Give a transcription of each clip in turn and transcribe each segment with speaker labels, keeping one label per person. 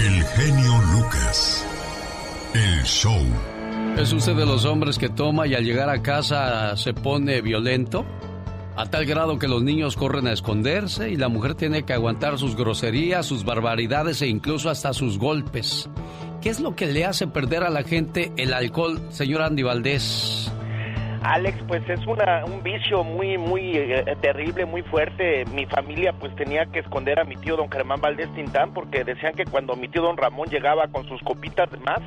Speaker 1: El genio Lucas. El show.
Speaker 2: ¿Es usted de los hombres que toma y al llegar a casa se pone violento? A tal grado que los niños corren a esconderse y la mujer tiene que aguantar sus groserías, sus barbaridades e incluso hasta sus golpes. ¿Qué es lo que le hace perder a la gente el alcohol, señor Andy Valdés?
Speaker 3: Alex, pues es una, un vicio muy, muy eh, terrible, muy fuerte. Mi familia pues tenía que esconder a mi tío don Germán Valdés Tintán porque decían que cuando mi tío don Ramón llegaba con sus copitas de más,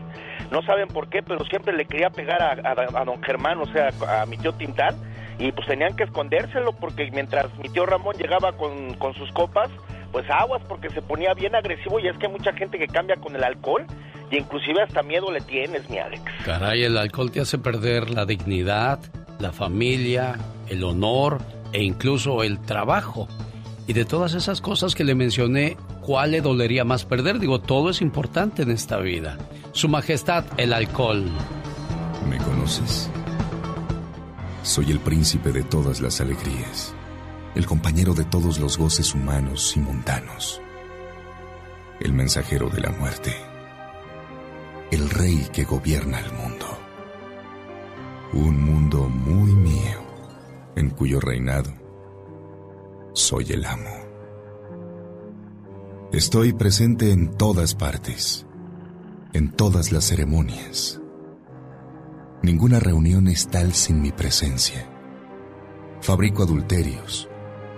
Speaker 3: no saben por qué, pero siempre le quería pegar a, don Germán, o sea, a mi tío Tintán, y pues tenían que escondérselo porque mientras mi tío Ramón llegaba con, con sus copas, pues aguas porque se ponía bien agresivo y es que hay mucha gente que cambia con el alcohol y inclusive hasta miedo le tienes, mi Alex.
Speaker 2: Caray, el alcohol te hace perder la dignidad, la familia, el honor e incluso el trabajo. Y de todas esas cosas que le mencioné, ¿cuál le dolería más perder? Digo, todo es importante en esta vida. Su Majestad, el alcohol.
Speaker 4: ¿Me conoces? Soy el príncipe de todas las alegrías, el compañero de todos los goces humanos y mundanos, el mensajero de la muerte el rey que gobierna el mundo. Un mundo muy mío, en cuyo reinado soy el amo. Estoy presente en todas partes, en todas las ceremonias. Ninguna reunión es tal sin mi presencia. Fabrico adulterios,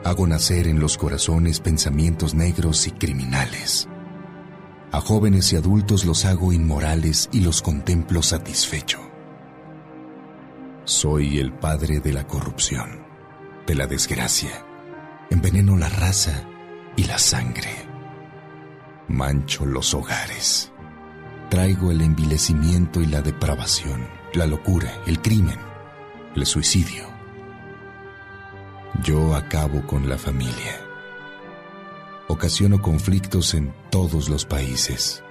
Speaker 4: hago nacer en los corazones pensamientos negros y criminales. A jóvenes y adultos los hago inmorales y los contemplo satisfecho. Soy el padre de la corrupción, de la desgracia. Enveneno la raza y la sangre. Mancho los hogares. Traigo el envilecimiento y la depravación, la locura, el crimen, el suicidio. Yo acabo con la familia ocasiono conflictos en todos los países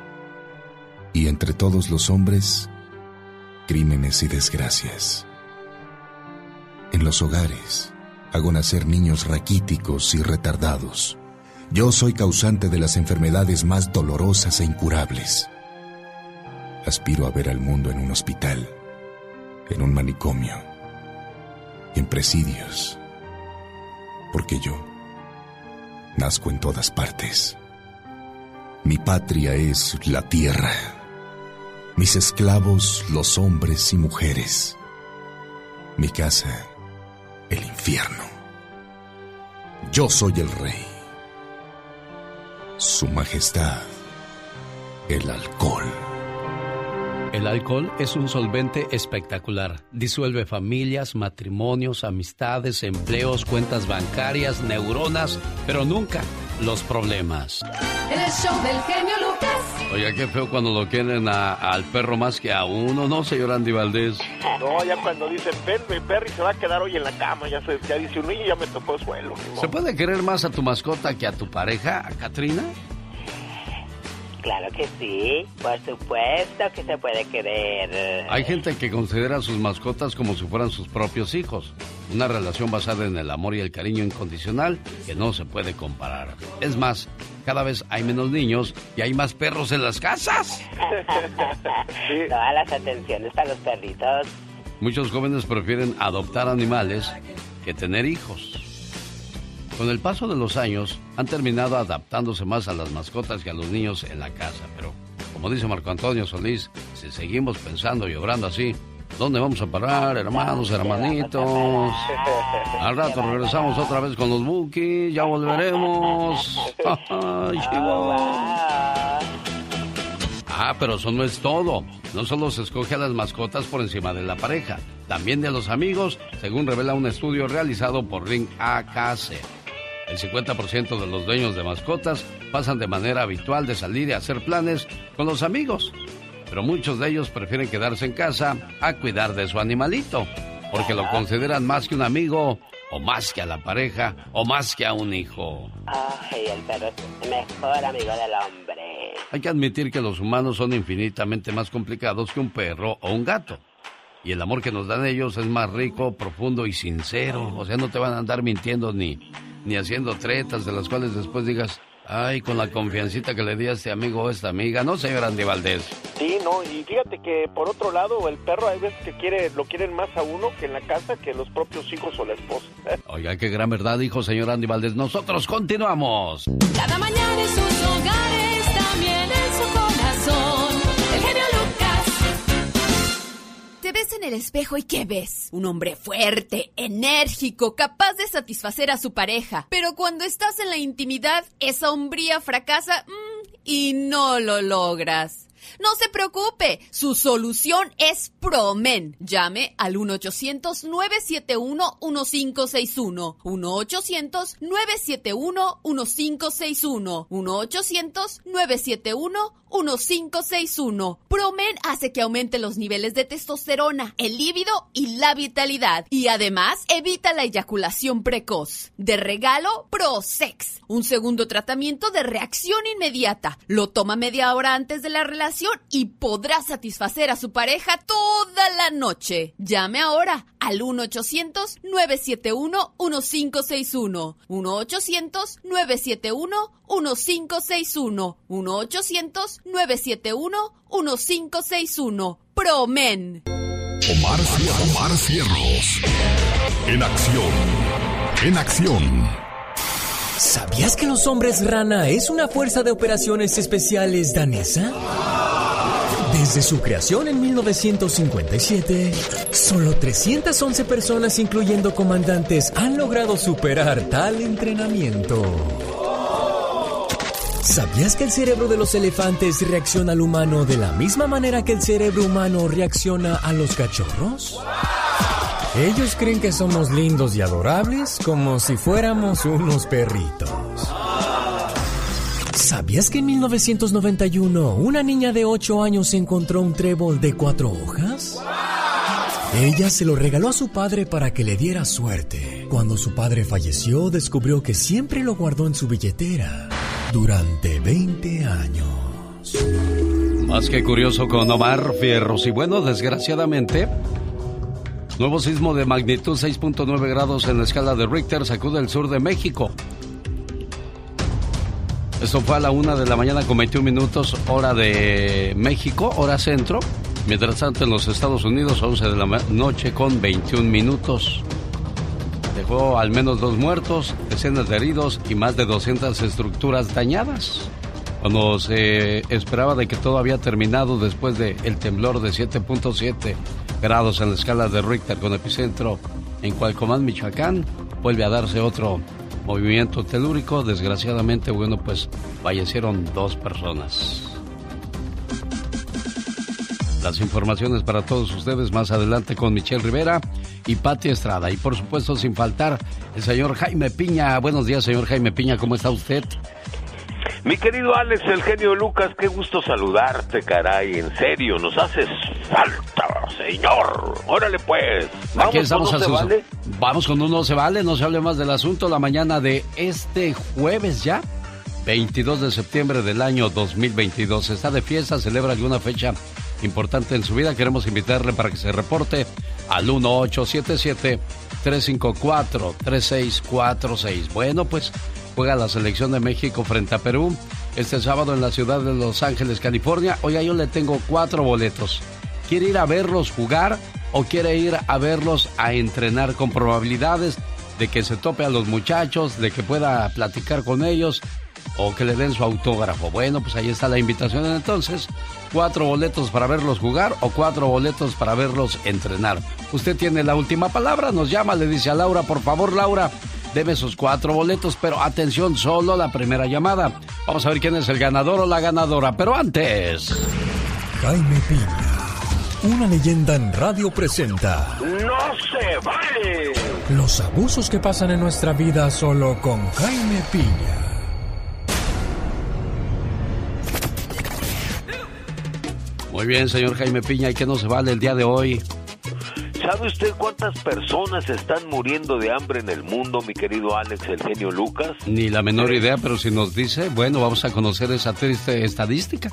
Speaker 4: y entre todos los hombres, crímenes y desgracias. En los hogares hago nacer niños raquíticos y retardados. Yo soy causante de las enfermedades más dolorosas e incurables. Aspiro a ver al mundo en un hospital, en un manicomio, en presidios, porque yo Nazco en todas partes. Mi patria es la tierra. Mis esclavos los hombres y mujeres. Mi casa, el infierno. Yo soy el rey. Su Majestad, el alcohol.
Speaker 2: El alcohol es un solvente espectacular. Disuelve familias, matrimonios, amistades, empleos, cuentas bancarias, neuronas, pero nunca los problemas.
Speaker 5: El show del genio Lucas.
Speaker 2: Oye, qué feo cuando lo quieren al perro más que a uno, ¿no, señor Andy Valdés?
Speaker 3: No, ya cuando dicen Perry, Perry se va a quedar hoy en la cama, ya, se, ya dice un niño ya me tocó suelo.
Speaker 2: ¿Se puede querer más a tu mascota que a tu pareja, a Katrina?
Speaker 6: Claro que sí, por supuesto que se puede querer.
Speaker 2: Hay gente que considera a sus mascotas como si fueran sus propios hijos. Una relación basada en el amor y el cariño incondicional que no se puede comparar. Es más, cada vez hay menos niños y hay más perros en las casas.
Speaker 6: Todas las atenciones para los perritos.
Speaker 2: Muchos jóvenes prefieren adoptar animales que tener hijos. Con el paso de los años, han terminado adaptándose más a las mascotas que a los niños en la casa. Pero, como dice Marco Antonio Solís, si seguimos pensando y obrando así, ¿dónde vamos a parar, hermanos, hermanitos? Al rato regresamos otra vez con los Bookies, ya volveremos. Ah, pero eso no es todo. No solo se escoge a las mascotas por encima de la pareja, también de los amigos, según revela un estudio realizado por Ring AKC. El 50% de los dueños de mascotas pasan de manera habitual de salir y hacer planes con los amigos, pero muchos de ellos prefieren quedarse en casa a cuidar de su animalito, porque lo consideran más que un amigo, o más que a la pareja, o más que a un hijo.
Speaker 6: Ay, el perro es el mejor amigo del hombre.
Speaker 2: Hay que admitir que los humanos son infinitamente más complicados que un perro o un gato. Y el amor que nos dan ellos es más rico, profundo y sincero. O sea, no te van a andar mintiendo ni, ni haciendo tretas de las cuales después digas, Ay, con la confiancita que le di a este amigo o esta amiga, ¿no, señor Andy Valdés?
Speaker 3: Sí, no, y fíjate que por otro lado, el perro hay veces que quiere, lo quieren más a uno que en la casa que los propios hijos o la esposa.
Speaker 2: Oiga, qué gran verdad dijo señor Andy Valdés. Nosotros continuamos.
Speaker 5: Cada mañana en sus hogares, el
Speaker 7: espejo y ¿qué ves? Un hombre fuerte, enérgico, capaz de satisfacer a su pareja. Pero cuando estás en la intimidad, esa hombría fracasa mm, y no lo logras. No se preocupe, su solución es Promen. Llame al 1-800-971-1561. 1-800-971-1561. 1-800-971-1561. Promen hace que aumente los niveles de testosterona, el líbido y la vitalidad. Y además evita la eyaculación precoz. De regalo, ProSex. Un segundo tratamiento de reacción inmediata. Lo toma media hora antes de la relación y podrá satisfacer a su pareja toda la noche. Llame ahora al 1-800-971-1561. 1-800-971-1561. 1-800-971-1561. Promen.
Speaker 1: Omar, Omar Cierros. En acción. En acción.
Speaker 8: ¿Sabías que los hombres rana es una fuerza de operaciones especiales danesa? Desde su creación en 1957, solo 311 personas, incluyendo comandantes, han logrado superar tal entrenamiento. ¿Sabías que el cerebro de los elefantes reacciona al humano de la misma manera que el cerebro humano reacciona a los cachorros? Ellos creen que somos lindos y adorables como si fuéramos unos perritos. ¿Sabías que en 1991 una niña de 8 años encontró un trébol de cuatro hojas? Ella se lo regaló a su padre para que le diera suerte. Cuando su padre falleció, descubrió que siempre lo guardó en su billetera durante 20 años.
Speaker 2: Más que curioso con Omar Fierros. Y bueno, desgraciadamente, nuevo sismo de magnitud 6.9 grados en la escala de Richter sacude el sur de México. Esto fue a la una de la mañana con 21 minutos, hora de México, hora centro. Mientras tanto, en los Estados Unidos, 11 de la noche con 21 minutos. Dejó al menos dos muertos, decenas de heridos y más de 200 estructuras dañadas. Cuando se esperaba de que todo había terminado después del el temblor de 7.7 grados en la escala de Richter con epicentro en Cualcomán, Michoacán, vuelve a darse otro movimiento telúrico. Desgraciadamente, bueno, pues fallecieron dos personas. Las informaciones para todos ustedes más adelante con Michelle Rivera y Patti Estrada. Y por supuesto, sin faltar, el señor Jaime Piña. Buenos días, señor Jaime Piña, ¿cómo está usted?
Speaker 9: Mi querido Alex, el genio Lucas, qué gusto saludarte, caray. En serio, nos haces falta, señor. Órale, pues.
Speaker 2: Vamos Aquí estamos con no vale. Vamos con uno se vale, no se hable más del asunto. La mañana de este jueves ya, 22 de septiembre del año 2022. Está de fiesta, celebra alguna fecha importante en su vida. Queremos invitarle para que se reporte al 1877 354 3646. Bueno, pues juega la selección de México frente a Perú este sábado en la ciudad de Los Ángeles, California. Oiga, yo le tengo cuatro boletos. ¿Quiere ir a verlos jugar o quiere ir a verlos a entrenar con probabilidades de que se tope a los muchachos, de que pueda platicar con ellos o que le den su autógrafo? Bueno, pues ahí está la invitación entonces. Cuatro boletos para verlos jugar o cuatro boletos para verlos entrenar. Usted tiene la última palabra, nos llama, le dice a Laura, por favor Laura, debe sus cuatro boletos, pero atención, solo la primera llamada. Vamos a ver quién es el ganador o la ganadora, pero antes...
Speaker 8: Jaime Piña, una leyenda en radio presenta...
Speaker 9: ¡No se vale!
Speaker 8: Los abusos que pasan en nuestra vida solo con Jaime Piña.
Speaker 2: Muy bien, señor Jaime Piña, ¿y qué no se vale el día de hoy?
Speaker 9: ¿Sabe usted cuántas personas están muriendo de hambre en el mundo, mi querido Alex, el genio Lucas?
Speaker 2: Ni la menor idea, pero si nos dice, bueno, vamos a conocer esa triste estadística.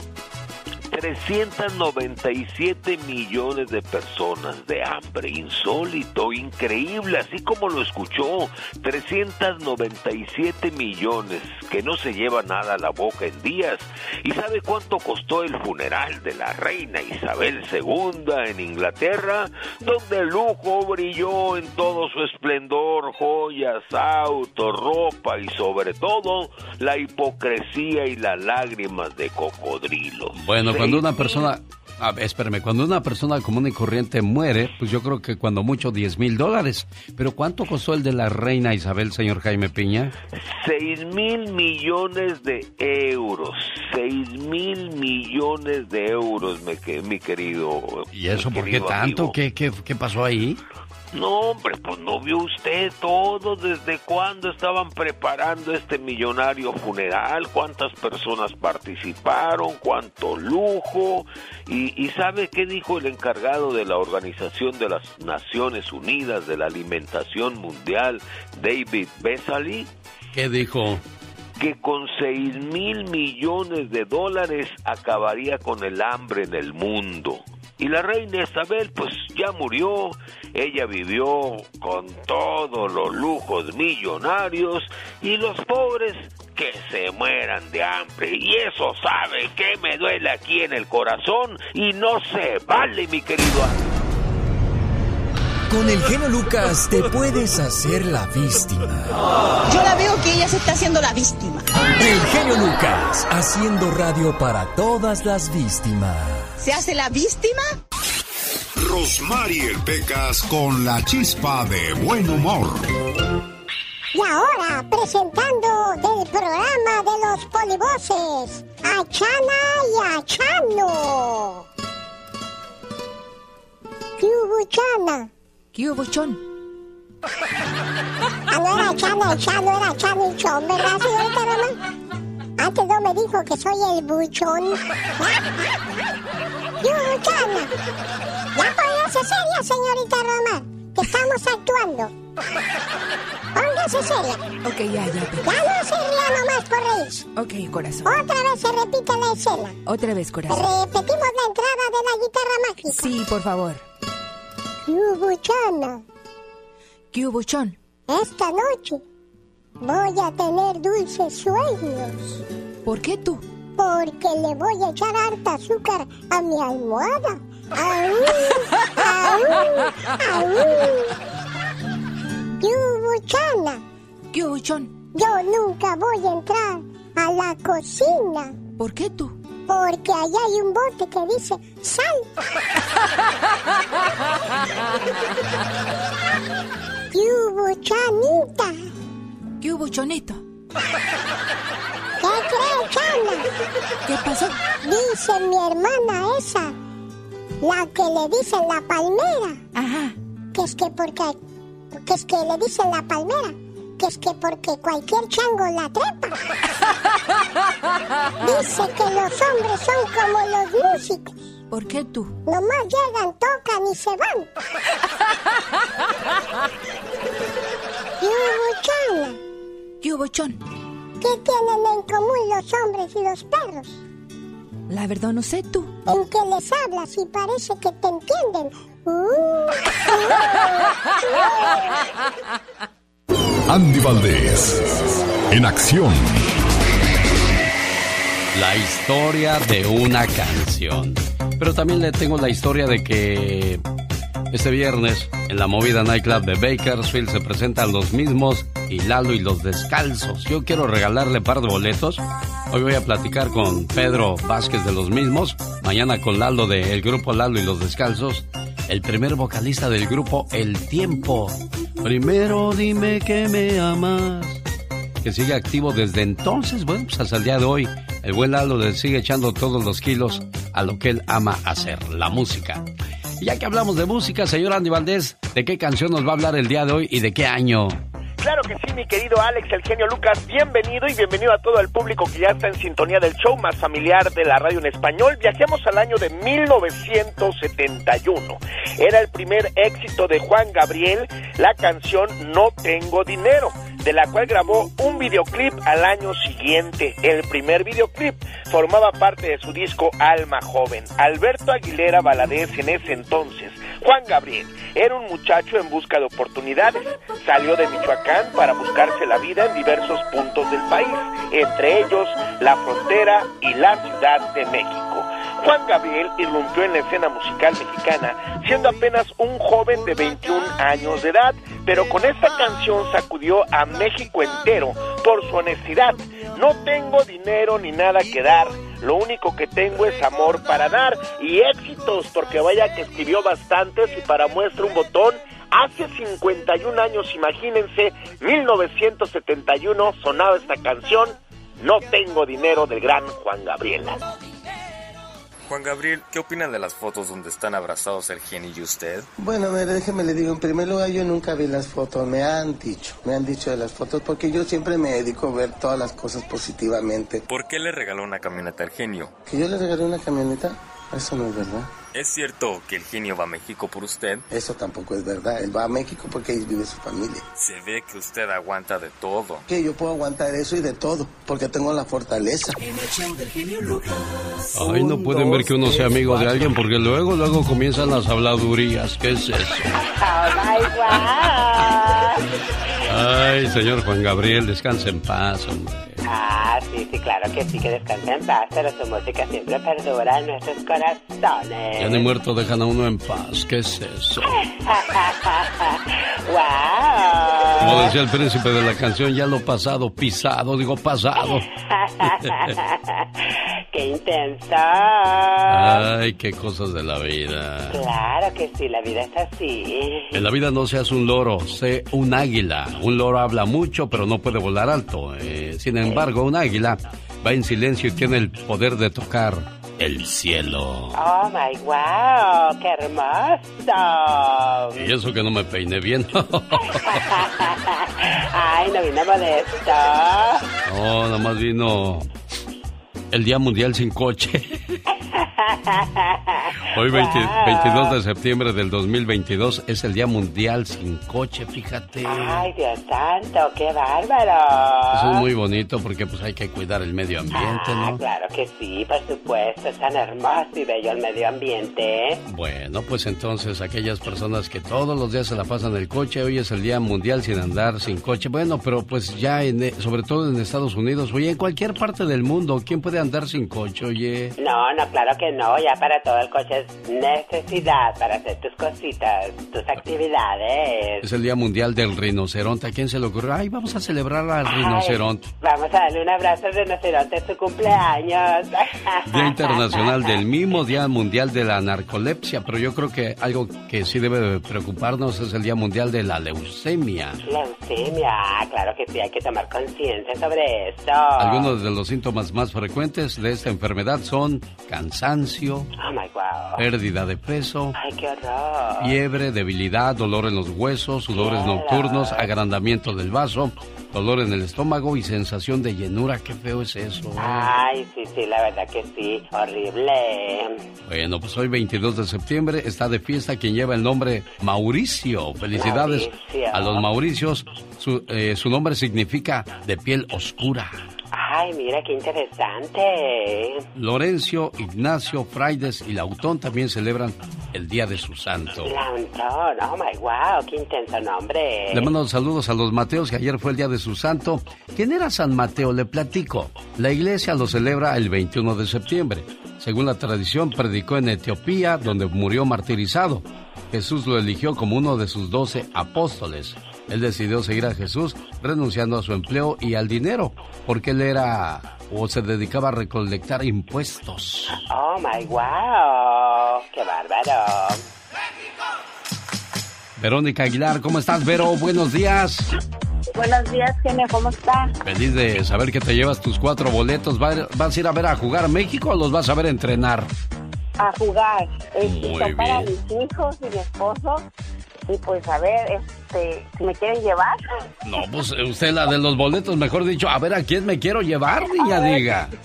Speaker 10: 397 millones de personas de hambre. Insólito, increíble, así como lo escuchó. 397 millones que no se lleva nada a la boca en días. ¿Y sabe cuánto costó el funeral de la reina Isabel II en Inglaterra? Donde el lujo brilló en todo su esplendor, joyas, autos, ropa y sobre todo la hipocresía y las lágrimas de cocodrilo.
Speaker 2: Bueno, una persona... A ver, espérame, cuando una persona común y corriente muere, pues yo creo que cuando mucho 10 mil dólares. Pero ¿cuánto costó el de la reina Isabel, señor Jaime Piña?
Speaker 10: 6 mil millones de euros. 6 mil millones de euros, mi, mi querido.
Speaker 2: ¿Y eso por qué tanto? ¿Qué, qué, qué pasó ahí?
Speaker 10: No, hombre, pues no vio usted todo, desde cuándo estaban preparando este millonario funeral, cuántas personas participaron, cuánto lujo, y, y ¿sabe qué dijo el encargado de la Organización de las Naciones Unidas de la Alimentación Mundial, David Besaly?
Speaker 2: ¿Qué dijo?
Speaker 10: que con 6 mil millones de dólares acabaría con el hambre en el mundo. Y la reina Isabel pues ya murió, ella vivió con todos los lujos millonarios y los pobres que se mueran de hambre. Y eso sabe que me duele aquí en el corazón y no se vale mi querido
Speaker 8: Con el genio Lucas te puedes hacer la víctima.
Speaker 11: Yo la veo que ella se está haciendo la víctima.
Speaker 8: El genio Lucas haciendo radio para todas las víctimas.
Speaker 11: ¿Se hace la víctima?
Speaker 1: Rosmarie Pecas con la chispa de buen humor.
Speaker 12: Y ahora, presentando del programa de los polivoces, a Chana y a Chano. ¿Qué hubo, Chana?
Speaker 13: ¿Qué hubo, Chon?
Speaker 12: Ah, no era Chana y Chano, era Chano y Chon, ¿verdad, señorita Roma? Antes no me dijo que soy el buchón. ¿Qué hubo, Chana? Ya póngase seria, señorita Roma, que estamos actuando. Póngase seria.
Speaker 13: Ok, ya, ya.
Speaker 12: Ya no se ría nomás por reírse.
Speaker 13: Ok, corazón.
Speaker 12: Otra vez se repite la escena.
Speaker 13: Otra vez, corazón.
Speaker 12: Repetimos la entrada de la guitarra mágica.
Speaker 13: Sí, por favor.
Speaker 12: ¿Qué hubo, Chana?
Speaker 13: ¿Qué hubo, Chon?
Speaker 12: Esta noche voy a tener dulces sueños.
Speaker 13: ¿Por qué tú?
Speaker 12: Porque le voy a echar harta azúcar a mi almohada. ¡Aú! ¡Aú! ¡Aú! ¿Qué hubo, Chana?
Speaker 13: ¿Qué hubo, Chon?
Speaker 12: Yo nunca voy a entrar a la cocina.
Speaker 13: ¿Por qué tú?
Speaker 12: Porque allá hay un bote que dice sal. ¿Qué hubo, Chanita?
Speaker 13: ¿Qué hubo, Chonito?
Speaker 12: ¿Qué crees, Chana?
Speaker 13: ¿Qué pasó?
Speaker 12: Dice mi hermana esa, la que le dicen la palmera.
Speaker 13: Ajá.
Speaker 12: Que es que porque, que es que le dicen la palmera. Que es que porque cualquier chango la trepa. Dice que los hombres son como los músicos.
Speaker 13: ¿Por qué tú?
Speaker 12: Nomás llegan, tocan y se van. ¿Qué hubo, Chana?
Speaker 13: ¿Qué hubo, Chon?
Speaker 12: ¿Qué tienen en común los hombres y los perros?
Speaker 13: La verdad no sé tú.
Speaker 12: En que les hablas y parece que te entienden. Uh,
Speaker 1: Andy Valdés, en acción.
Speaker 2: La historia de una canción. Pero también le tengo la historia de que este viernes en la movida nightclub de Bakersfield se presentan los mismos y Lalo y los descalzos. Yo quiero regalarle par de boletos. Hoy voy a platicar con Pedro Vázquez de los mismos. Mañana con Lalo del grupo Lalo y los descalzos. El primer vocalista del grupo El Tiempo. Primero dime que me amas. Que sigue activo desde entonces, bueno, pues hasta el día de hoy. El buen Lalo le sigue echando todos los kilos a lo que él ama hacer, la música. Y ya que hablamos de música, señor Andy Valdés, ¿de qué canción nos va a hablar el día de hoy y de qué año?
Speaker 3: Claro que sí, mi querido Alex, el genio Lucas, bienvenido y bienvenido a todo el público que ya está en sintonía del show más familiar de la radio en español. Viajemos al año de 1971. Era el primer éxito de Juan Gabriel, la canción No tengo dinero. de la cual grabó un videoclip al año siguiente. El primer videoclip formaba parte de su disco Alma Joven. Alberto Aguilera Valadez en ese entonces, Juan Gabriel, era un muchacho en busca de oportunidades. Salió de Michoacán para buscarse la vida en diversos puntos del país, entre ellos la frontera y la Ciudad de México. Juan Gabriel irrumpió en la escena musical mexicana siendo apenas un joven de 21 años de edad, pero con esta canción sacudió a México entero por su honestidad. No tengo dinero ni nada que dar, lo único que tengo es amor para dar y éxitos, porque vaya que escribió bastantes y para muestra un botón. Hace 51 años, imagínense, 1971 sonaba esta canción, No tengo dinero del gran Juan Gabriel.
Speaker 14: Juan Gabriel, ¿qué opina de las fotos donde están abrazados el genio y usted?
Speaker 15: Bueno, mire, déjeme le digo, en primer lugar yo nunca vi las fotos, me han dicho, me han dicho de las fotos, porque yo siempre me dedico a ver todas las cosas positivamente.
Speaker 14: ¿Por qué le regaló una camioneta al genio?
Speaker 15: ¿Que yo le regalé una camioneta? Eso no es verdad.
Speaker 14: ¿Es cierto que el genio va a México por usted?
Speaker 15: Eso tampoco es verdad. Él va a México porque ahí vive su familia.
Speaker 14: Se ve que usted aguanta de todo.
Speaker 15: Que yo puedo aguantar eso y de todo, porque tengo la fortaleza.
Speaker 2: Ay, no pueden ver que uno sea amigo de alguien porque luego, luego comienzan las habladurías. ¿Qué es eso? Ay, señor Juan Gabriel, descanse en paz, hombre.
Speaker 6: Ah, sí, sí, claro que sí, que descansa en paz, pero su música siempre perdura en nuestros corazones.
Speaker 2: Ya ni muerto dejan a uno en paz. ¿Qué es eso?
Speaker 6: ¡Wow!
Speaker 2: Como decía el príncipe de la canción, ya lo pasado, pisado, digo pasado.
Speaker 6: ¡Qué intenso!
Speaker 2: Ay, qué cosas de la vida.
Speaker 6: Claro que sí, la vida es así.
Speaker 2: En la vida no seas un loro, sé un águila. Un loro habla mucho, pero no puede volar alto. Eh, sin embargo, un águila va en silencio y tiene el poder de tocar el cielo.
Speaker 6: Oh my wow, qué hermoso.
Speaker 2: Y eso que no me peiné bien.
Speaker 6: Ay, no vino molesto.
Speaker 2: No, nada más vino el Día Mundial sin coche. Hoy 20
Speaker 6: Wow.
Speaker 2: 22 de septiembre del 2022 es el Día Mundial sin coche, fíjate.
Speaker 6: Ay, Dios santo, qué bárbaro.
Speaker 2: Eso es muy bonito porque pues hay que cuidar el medio ambiente,
Speaker 6: Ah,
Speaker 2: ¿no?
Speaker 6: claro que sí, por supuesto, es tan hermoso y bello el medio ambiente.
Speaker 2: Bueno, pues entonces aquellas personas que todos los días se la pasan el coche, hoy es el Día Mundial sin andar sin coche. Bueno, pero pues ya en, e- sobre todo en Estados Unidos, oye, en cualquier parte del mundo, ¿quién puede andar sin coche, oye?
Speaker 6: No, no, claro que no, ya para todo el coche es necesidad para hacer tus cositas, tus actividades.
Speaker 2: Es el Día Mundial del Rinoceronte. ¿A quién se le ocurrió? Ay, vamos a celebrar al rinoceronte.
Speaker 6: Vamos a darle un abrazo al rinoceronte en su cumpleaños.
Speaker 2: Día Internacional del Mimo, Día Mundial de la Narcolepsia, pero yo creo que algo que sí debe de preocuparnos es el Día Mundial de la Leucemia.
Speaker 6: Leucemia, claro que sí, hay que tomar conciencia sobre eso.
Speaker 2: Algunos de los síntomas más frecuentes de esta enfermedad son cansancio,
Speaker 6: Oh my wow.
Speaker 2: pérdida de peso,
Speaker 6: Ay, qué
Speaker 2: fiebre, debilidad, dolor en los huesos, sudores nocturnos, agrandamiento del vaso, dolor en el estómago y sensación de llenura. Qué feo es eso. ¿eh?
Speaker 6: Ay, sí, sí, la verdad que sí, horrible.
Speaker 2: Bueno, pues hoy 22 de septiembre está de fiesta quien lleva el nombre Mauricio. Felicidades
Speaker 6: Mauricio.
Speaker 2: a los Mauricios. Su, eh, su nombre significa de piel oscura.
Speaker 6: Ay, mira qué interesante.
Speaker 2: Lorencio, Ignacio, Fraides y Lautón también celebran el Día de su Santo.
Speaker 6: Lautón, oh my wow, qué intenso nombre.
Speaker 2: Le mando saludos a los Mateos, que ayer fue el Día de su Santo. ¿Quién era San Mateo? Le platico. La iglesia lo celebra el 21 de septiembre. Según la tradición, predicó en Etiopía, donde murió martirizado. Jesús lo eligió como uno de sus doce apóstoles. Él decidió seguir a Jesús renunciando a su empleo y al dinero, porque él era o se dedicaba a recolectar impuestos.
Speaker 6: Oh my wow, qué bárbaro.
Speaker 2: Verónica Aguilar, ¿cómo estás, Vero? Buenos días.
Speaker 16: Buenos días, genio, ¿cómo está?
Speaker 2: Feliz de saber que te llevas tus cuatro boletos. ¿Va- ¿Vas a ir a ver a jugar a México o los vas a ver entrenar?
Speaker 16: A jugar. Este,
Speaker 2: Muy
Speaker 16: son para
Speaker 2: bien.
Speaker 16: mis hijos y mi esposo. Y pues a ver, este, me quieren llevar.
Speaker 2: No, pues usted la de los boletos, mejor dicho, a ver a quién me quiero llevar, niña, diga.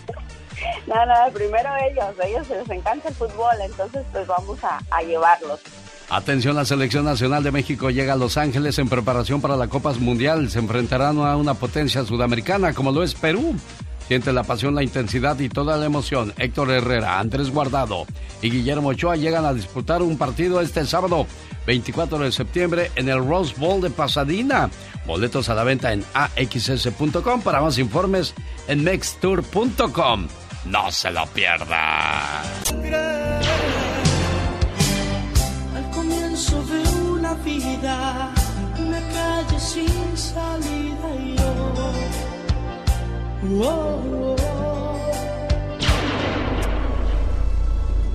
Speaker 16: No, no, primero ellos, a ellos les encanta el fútbol, entonces pues vamos a, a llevarlos.
Speaker 2: Atención, la selección nacional de México llega a Los Ángeles en preparación para la Copa Mundial. Se enfrentarán a una potencia sudamericana como lo es Perú. Siente la pasión, la intensidad y toda la emoción. Héctor Herrera, Andrés Guardado y Guillermo Ochoa llegan a disputar un partido este sábado 24 de septiembre en el Rose Bowl de Pasadena. Boletos a la venta en axs.com. Para más informes en mextour.com. No se lo pierda.
Speaker 17: Al comienzo de una vida, una calle sin salida y yo.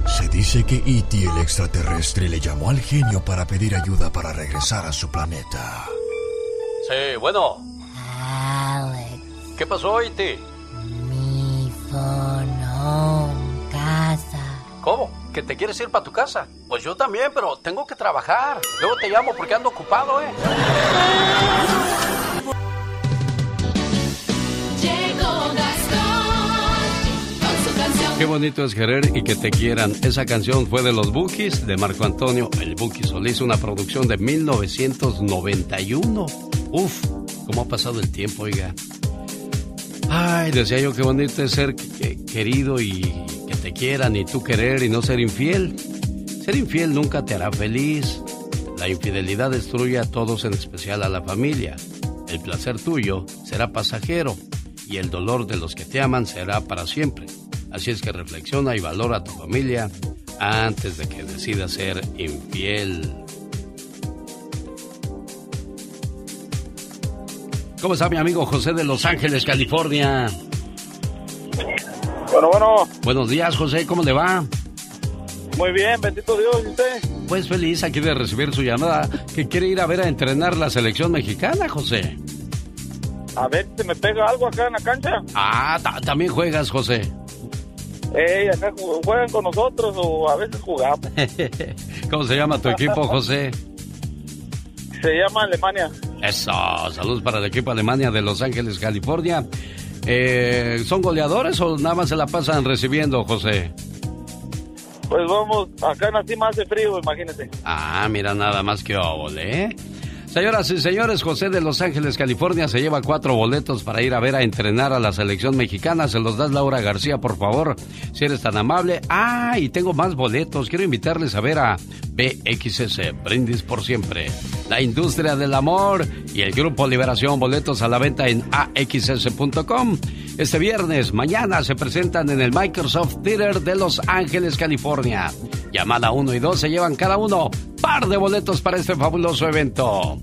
Speaker 18: Se dice que E.T. el extraterrestre le llamó al genio para pedir ayuda para regresar a su planeta.
Speaker 2: Sí, bueno.
Speaker 19: Alex,
Speaker 2: ¿Qué pasó, Iti?
Speaker 19: mi phone casa.
Speaker 2: ¿Cómo? ¿Que te quieres ir para tu casa? Pues yo también, pero tengo que trabajar. Luego te llamo porque ando ocupado, ¿eh? Qué bonito es querer y que te quieran. Esa canción fue de los Bookies, de Marco Antonio, el Bookie Solís, una producción de 1991. Uf, cómo ha pasado el tiempo, oiga. Ay, decía yo, qué bonito es ser que- querido y que te quieran y tú querer y no ser infiel. Ser infiel nunca te hará feliz. La infidelidad destruye a todos, en especial a la familia. El placer tuyo será pasajero y el dolor de los que te aman será para siempre. Así es que reflexiona y valora a tu familia antes de que decidas ser infiel. ¿Cómo está mi amigo José de Los Ángeles, California?
Speaker 20: Bueno, bueno,
Speaker 2: Buenos días, José, ¿cómo le va?
Speaker 20: muy bien, bendito Dios, ¿y usted?
Speaker 2: Pues feliz aquí de recibir su llamada, que quiere ir a ver a entrenar la selección mexicana, José.
Speaker 20: A ver, ¿se me pega algo acá en la cancha?
Speaker 2: Ah, ta- también juegas, José.
Speaker 20: Ey, acá ju- juegan con nosotros o a veces jugamos.
Speaker 2: ¿Cómo se llama tu equipo, José?
Speaker 20: Se llama Alemania.
Speaker 2: Eso, saludos para el equipo Alemania de Los Ángeles, California. Eh, ¿Son goleadores o nada más se la pasan recibiendo, José?
Speaker 20: Pues vamos, acá en la cima hace frío, imagínate.
Speaker 2: Ah, mira nada más que óvole, ¿eh? Señoras y señores, José de Los Ángeles, California, se lleva cuatro boletos para ir a ver a entrenar a la selección mexicana. Se los das Laura García, por favor, si eres tan amable. Ah, y tengo más boletos. Quiero invitarles a ver a BXS, Brindis por Siempre, la industria del amor y el Grupo Liberación. Boletos a la venta en axs.com. Este viernes, mañana, se presentan en el Microsoft Theater de Los Ángeles, California. Llamada 1 y 2 se llevan cada uno par de boletos para este fabuloso evento.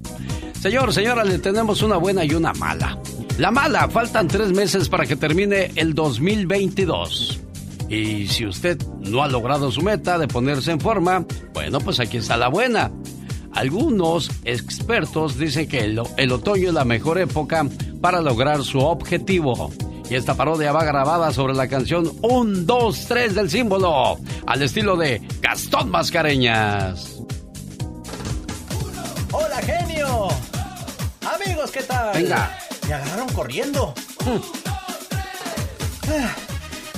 Speaker 2: Señor, señora, le tenemos una buena y una mala. La mala, faltan tres meses para que termine el 2022. Y si usted no ha logrado su meta de ponerse en forma, bueno, pues aquí está la buena. Algunos expertos dicen que el, otoño es la mejor época para lograr su objetivo. Y esta parodia va grabada sobre la canción 1, 2, 3 del símbolo, al estilo de Gastón Mascareñas.
Speaker 21: Amigos, ¿qué tal?
Speaker 2: Venga.
Speaker 21: Me agarraron corriendo. Ah,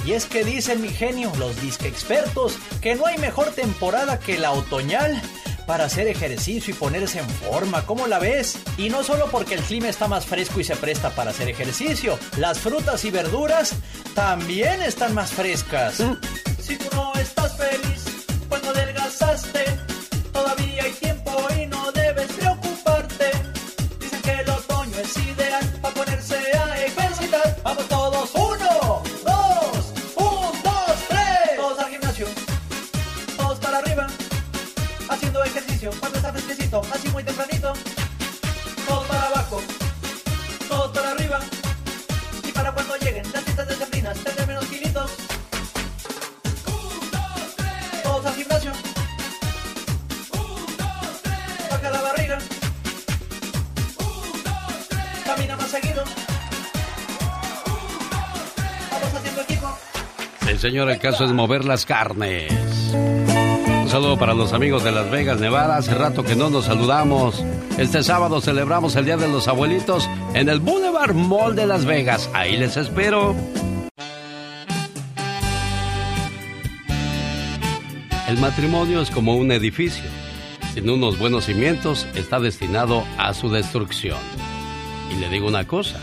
Speaker 21: Y es que dicen mi genio, los disque expertos, que no hay mejor temporada que la otoñal para hacer ejercicio y ponerse en forma. ¿Cómo la ves? Y no solo porque el clima está más fresco y se presta para hacer ejercicio, las frutas y verduras también están más frescas. Si tú no estás feliz cuando adelgazaste,
Speaker 2: señor, el caso es mover las carnes. Un saludo para los amigos de Las Vegas, Nevada. Hace rato que no nos saludamos. Este sábado celebramos el Día de los Abuelitos en el Boulevard Mall de Las Vegas. Ahí les espero. El matrimonio es como un edificio. sin unos buenos cimientos, está destinado a su destrucción. Y le digo una cosa,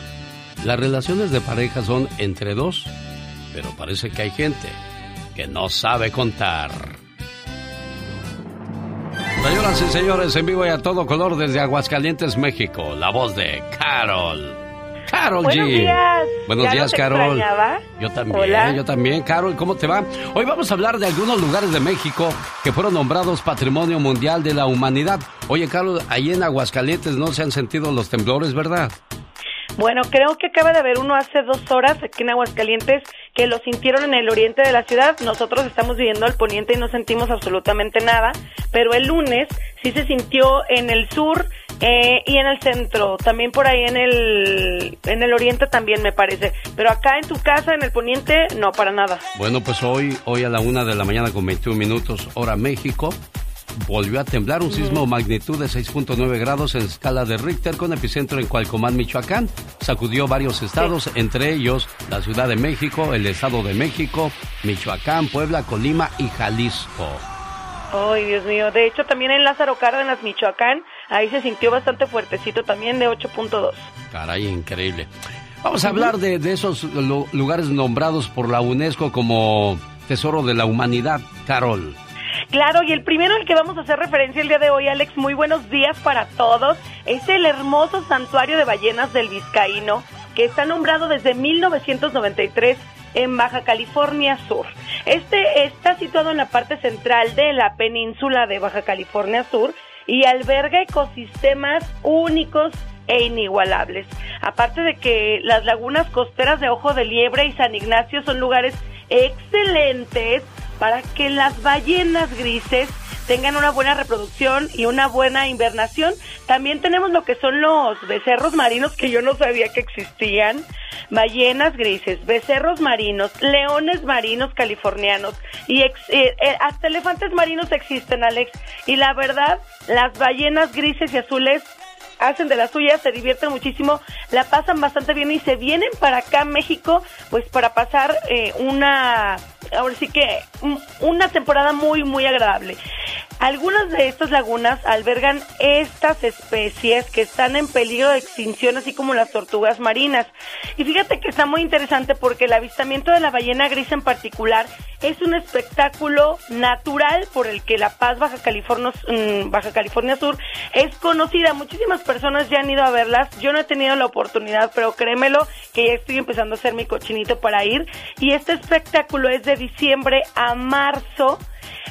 Speaker 2: las relaciones de pareja son entre dos, pero parece que hay gente que no sabe contar. Señoras y señores, en vivo y a todo color desde Aguascalientes, México, la voz de Carol. Carol
Speaker 22: Buenos
Speaker 2: G.
Speaker 22: días.
Speaker 2: Buenos
Speaker 22: ¿Ya
Speaker 2: días,
Speaker 22: no
Speaker 2: Carol.
Speaker 22: extrañaba?
Speaker 2: Yo también,
Speaker 22: Hola.
Speaker 2: yo también. Carol, ¿cómo te va? Hoy vamos a hablar de algunos lugares de México que fueron nombrados Patrimonio Mundial de la Humanidad. Oye, Carol, ahí en Aguascalientes no se han sentido los temblores, ¿verdad?
Speaker 22: Bueno, creo que acaba de haber uno hace dos horas aquí en Aguascalientes que lo sintieron en el oriente de la ciudad. Nosotros estamos viviendo al poniente y no sentimos absolutamente nada, pero el lunes sí se sintió en el sur eh, y en el centro, también por ahí en el en el oriente también me parece, pero acá en tu casa en el poniente no para nada.
Speaker 2: Bueno, pues hoy, hoy a la una de la mañana con 21 minutos, hora México, volvió a temblar un sismo magnitud de 6.9 grados en escala de Richter con epicentro en Cualcomán, Michoacán. Sacudió varios estados, entre ellos la Ciudad de México, el Estado de México, Michoacán, Puebla, Colima y Jalisco.
Speaker 22: Ay, Dios mío. De hecho, también en Lázaro Cárdenas, Michoacán, ahí se sintió bastante fuertecito, también de 8.2.
Speaker 2: Caray, increíble. Vamos a hablar de, de esos lu- lugares nombrados por la UNESCO como Tesoro de la Humanidad, Carol.
Speaker 22: Claro, y el primero al que vamos a hacer referencia el día de hoy, Alex, muy buenos días para todos, es el hermoso santuario de ballenas del Vizcaíno, que está nombrado desde 1993 en Baja California Sur. Este está situado en la parte central de la península de Baja California Sur y alberga ecosistemas únicos e inigualables. Aparte de que las lagunas costeras de Ojo de Liebre y San Ignacio son lugares excelentes para que las ballenas grises tengan una buena reproducción y una buena invernación. También tenemos lo que son los becerros marinos que yo no sabía que existían. Ballenas grises, becerros marinos, leones marinos californianos y eh, eh, hasta elefantes marinos existen, Alex. Y la verdad, las ballenas grises y azules hacen de las suyas, se divierten muchísimo, la pasan bastante bien y se vienen para acá México, pues para pasar eh, una, ahora sí que un- una temporada muy, muy agradable. Algunas de estas lagunas albergan estas especies que están en peligro de extinción, así como las tortugas marinas. Y fíjate que está muy interesante porque el avistamiento de la ballena gris en particular es un espectáculo natural por el que La Paz, Baja California, mm, Baja California Sur, es conocida. Muchísimas personas ya han ido a verlas. Yo no he tenido la oportunidad, pero créemelo que ya estoy empezando a hacer mi cochinito para ir. Y este espectáculo es de diciembre a marzo.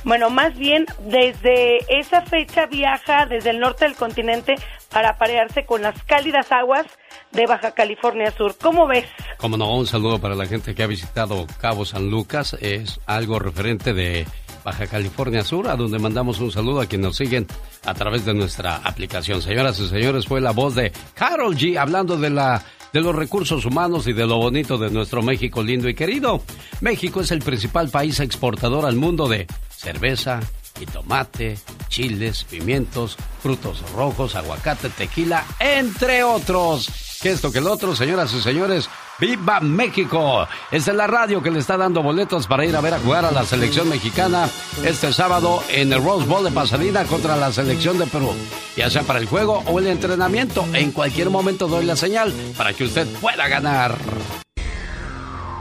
Speaker 22: Bueno, más bien desde esa fecha viaja desde el norte del continente para aparearse con las cálidas aguas de Baja California Sur. ¿Cómo ves?
Speaker 2: Como no, un saludo para la gente que ha visitado Cabo San Lucas. Es algo referente de Baja California Sur, a donde mandamos un saludo a quienes nos siguen a través de nuestra aplicación. Señoras y señores, fue la voz de Carol G hablando de la de los recursos humanos y de lo bonito de nuestro México lindo y querido. México es el principal país exportador al mundo de cerveza y tomate, chiles, pimientos, frutos rojos, aguacate, tequila, entre otros. Que esto que el otro, señoras y señores, ¡Viva México! Esta es la radio que le está dando boletos para ir a ver a jugar a la selección mexicana este sábado en el Rose Bowl de Pasadena contra la selección de Perú. Ya sea para el juego o el entrenamiento, en cualquier momento doy la señal para que usted pueda ganar.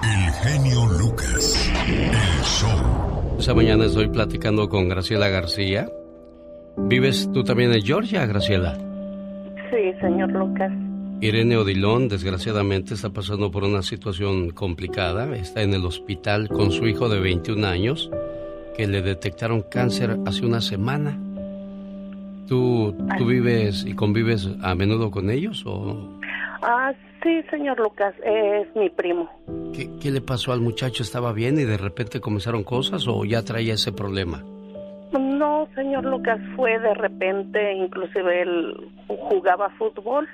Speaker 1: El genio Lucas. El show.
Speaker 2: Esta mañana estoy platicando con Graciela García. ¿Vives tú también en Georgia, Graciela?
Speaker 16: Sí, señor Lucas.
Speaker 2: Irene Odilón, desgraciadamente, está pasando por una situación complicada. Está en el hospital con su hijo de 21 años, que le detectaron cáncer hace una semana. ¿Tú, tú vives y convives a menudo con ellos? ¿O
Speaker 16: Ah, sí, señor Lucas, es mi primo.
Speaker 2: qué, qué le pasó al muchacho? ¿Estaba bien y de repente comenzaron cosas o ya traía ese problema?
Speaker 16: No, señor Lucas, fue de repente, inclusive él jugaba fútbol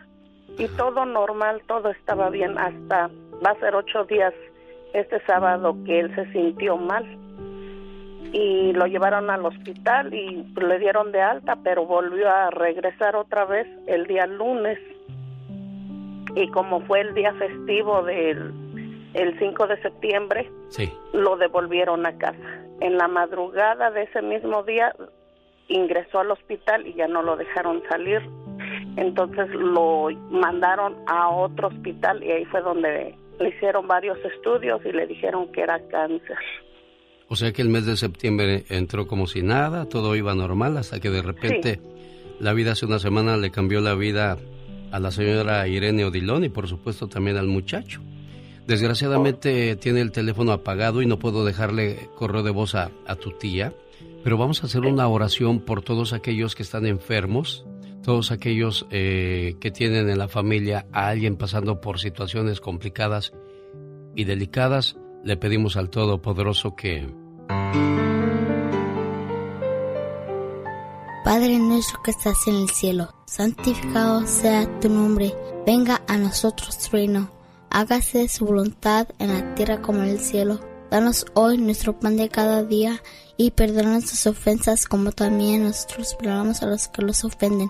Speaker 16: y todo normal, todo estaba bien hasta va a ser ocho días este sábado que él se sintió mal y lo llevaron al hospital y le dieron de alta, pero volvió a regresar otra vez el día lunes y como fue el día festivo del el 5 de septiembre,
Speaker 2: Sí.
Speaker 16: lo devolvieron a casa. En la madrugada de ese mismo día ingresó al hospital y ya no lo dejaron salir. Entonces lo mandaron a otro hospital y ahí fue donde le hicieron varios estudios y le dijeron que era cáncer.
Speaker 2: O sea que el mes de septiembre entró como si nada, todo iba normal hasta que de repente la vida hace una semana le cambió la vida a la señora Irene Odilón y por supuesto también al muchacho. Desgraciadamente tiene el teléfono apagado y no puedo dejarle correo de voz a, a tu tía, pero vamos a hacer una oración por todos aquellos que están enfermos, todos aquellos eh, que tienen en la familia a alguien pasando por situaciones complicadas y delicadas. Le pedimos al Todopoderoso que...
Speaker 23: Padre nuestro que estás en el cielo, santificado sea tu nombre, venga a nosotros tu reino, hágase su voluntad en la tierra como en el cielo. Danos hoy nuestro pan de cada día y perdona nuestras ofensas como también nosotros perdonamos a los que los ofenden.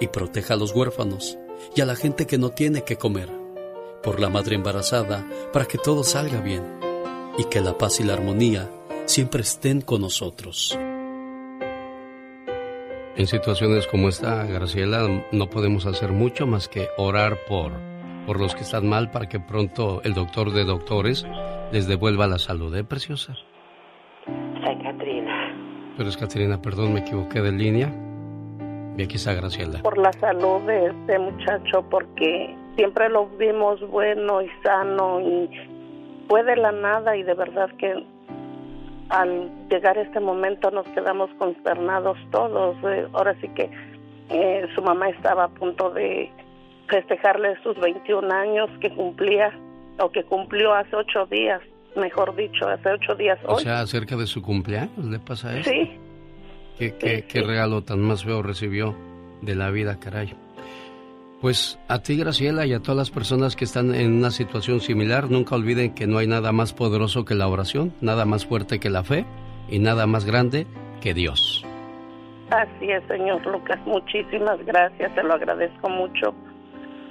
Speaker 24: y proteja a los huérfanos y a la gente que no tiene que comer. Por la madre embarazada, para que todo salga bien y que la paz y la armonía siempre estén con nosotros.
Speaker 2: En situaciones como esta, Graciela, no podemos hacer mucho más que orar por, por los que están mal para que pronto el doctor de doctores les devuelva la salud, ¿eh, preciosa?
Speaker 6: Soy Katrina.
Speaker 2: Pero es Katrina, perdón, me equivoqué de línea. Y aquí está Graciela.
Speaker 16: Por la salud de este muchacho, porque siempre lo vimos bueno y sano y fue de la nada y de verdad que al llegar este momento nos quedamos consternados todos. Eh, ahora sí que eh, su mamá estaba a punto de festejarle sus 21 años que cumplía o que cumplió hace ocho días, mejor dicho, hace ocho días
Speaker 2: hoy. O sea, acerca de su cumpleaños le pasa eso.
Speaker 16: Sí.
Speaker 2: ¿Qué, qué, regalo tan más feo recibió de la vida, caray? Pues a ti, Graciela, y a todas las personas que están en una situación similar, nunca olviden que no hay nada más poderoso que la oración, nada más fuerte que la fe y nada más grande que Dios.
Speaker 16: Así es, señor Lucas. Muchísimas gracias, te lo agradezco mucho.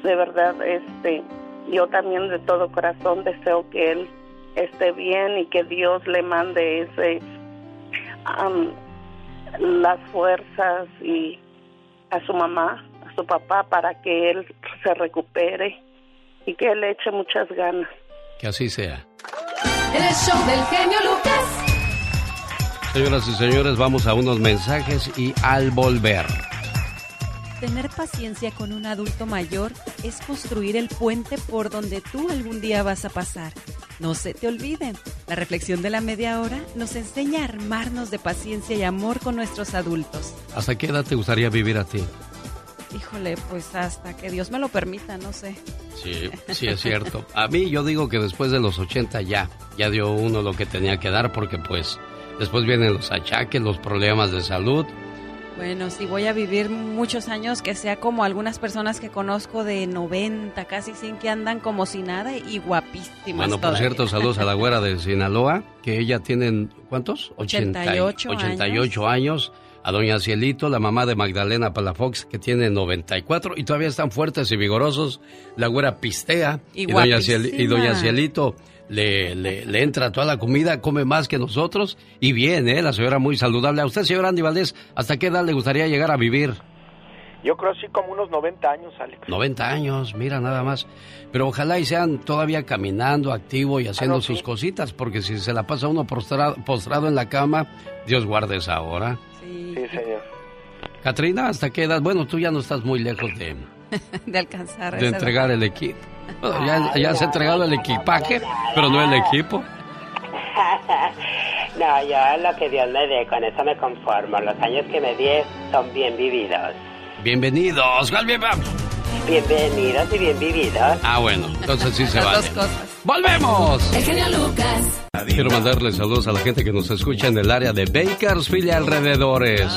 Speaker 16: De verdad, este, yo también de todo corazón deseo que él esté bien y que Dios le mande ese las fuerzas y a su mamá su papá para que él se recupere y que él eche muchas ganas.
Speaker 2: Que así sea.
Speaker 7: El show del genio Lucas.
Speaker 2: Señoras y señores, vamos a unos mensajes y al volver.
Speaker 25: Tener paciencia con un adulto mayor es construir el puente por donde tú algún día vas a pasar. No se te olviden, la reflexión de la media hora nos enseña a armarnos de paciencia y amor con nuestros adultos.
Speaker 2: ¿Hasta qué edad te gustaría vivir a ti?
Speaker 25: Híjole, pues hasta que Dios me lo permita, no sé.
Speaker 2: Sí, sí es cierto. A mí yo digo que después de los 80 ya, ya dio uno lo que tenía que dar porque pues después vienen los achaques, los problemas de salud.
Speaker 25: Bueno, si voy a vivir muchos años, que sea como algunas personas que conozco de 90, casi 100, que andan como si nada y guapísimas.
Speaker 2: Bueno, por cierto, saludos a la güera de Sinaloa, que ella tiene, ¿cuántos?
Speaker 25: 88,
Speaker 2: 88 años a doña Cielito, la mamá de Magdalena Palafox, que tiene 94 y todavía están fuertes y vigorosos. La güera pistea
Speaker 25: y,
Speaker 2: doña, y doña Cielito le, le, entra toda la comida, come más que nosotros y bien, ¿eh? La señora muy saludable. A usted, señor Andy Valdés, ¿hasta qué edad le gustaría llegar a vivir?
Speaker 3: Yo creo así como unos 90 años, Alex.
Speaker 2: 90 años, mira nada más. Pero ojalá y sean todavía caminando, activo y haciendo
Speaker 3: Ah,
Speaker 2: sus cositas, porque si se la pasa uno postrado, postrado en la cama, Dios guarde esa hora.
Speaker 3: Sí, señor.
Speaker 2: Katrina, ¿hasta qué edad? Bueno, tú ya no estás muy lejos de,
Speaker 25: de alcanzar.
Speaker 2: de entregar el equipo. Bueno, ya, ya has entregado el equipaje, pero no el equipo.
Speaker 6: No, yo lo que Dios me dé, con eso me conformo. Los años que me di son bien vividos.
Speaker 2: Bienvenidos. ¿Cuál bien-
Speaker 6: Bienvenidos y bien vividos.
Speaker 2: Ah, bueno, entonces sí se vale.
Speaker 6: cosas.
Speaker 2: ¡Volvemos!
Speaker 7: El genio Lucas.
Speaker 2: Quiero mandarle saludos a la gente que nos escucha en el área de Bakersfield y alrededores.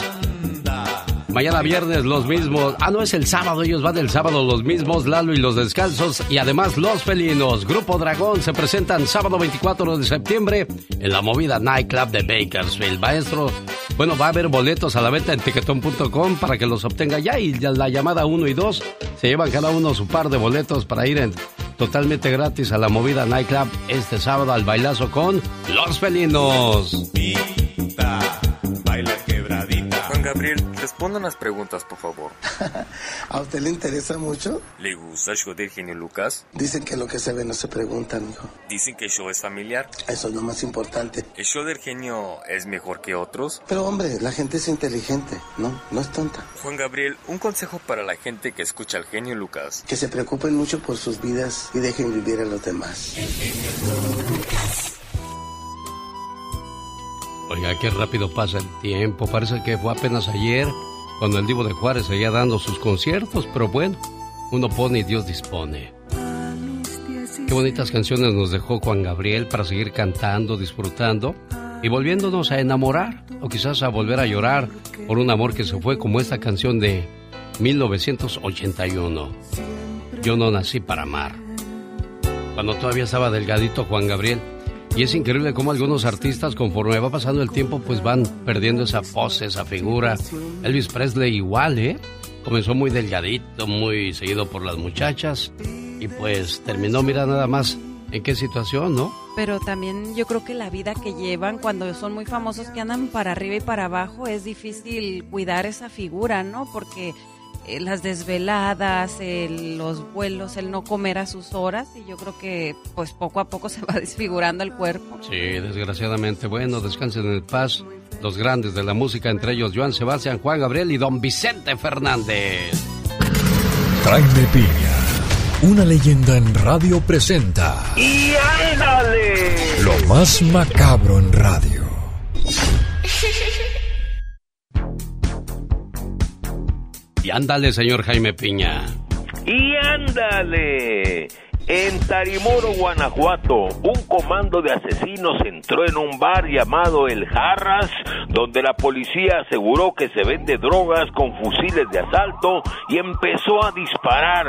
Speaker 2: Mañana viernes los mismos. Ah, no es el sábado, ellos van el sábado los mismos, Lalo y los descalzos y además los felinos. Grupo Dragón se presentan sábado 24 de septiembre en la movida Nightclub de Bakersfield. Maestro, bueno, va a haber boletos a la venta en tiquetón.com para que los obtenga ya y la llamada 1 y 2 se llevan cada uno su par de boletos para ir en totalmente gratis a la movida Nightclub este sábado al bailazo con los felinos.
Speaker 14: Juan Gabriel, responda unas preguntas, por favor.
Speaker 15: ¿A usted le interesa mucho?
Speaker 14: ¿Le gusta el show del genio Lucas?
Speaker 15: Dicen que lo que se ve no se pregunta, mijo.
Speaker 14: Dicen que el show es familiar.
Speaker 15: Eso es lo más importante.
Speaker 14: ¿El show del genio es mejor que otros?
Speaker 15: Pero hombre, la gente es inteligente, ¿no? No es tonta.
Speaker 14: Juan Gabriel, un consejo para la gente que escucha al genio Lucas.
Speaker 15: Que se preocupen mucho por sus vidas y dejen vivir a los demás.
Speaker 2: Oiga, qué rápido pasa el tiempo. Parece que fue apenas ayer cuando el Divo de Juárez seguía dando sus conciertos, pero bueno, uno pone y Dios dispone. Qué bonitas canciones nos dejó Juan Gabriel para seguir cantando, disfrutando y volviéndonos a enamorar o quizás a volver a llorar por un amor que se fue como esta canción de 1981. Yo no nací para amar. Cuando todavía estaba delgadito Juan Gabriel. Y es increíble cómo algunos artistas, conforme va pasando el tiempo, pues van perdiendo esa pose, esa figura. Elvis Presley igual, ¿eh? Comenzó muy delgadito, muy seguido por las muchachas. Y pues terminó, mira nada más en qué situación, ¿no?
Speaker 25: Pero también yo creo que la vida que llevan cuando son muy famosos, que andan para arriba y para abajo, es difícil cuidar esa figura, ¿no? Porque eh, las desveladas, el- los vuelos, el no comer a sus horas, y yo creo que pues poco a poco se va desfigurando el cuerpo.
Speaker 2: Sí, desgraciadamente. Bueno, descansen en paz los grandes de la música, entre ellos Joan Sebastián, Juan Gabriel y don Vicente Fernández.
Speaker 8: Jaime Piña, una leyenda en radio presenta
Speaker 10: ¡Y ándale!
Speaker 8: lo más macabro en radio.
Speaker 2: Y ándale, señor Jaime Piña.
Speaker 10: Y ándale. En Tarimoro, Guanajuato, un comando de asesinos entró en un bar llamado El Jarras, donde la policía aseguró que se vende drogas con fusiles de asalto y empezó a disparar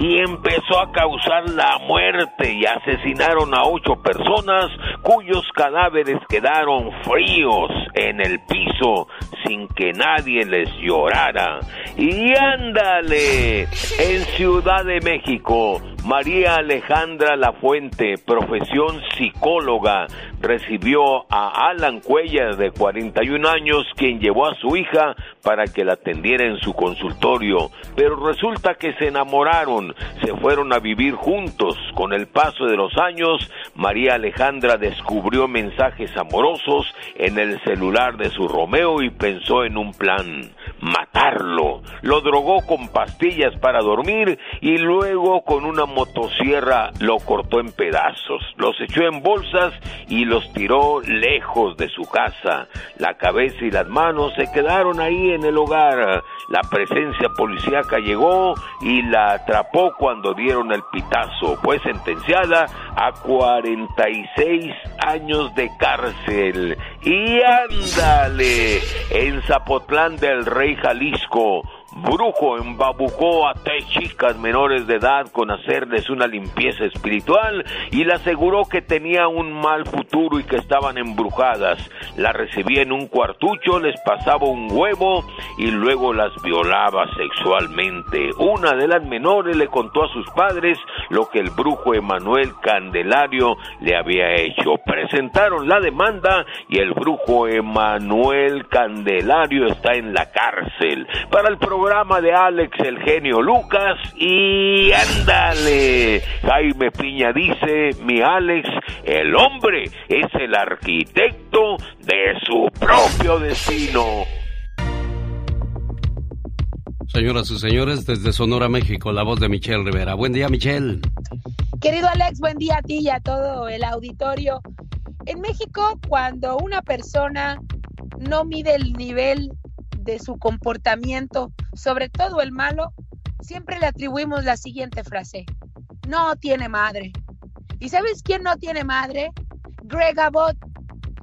Speaker 10: y empezó a causar la muerte y asesinaron a ocho personas cuyos cadáveres quedaron fríos en el piso sin que nadie les llorara. Y ándale, en Ciudad de México, María Alejandra Lafuente, profesión psicóloga, recibió a Alan Cuellar de 41 años, quien llevó a su hija para que la atendiera en su consultorio. Pero resulta que se enamoraron, se fueron a vivir juntos. Con el paso de los años, María Alejandra descubrió mensajes amorosos en el celular de su Romeo y pensó en un plan, matarlo. Lo drogó con pastillas para dormir y luego con una motosierra lo cortó en pedazos. Los echó en bolsas y los tiró lejos de su casa. La cabeza y las manos se quedaron ahí en el hogar. La presencia policíaca llegó y la atrapó cuando dieron el pitazo. Fue sentenciada a 46 años de cárcel. Y ándale, en Zapotlán del Rey Jalisco, Brujo embabucó a tres chicas menores de edad con hacerles una limpieza espiritual y le aseguró que tenía un mal futuro y que estaban embrujadas. La recibía en un cuartucho, les pasaba un huevo y luego las violaba sexualmente. Una de las menores le contó a sus padres lo que el brujo Emanuel Candelario le había hecho. Presentaron la demanda y el brujo Emanuel Candelario está en la cárcel. Para el programa de Alex el genio Lucas y ándale. Jaime Piña dice, mi Alex, el hombre es el arquitecto de su propio destino.
Speaker 2: Señoras y señores, desde Sonora, México, la voz de Michelle Rivera. Buen día, Michelle.
Speaker 26: Querido Alex, buen día a ti y a todo el auditorio. En México, cuando una persona no mide el nivel de su comportamiento, sobre todo el malo, siempre le atribuimos la siguiente frase. No tiene madre. ¿Y sabes quién no tiene madre? Greg Abbott,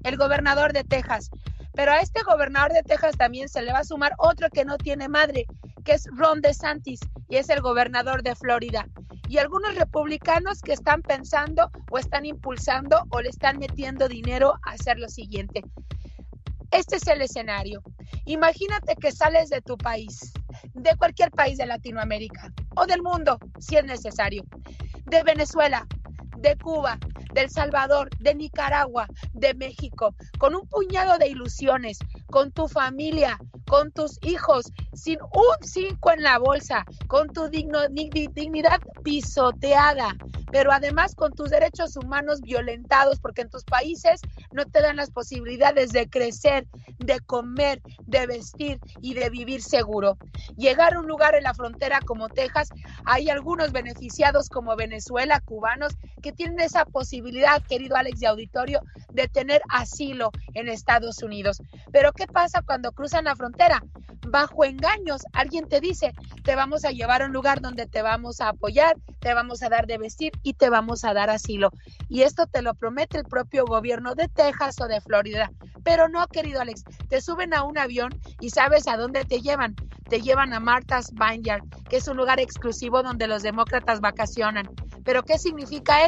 Speaker 26: el gobernador de Texas. Pero a este gobernador de Texas también se le va a sumar otro que no tiene madre, que es Ron DeSantis, y es el gobernador de Florida. Y algunos republicanos que están pensando o están impulsando o le están metiendo dinero a hacer lo siguiente. Este es el escenario. Imagínate que sales de tu país, de cualquier país de Latinoamérica o del mundo, si es necesario, de Venezuela, de Cuba, de El Salvador, de Nicaragua, de México, con un puñado de ilusiones, con tu familia, con tus hijos, sin un cinco en la bolsa, con tu digno- dig- dignidad pisoteada, pero además con tus derechos humanos violentados, porque en tus países no te dan las posibilidades de crecer, de comer, de vestir y de vivir seguro. Llegar a un lugar en la frontera como Texas, hay algunos beneficiados como Venezuela, cubanos, que tienen esa posibilidad, querido Alex de Auditorio, de tener asilo en Estados Unidos. Pero ¿qué pasa cuando cruzan la frontera? Bajo engaños, alguien te dice, te vamos a llevar a un lugar donde te vamos a apoyar, te vamos a dar de vestir y te vamos a dar asilo. Y esto te lo promete el propio gobierno de Texas o de Florida. Pero no, querido Alex, te suben a un avión y sabes a dónde te llevan. Te llevan a Martha's Vineyard, que es un lugar exclusivo donde los demócratas vacacionan. Pero ¿qué significa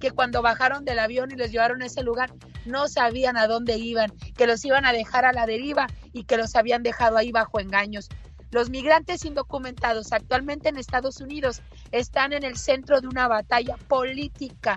Speaker 26: Que cuando bajaron del avión y los llevaron a ese lugar, no sabían a dónde iban, que los iban a dejar a la deriva y que los habían dejado ahí bajo engaños. Los migrantes indocumentados actualmente en Estados Unidos están en el centro de una batalla política.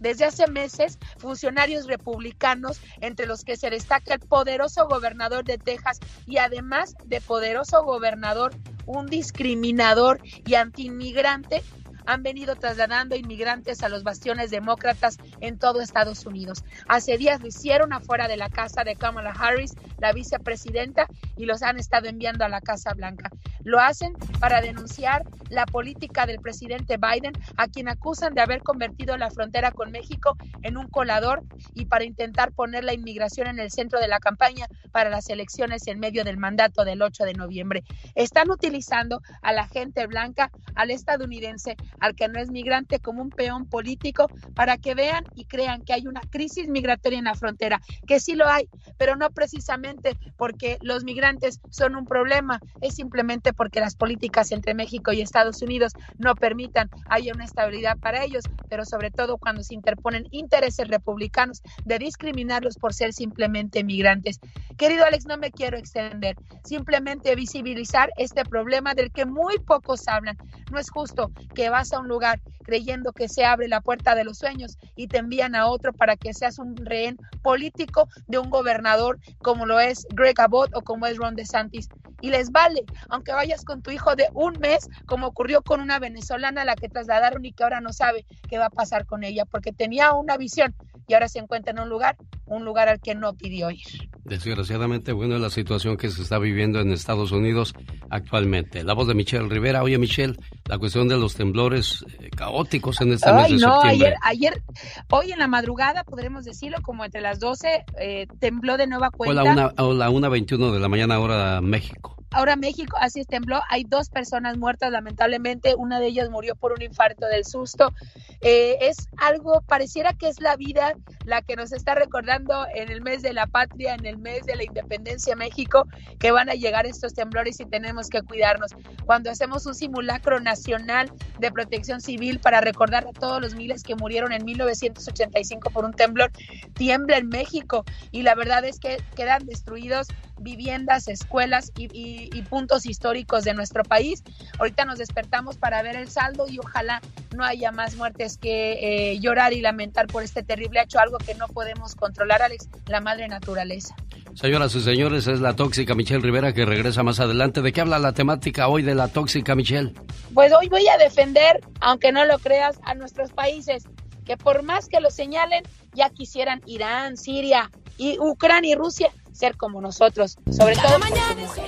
Speaker 26: Desde hace meses, funcionarios republicanos, entre los que se destaca el poderoso gobernador de Texas y además de poderoso gobernador, un discriminador y antiinmigrante, han venido trasladando inmigrantes a los bastiones demócratas en todo Estados Unidos. Hace días lo hicieron afuera de la casa de Kamala Harris, la vicepresidenta, y los han estado enviando a la Casa Blanca. Lo hacen para denunciar la política del presidente Biden, a quien acusan de haber convertido la frontera con México en un colador y para intentar poner la inmigración en el centro de la campaña para las elecciones en medio del mandato del 8 de noviembre. Están utilizando a la gente blanca, al estadounidense, al que no es migrante como un peón político para que vean y crean que hay una crisis migratoria en la frontera, que sí lo hay, pero no precisamente porque los migrantes son un problema, es simplemente porque las políticas entre México y Estados Unidos no permitan haya una estabilidad para ellos, pero sobre todo cuando se interponen intereses republicanos de discriminarlos por ser simplemente migrantes. Querido Alex, no me quiero extender, simplemente visibilizar este problema del que muy pocos hablan. No es justo que vas a un lugar creyendo que se abre la puerta de los sueños y te envían a otro para que seas un rehén político de un gobernador como lo es Greg Abbott o como es Ron DeSantis. Y les vale, aunque vayas con tu hijo de un mes, como ocurrió con una venezolana a la que trasladaron y que ahora no sabe qué va a pasar con ella, porque tenía una visión y ahora se encuentra en un lugar, un lugar al que no pidió ir.
Speaker 2: Desgraciadamente, bueno, es la situación que se está viviendo en Estados Unidos actualmente. La voz de Michelle Rivera. Oye, Michelle, la cuestión de los temblores eh, caóticos en este mes
Speaker 26: Ay,
Speaker 2: de
Speaker 26: no,
Speaker 2: septiembre.
Speaker 26: ayer, ayer, hoy en la madrugada, podremos decirlo, como entre las 12, eh, tembló de nueva cuenta.
Speaker 2: la una, o la 1.21 de la mañana hora México.
Speaker 26: Ahora México, así es, tembló. Hay dos personas muertas, lamentablemente. Una de ellas murió por un infarto del susto. Eh, es algo, pareciera que es la vida la que nos está recordando en el mes de la patria, en el mes de la independencia de México, que van a llegar estos temblores y tenemos que cuidarnos. Cuando hacemos un simulacro nacional de protección civil para recordar a todos los miles que murieron en 1985 por un temblor, tiembla en México y la verdad es que quedan destruidos viviendas, escuelas y, y- y puntos históricos de nuestro país. Ahorita nos despertamos para ver el saldo y ojalá no haya más muertes que eh, llorar y lamentar por este terrible hecho, algo que no podemos controlar, Alex, la madre naturaleza.
Speaker 2: Señoras y señores, es la tóxica Michelle Rivera que regresa más adelante. ¿De qué habla la temática hoy de la tóxica Michelle?
Speaker 26: Pues hoy voy a defender, aunque no lo creas, a nuestros países que por más que lo señalen, ya quisieran Irán, Siria y Ucrania y Rusia ser como nosotros, sobre todo
Speaker 5: mañana por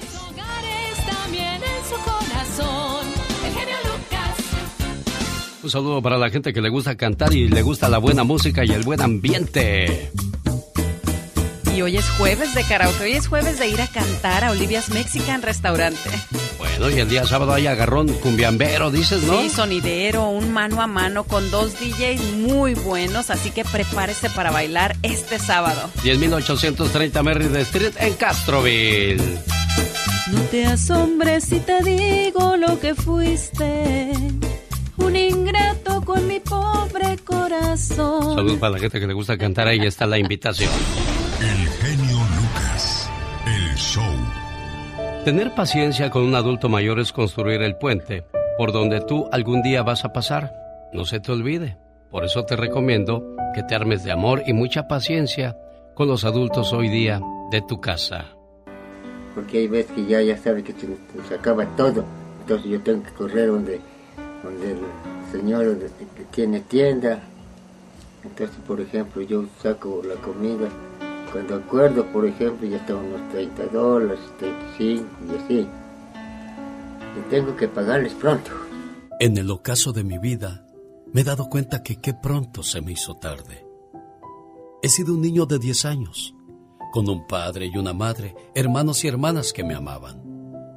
Speaker 1: Un saludo para la gente que le gusta cantar y le gusta la buena música y el buen ambiente.
Speaker 25: Y hoy es jueves de karaoke, hoy es jueves de ir a cantar a Olivia's Mexican Restaurante.
Speaker 1: Bueno, y el día sábado hay agarrón cumbiambero, dices, ¿no?
Speaker 25: Sí, sonidero, un mano a mano con dos DJs muy buenos, así que prepárese para bailar este sábado.
Speaker 1: 10.830 Merritt Street en Castroville.
Speaker 25: No te asombres si te digo lo que fuiste, un ingrato con mi pobre corazón.
Speaker 1: Saludos para la gente que le gusta cantar, ahí está la invitación.
Speaker 27: Show.
Speaker 1: Tener paciencia con un adulto mayor es construir el puente por donde tú algún día vas a pasar. No se te olvide. Por eso te recomiendo que te armes de amor y mucha paciencia con los adultos hoy día de tu casa.
Speaker 28: Porque hay veces que ya, ya sabe que se, se acaba todo. Entonces yo tengo que correr donde, donde el señor tiene tienda. Entonces, por ejemplo, yo saco la comida cuando acuerdo, por ejemplo, ya están unos 30 dólares, 35 y así. Y tengo que pagarles pronto.
Speaker 2: En el ocaso de mi vida, me he dado cuenta que qué pronto se me hizo tarde. He sido un niño de 10 años, con un padre y una madre, hermanos y hermanas que me amaban.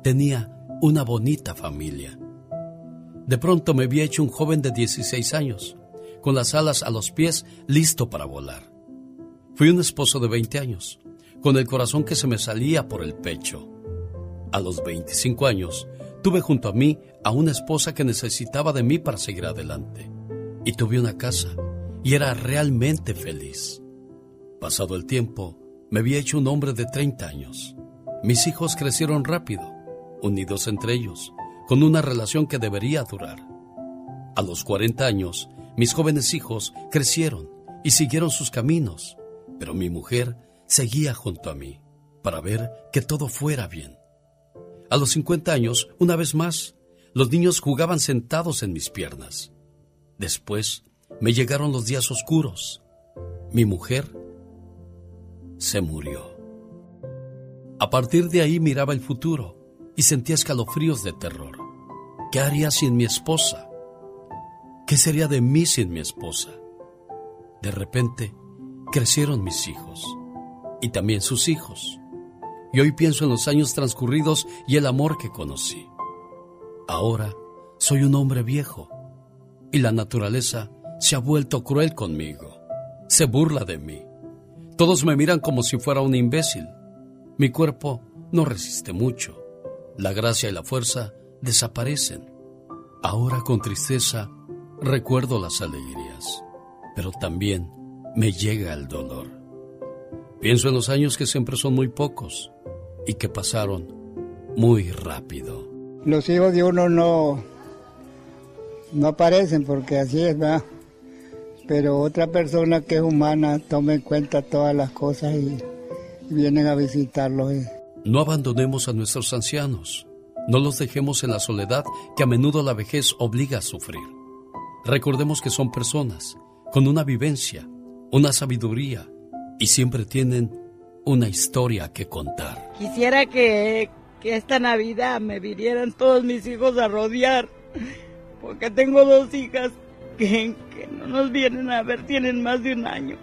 Speaker 2: Tenía una bonita familia. De pronto me había hecho un joven de 16 años, con las alas a los pies, listo para volar. Fui un esposo de 20 años, con el corazón que se me salía por el pecho. A los 25 años, tuve junto a mí a una esposa que necesitaba de mí para seguir adelante. Y tuve una casa, y era realmente feliz. Pasado el tiempo, me había hecho un hombre de 30 años. Mis hijos crecieron rápido, unidos entre ellos, con una relación que debería durar. A los 40 años, mis jóvenes hijos crecieron y siguieron sus caminos, pero mi mujer seguía junto a mí para ver que todo fuera bien. A los 50 años, una vez más, los niños jugaban sentados en mis piernas. Después me llegaron los días oscuros. Mi mujer se murió. A partir de ahí miraba el futuro y sentía escalofríos de terror. ¿Qué haría sin mi esposa? ¿Qué sería de mí sin mi esposa? De repente, crecieron mis hijos y también sus hijos. Y hoy pienso en los años transcurridos y el amor que conocí. Ahora soy un hombre viejo y la naturaleza se ha vuelto cruel conmigo. Se burla de mí. Todos me miran como si fuera un imbécil. Mi cuerpo no resiste mucho. La gracia y la fuerza desaparecen. Ahora con tristeza recuerdo las alegrías, pero también me llega el dolor. Pienso en los años que siempre son muy pocos y que pasaron muy rápido.
Speaker 29: Los hijos de uno no, no aparecen porque así es, ¿verdad? Pero otra persona que es humana toma en cuenta todas las cosas y, y vienen a visitarlos. y-
Speaker 2: No abandonemos a nuestros ancianos. No los dejemos en la soledad que a menudo la vejez obliga a sufrir. Recordemos que son personas con una vivencia, una sabiduría y siempre tienen una historia que contar.
Speaker 30: Quisiera que, que esta Navidad me vinieran todos mis hijos a rodear, porque tengo dos hijas que, que no nos vienen a ver, tienen más de un año.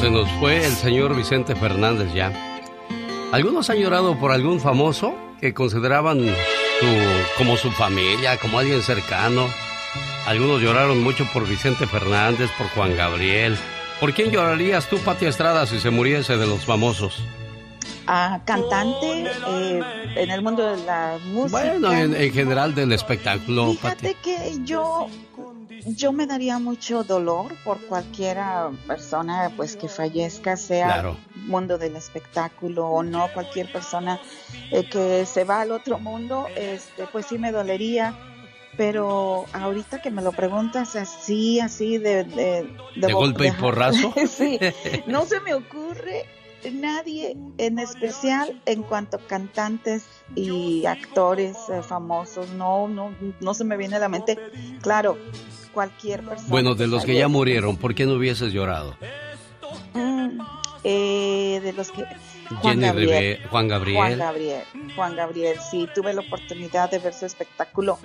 Speaker 1: Se nos fue el señor Vicente Fernández ya. Algunos han llorado por algún famoso que consideraban su- como su familia, como alguien cercano. Algunos lloraron mucho por Vicente Fernández, por Juan Gabriel. ¿Por quién llorarías tú, Pati Estrada, si se muriese de los famosos?
Speaker 31: a cantante eh, en el mundo de la música.
Speaker 1: Bueno, en, en general del espectáculo, Pati.
Speaker 31: Fíjate que yo, yo me daría mucho dolor por cualquiera persona pues que fallezca, sea
Speaker 1: Claro.
Speaker 31: mundo del espectáculo o no, cualquier persona eh, que se va al otro mundo, este, pues sí me dolería. pero ahorita que me lo preguntas así, así de... De,
Speaker 2: de, golpe y porrazo.
Speaker 31: sí, no se me ocurre nadie en especial en cuanto a cantantes y actores eh, famosos, no, no, no se me viene a la mente. Claro, cualquier persona.
Speaker 2: Bueno, de los que ya murieron, ¿por qué no hubieses llorado?
Speaker 31: Mm, eh, de los que
Speaker 2: Juan Gabriel, Juan Gabriel.
Speaker 31: Juan Gabriel. Juan Gabriel, sí, tuve la oportunidad de ver su espectáculo.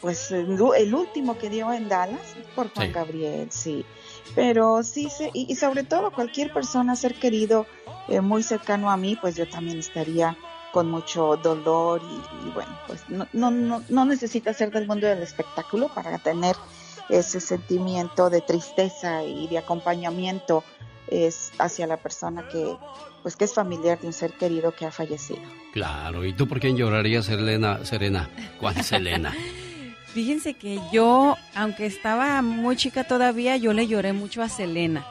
Speaker 31: Pues el, último que dio en Dallas por Juan Gabriel, sí. Pero sí, sí y, sobre todo cualquier persona, ser querido, eh, muy cercano a mí, pues yo también estaría con mucho dolor y, bueno, pues no, no, no, no necesita ser del mundo del espectáculo para tener ese sentimiento de tristeza y de acompañamiento es hacia la persona que pues que es familiar de un ser querido que ha fallecido.
Speaker 2: Claro, ¿y tú por quién llorarías, Serena? Serena, ¿cuál es Selena?
Speaker 25: Fíjense que yo, aunque estaba muy chica todavía, yo le lloré mucho a Selena.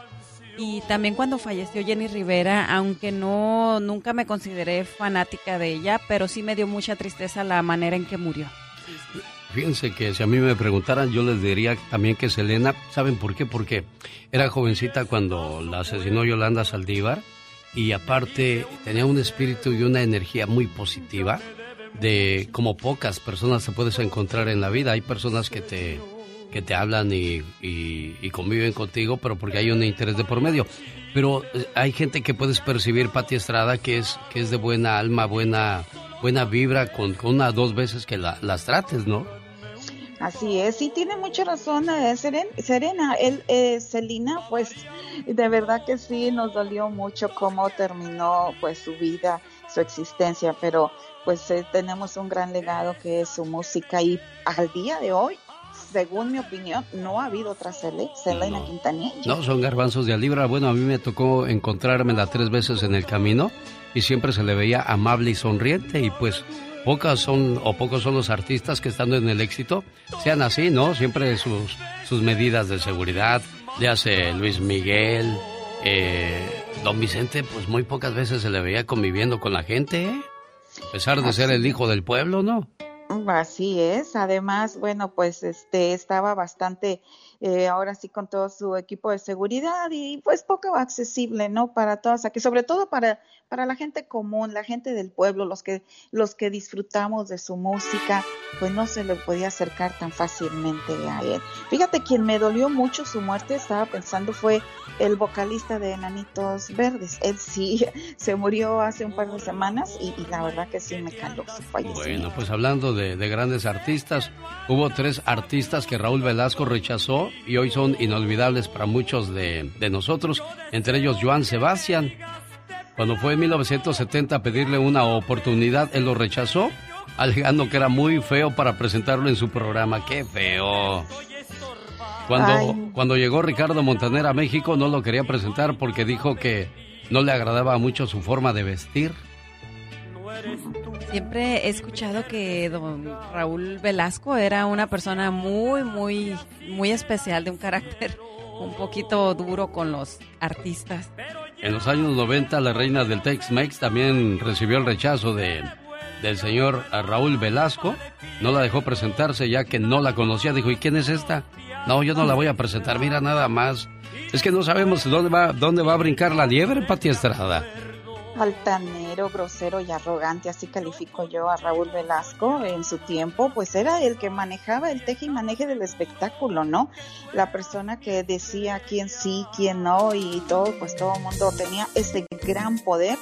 Speaker 25: Y también cuando falleció Jenny Rivera, aunque no nunca me consideré fanática de ella, pero sí me dio mucha tristeza la manera en que murió.
Speaker 2: Fíjense que si a mí me preguntaran, yo les diría también que Selena, ¿saben por qué? Porque era jovencita cuando la asesinó Yolanda Saldívar y aparte tenía un espíritu y una energía muy positiva de como pocas personas se puedes encontrar en la vida. Hay personas que te, que te hablan y, y, conviven contigo, pero porque hay un interés de por medio. Pero eh, hay gente que puedes percibir, Pati Estrada, que es, que es de buena alma, buena, buena vibra, con, con una dos veces que la, las trates, ¿no?
Speaker 31: Así es, sí tiene mucha razón eh, Serena. Él, eh, Celina, pues de verdad que sí nos dolió mucho cómo terminó pues su vida, su existencia, pero pues eh, tenemos un gran legado que es su música y al día de hoy según mi opinión, no ha habido otra Selena no. Quintanilla.
Speaker 2: No, son garbanzos de libra. Bueno, a mí me tocó encontrármela tres veces en el camino y siempre se le veía amable y sonriente y pues pocas son o pocos son los artistas que estando en el éxito sean así, ¿no? Siempre sus, sus medidas de seguridad, le hace Luis Miguel, eh, Don Vicente, pues muy pocas veces se le veía conviviendo con la gente, ¿eh? A pesar de ser el hijo del pueblo, ¿no?
Speaker 31: Así es. Además, bueno, pues este estaba bastante, eh, ahora sí con todo su equipo de seguridad y pues poco accesible, ¿no? Para todas, aquí, sobre todo para para la gente común, la gente del pueblo, los que, los que disfrutamos de su música, pues no se le podía acercar tan fácilmente a él. Fíjate, quien me dolió mucho su muerte, estaba pensando, fue el vocalista de Enanitos Verdes. Él sí se murió hace un par de semanas y, la verdad que sí me caló su fallecimiento.
Speaker 2: Bueno, pues hablando de, grandes artistas, hubo tres artistas que Raúl Velasco rechazó y hoy son inolvidables para muchos de, de nosotros, entre ellos Joan Sebastián. Cuando fue en 1970 a pedirle una oportunidad, él lo rechazó, alegando que era muy feo para presentarlo en su programa. ¡Qué feo! Cuando, cuando llegó Ricardo Montaner a México, no lo quería presentar porque dijo que no le agradaba mucho su forma de vestir.
Speaker 25: Siempre he escuchado que don Raúl Velasco era una persona muy, muy, muy especial, de un carácter un poquito duro con los artistas.
Speaker 2: En los años 90, la reina del Tex-Mex también recibió el rechazo de, del señor Raúl Velasco. No la dejó presentarse ya que no la conocía. Dijo, ¿y quién es esta? No, yo no la voy a presentar. Mira, nada más. Es que no sabemos dónde va, dónde va a brincar la liebre, Pati Estrada
Speaker 31: altanero, grosero y arrogante, así califico yo a Raúl Velasco en su tiempo, pues era el que manejaba el teje y maneje del espectáculo, ¿no? La persona que decía quién sí, quién no y todo, pues todo el mundo tenía ese gran poder,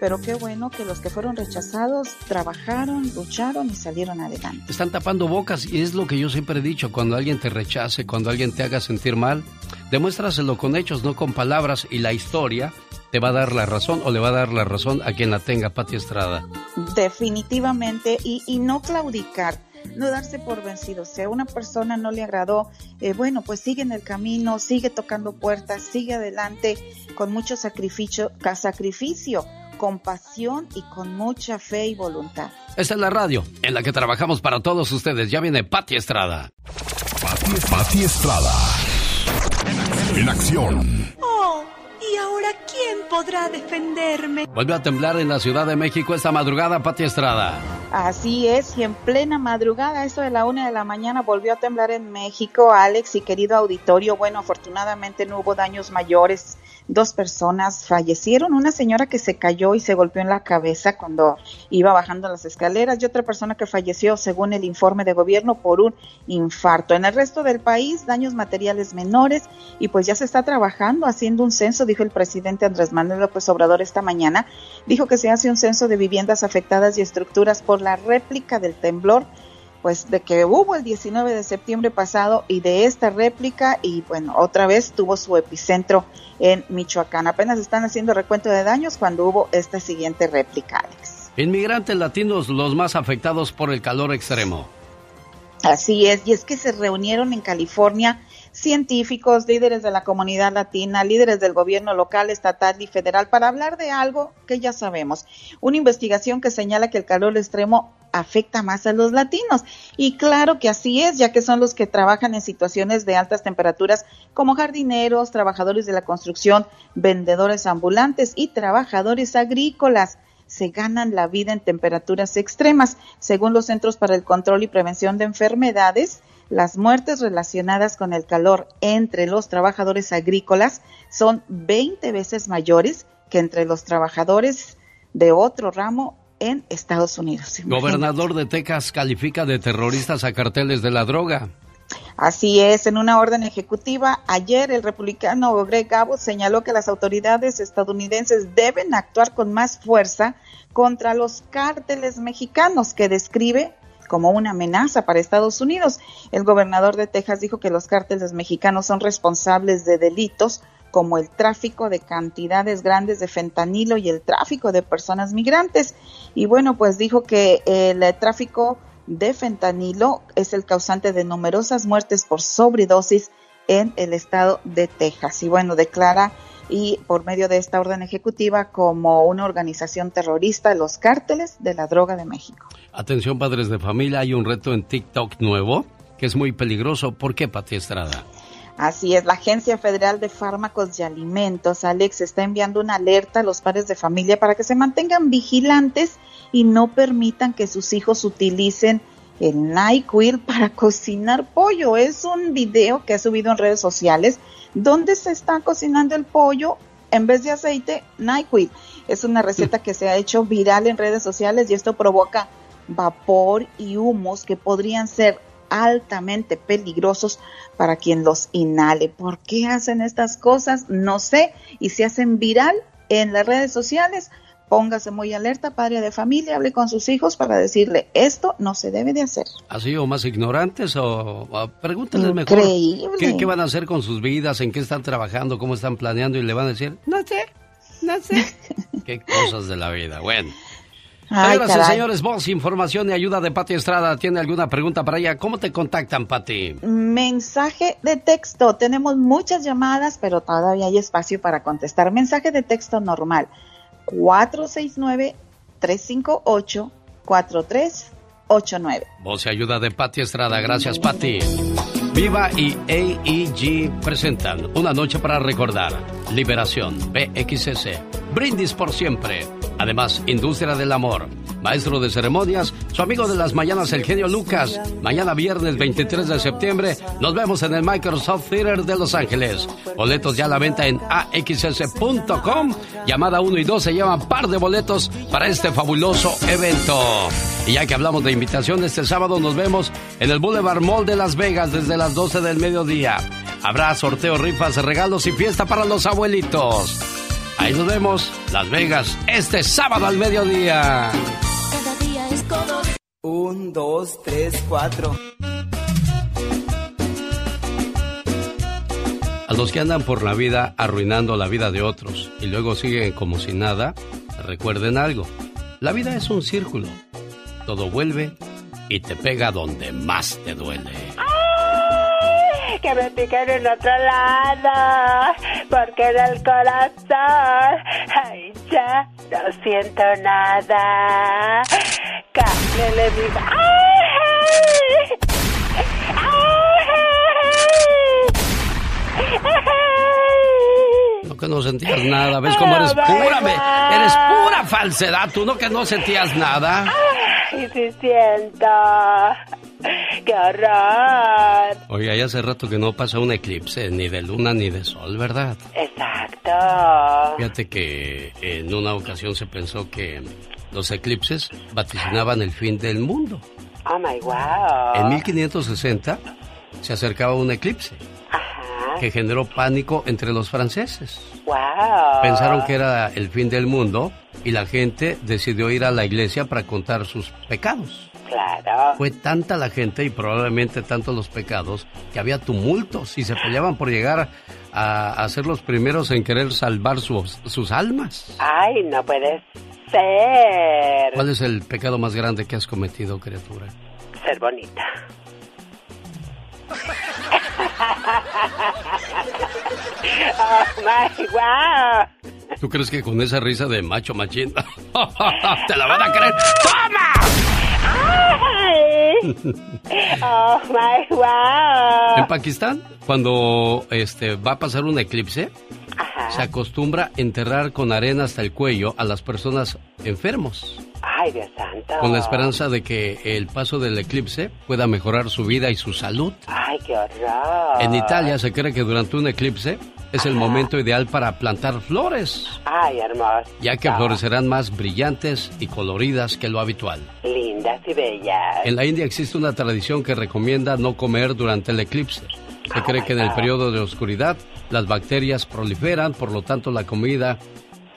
Speaker 31: pero qué bueno que los que fueron rechazados trabajaron, lucharon y salieron adelante.
Speaker 2: Están tapando bocas y es lo que yo siempre he dicho, cuando alguien te rechace, cuando alguien te haga sentir mal, demuéstraselo con hechos, no con palabras y la historia te va a dar la razón o le va a dar la razón a quien la tenga, Pati Estrada.
Speaker 31: Definitivamente, y, y no claudicar no darse por vencido. Si a una persona no le agradó, eh, bueno, pues sigue en el camino, sigue tocando puertas, sigue adelante con mucho sacrificio, sacrificio, compasión y con mucha fe y voluntad.
Speaker 2: Esta es la radio en la que trabajamos para todos ustedes. Ya viene Pati Estrada.
Speaker 1: Pati Estrada. En acción.
Speaker 22: Oh, ¿y ahora quién podrá defenderme.
Speaker 2: Vuelve a temblar en la Ciudad de México esta madrugada, Pati Estrada.
Speaker 31: Así es, y en plena madrugada, eso de la una de la mañana, volvió a temblar en México, Alex y querido auditorio. Bueno, afortunadamente no hubo daños mayores dos personas fallecieron, una señora que se cayó y se golpeó en la cabeza cuando iba bajando las escaleras y otra persona que falleció, según el informe de gobierno, por un infarto. En el resto del país, daños materiales menores y pues ya se está trabajando haciendo un censo, dijo el presidente Andrés Manuel López Obrador esta mañana, dijo que se hace un censo de viviendas afectadas y estructuras por la réplica del temblor pues de que hubo el 19 de septiembre pasado y de esta réplica y bueno, otra vez tuvo su epicentro en Michoacán. Apenas están haciendo recuento de daños cuando hubo esta siguiente réplica, Alex.
Speaker 2: Inmigrantes latinos los más afectados por el calor extremo.
Speaker 31: Así es, y es que se reunieron en California científicos, líderes de la comunidad latina, líderes del gobierno local, estatal y federal para hablar de algo que ya sabemos. Una investigación que señala que el calor extremo afecta más a los latinos. Y claro que así es, ya que son los que trabajan en situaciones de altas temperaturas como jardineros, trabajadores de la construcción, vendedores ambulantes y trabajadores agrícolas se ganan la vida en temperaturas extremas. Según los Centros para el Control y Prevención de Enfermedades, las muertes relacionadas con el calor entre los trabajadores agrícolas son 20 veces mayores que entre los trabajadores de otro ramo en Estados Unidos.
Speaker 2: Gobernador de Texas califica de terroristas a carteles de la droga.
Speaker 31: Así es, en una orden ejecutiva, ayer el republicano Greg Abbott señaló que las autoridades estadounidenses deben actuar con más fuerza contra los cárteles mexicanos que describe como una amenaza para Estados Unidos. El gobernador de Texas dijo que los cárteles mexicanos son responsables de delitos como el tráfico de cantidades grandes de fentanilo y el tráfico de personas migrantes. Y bueno, pues dijo que el tráfico de fentanilo es el causante de numerosas muertes por sobredosis en el estado de Texas. Y bueno, declara y por medio de esta orden ejecutiva como una organización terrorista los cárteles de la droga de México.
Speaker 2: Atención padres de familia, hay un reto en TikTok nuevo que es muy peligroso. ¿Por qué, Pati Estrada?
Speaker 31: Así es, la Agencia Federal de Fármacos y Alimentos, Alex, está enviando una alerta a los padres de familia para que se mantengan vigilantes y no permitan que sus hijos utilicen el NyQuil para cocinar pollo. Es un video que ha subido en redes sociales donde se está cocinando el pollo en vez de aceite, NyQuil. Es una receta que se ha hecho viral en redes sociales y esto provoca vapor y humos que podrían ser altamente peligrosos para quien los inhale. ¿Por qué hacen estas cosas? No sé. Y se hacen viral en las redes sociales. Póngase muy alerta, padre de familia, hable con sus hijos para decirle, esto no se debe de hacer.
Speaker 2: ¿Así o más ignorantes o, pregúntenles mejor ¿qué, qué van a hacer con sus vidas, en qué están trabajando, cómo están planeando y le van a decir, no sé, no sé. qué cosas de la vida. Bueno. Señoras y señores, voz, información y ayuda de Pati Estrada. ¿Tiene alguna pregunta para ella? ¿Cómo te contactan, Pati?
Speaker 31: Mensaje de texto. Tenemos muchas llamadas, pero todavía hay espacio para contestar. Mensaje de texto normal. 469-358-4389.
Speaker 2: Voz y ayuda de Pati Estrada. Gracias, Pati. Viva y AEG presentan Una Noche para Recordar, Liberación, BXS, Brindis por Siempre, además Industria del Amor, Maestro de Ceremonias, su amigo de las mañanas, el genio Lucas. Mañana viernes 23 de septiembre nos vemos en el Microsoft Theater de Los Ángeles. Boletos ya a la venta en axs.com. Llamada 1 y 2 se llevan par de boletos para este fabuloso evento. Y ya que hablamos de invitación, este sábado nos vemos en el Boulevard Mall de Las Vegas desde las 12 del mediodía. Habrá sorteo, rifas, regalos y fiesta para los abuelitos. Ahí nos vemos, Las Vegas, este sábado al mediodía. Cada día es
Speaker 32: Un, dos, tres, cuatro.
Speaker 2: A los que andan por la vida arruinando la vida de otros y luego siguen como si nada, recuerden algo. La vida es un círculo todo vuelve y te pega donde más te duele.
Speaker 6: Que me piquen en otro lado, porque en el corazón, ay, ya no siento nada. le digo, ¡ay! ¡Ay!
Speaker 2: ¿No que no sentías nada. ¿Ves cómo eres pura? Eres pura falsedad. Tú no que no sentías nada.
Speaker 6: Ay, sí siento. ¡Qué horror!
Speaker 2: Oye, hay hace rato que no pasa un eclipse, ni de luna ni de sol, ¿verdad?
Speaker 6: Exacto.
Speaker 2: Fíjate que en una ocasión se pensó que los eclipses vaticinaban el fin del mundo.
Speaker 6: Oh my wow.
Speaker 2: En 1560 se acercaba un eclipse que generó pánico entre los franceses.
Speaker 6: Wow.
Speaker 2: Pensaron que era el fin del mundo y la gente decidió ir a la iglesia para contar sus pecados.
Speaker 6: Claro.
Speaker 2: Fue tanta la gente y probablemente tantos los pecados que había tumultos y se peleaban por llegar a, a ser los primeros en querer salvar sus, sus almas.
Speaker 6: Ay, no puede ser.
Speaker 2: ¿Cuál es el pecado más grande que has cometido, criatura?
Speaker 6: Ser bonita. oh my wow.
Speaker 2: ¿Tú crees que con esa risa de macho machín te la van a creer? ¡Toma!
Speaker 6: Ay. Oh my wow.
Speaker 2: En Pakistán, cuando este va a pasar un eclipse, se acostumbra enterrar con arena hasta el cuello a las personas enfermos.
Speaker 6: Ay, Dios santo.
Speaker 2: Con la esperanza de que el paso del eclipse pueda mejorar su vida y su salud.
Speaker 6: Ay, qué horror.
Speaker 2: En Italia se cree que durante un eclipse es el momento ideal para plantar flores.
Speaker 6: Ay, hermoso.
Speaker 2: Ya que florecerán más brillantes y coloridas que lo habitual.
Speaker 6: Lindas y bellas.
Speaker 2: En la India existe una tradición que recomienda no comer durante el eclipse. Se cree que en el periodo de oscuridad las bacterias proliferan, por lo tanto la comida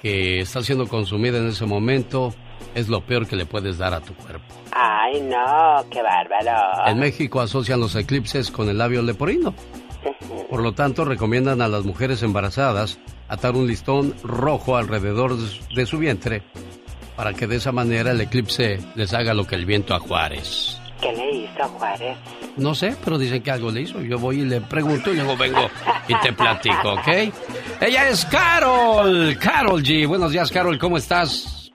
Speaker 2: que está siendo consumida en ese momento es lo peor que le puedes dar a tu cuerpo.
Speaker 6: Ay, no, qué bárbaro.
Speaker 2: En México asocian los eclipses con el labio leporino. Por lo tanto, recomiendan a las mujeres embarazadas atar un listón rojo alrededor de su vientre para que de esa manera el eclipse les haga lo que el viento a Juárez.
Speaker 6: ¿Qué le hizo Juárez?
Speaker 2: No sé, pero dicen que algo le hizo. Yo voy y le pregunto y luego vengo y te platico, ¿ok? Ella es Carol, Carol G. Buenos días, Carol, ¿cómo estás?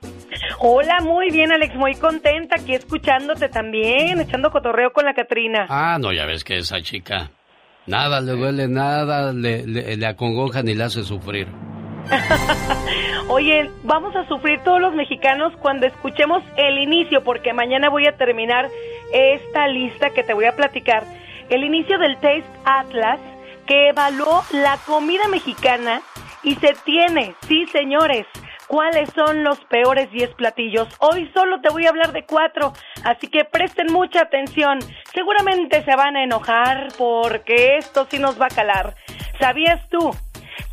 Speaker 22: Hola, muy bien, Alex, muy contenta aquí escuchándote también, echando cotorreo con la Catrina.
Speaker 2: Ah, no, ya ves que esa chica nada le duele, nada le, le, le acongoja ni le hace sufrir.
Speaker 22: Oye, vamos a sufrir todos los mexicanos cuando escuchemos el inicio, porque mañana voy a terminar esta lista que te voy a platicar. El inicio del Taste Atlas, que evaluó la comida mexicana y se tiene, sí señores, cuáles son los peores 10 platillos. Hoy solo te voy a hablar de cuatro, así que presten mucha atención. Seguramente se van a enojar porque esto sí nos va a calar. ¿Sabías tú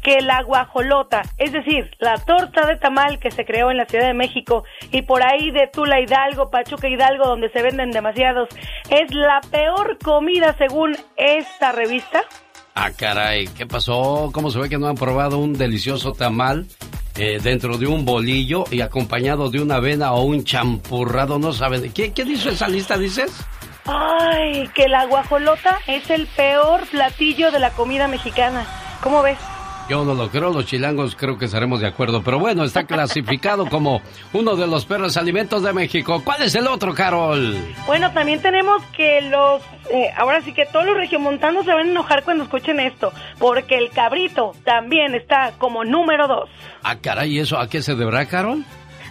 Speaker 22: que la guajolota, es decir, la torta de tamal que se creó en la Ciudad de México y por ahí de Tula Hidalgo, Pachuca Hidalgo, donde se venden demasiados, es la peor comida según esta revista?
Speaker 2: Ah, caray, ¿qué pasó? ¿Cómo se ve que no han probado un delicioso tamal eh, dentro de un bolillo y acompañado de una avena o un champurrado? No saben. ¿Qué, qué dice esa lista, dices?
Speaker 22: Ay, que la guajolota es el peor platillo de la comida mexicana. ¿Cómo ves?
Speaker 2: Yo no lo creo, los chilangos creo que estaremos de acuerdo, pero bueno, está clasificado como uno de los peores alimentos de México. ¿Cuál es el otro, Carol?
Speaker 22: Bueno, también tenemos que los, eh, ahora sí que todos los regiomontanos se van a enojar cuando escuchen esto, porque el cabrito también está como número dos.
Speaker 2: Ah, caray, ¿y eso a qué se deberá, Carol?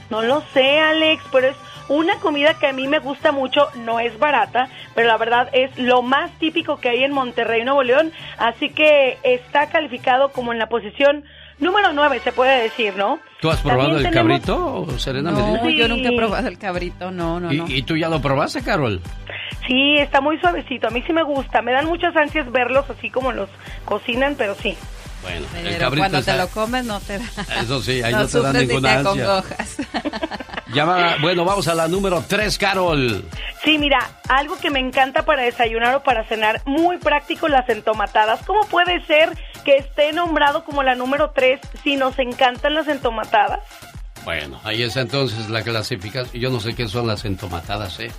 Speaker 22: No lo sé, Alex, pero es una comida que a mí me gusta mucho, no es barata, pero la verdad es lo más típico que hay en Monterrey, Nuevo León, así que está calificado como en la posición número 9, se puede decir, ¿no?
Speaker 2: ¿Tú has probado
Speaker 22: También
Speaker 2: el
Speaker 22: tenemos-
Speaker 2: cabrito, Serena
Speaker 25: No,
Speaker 2: Medina?
Speaker 25: yo nunca he probado el cabrito, no, no,
Speaker 2: ¿Y,
Speaker 25: no.
Speaker 2: y tú ya lo probaste, Carol?
Speaker 22: Sí, está muy suavecito, a mí sí me gusta, me dan muchas ansias verlos así como los cocinan, pero sí.
Speaker 2: Bueno, el
Speaker 25: Pero
Speaker 2: cabrito
Speaker 25: cuando
Speaker 2: está-
Speaker 25: te lo comes no te da.
Speaker 2: Eso sí, ahí no, te
Speaker 25: ni
Speaker 2: ninguna
Speaker 25: te
Speaker 2: ansia.
Speaker 25: acongojas.
Speaker 2: Llama- bueno, vamos a la número 3, Carol.
Speaker 22: Sí, mira, algo que me encanta para desayunar o para cenar, muy práctico las entomatadas. ¿Cómo puede ser que esté nombrado como la número 3 si nos encantan las entomatadas?
Speaker 2: Bueno, ahí está entonces la clasificación. Yo no sé qué son las entomatadas, ¿eh?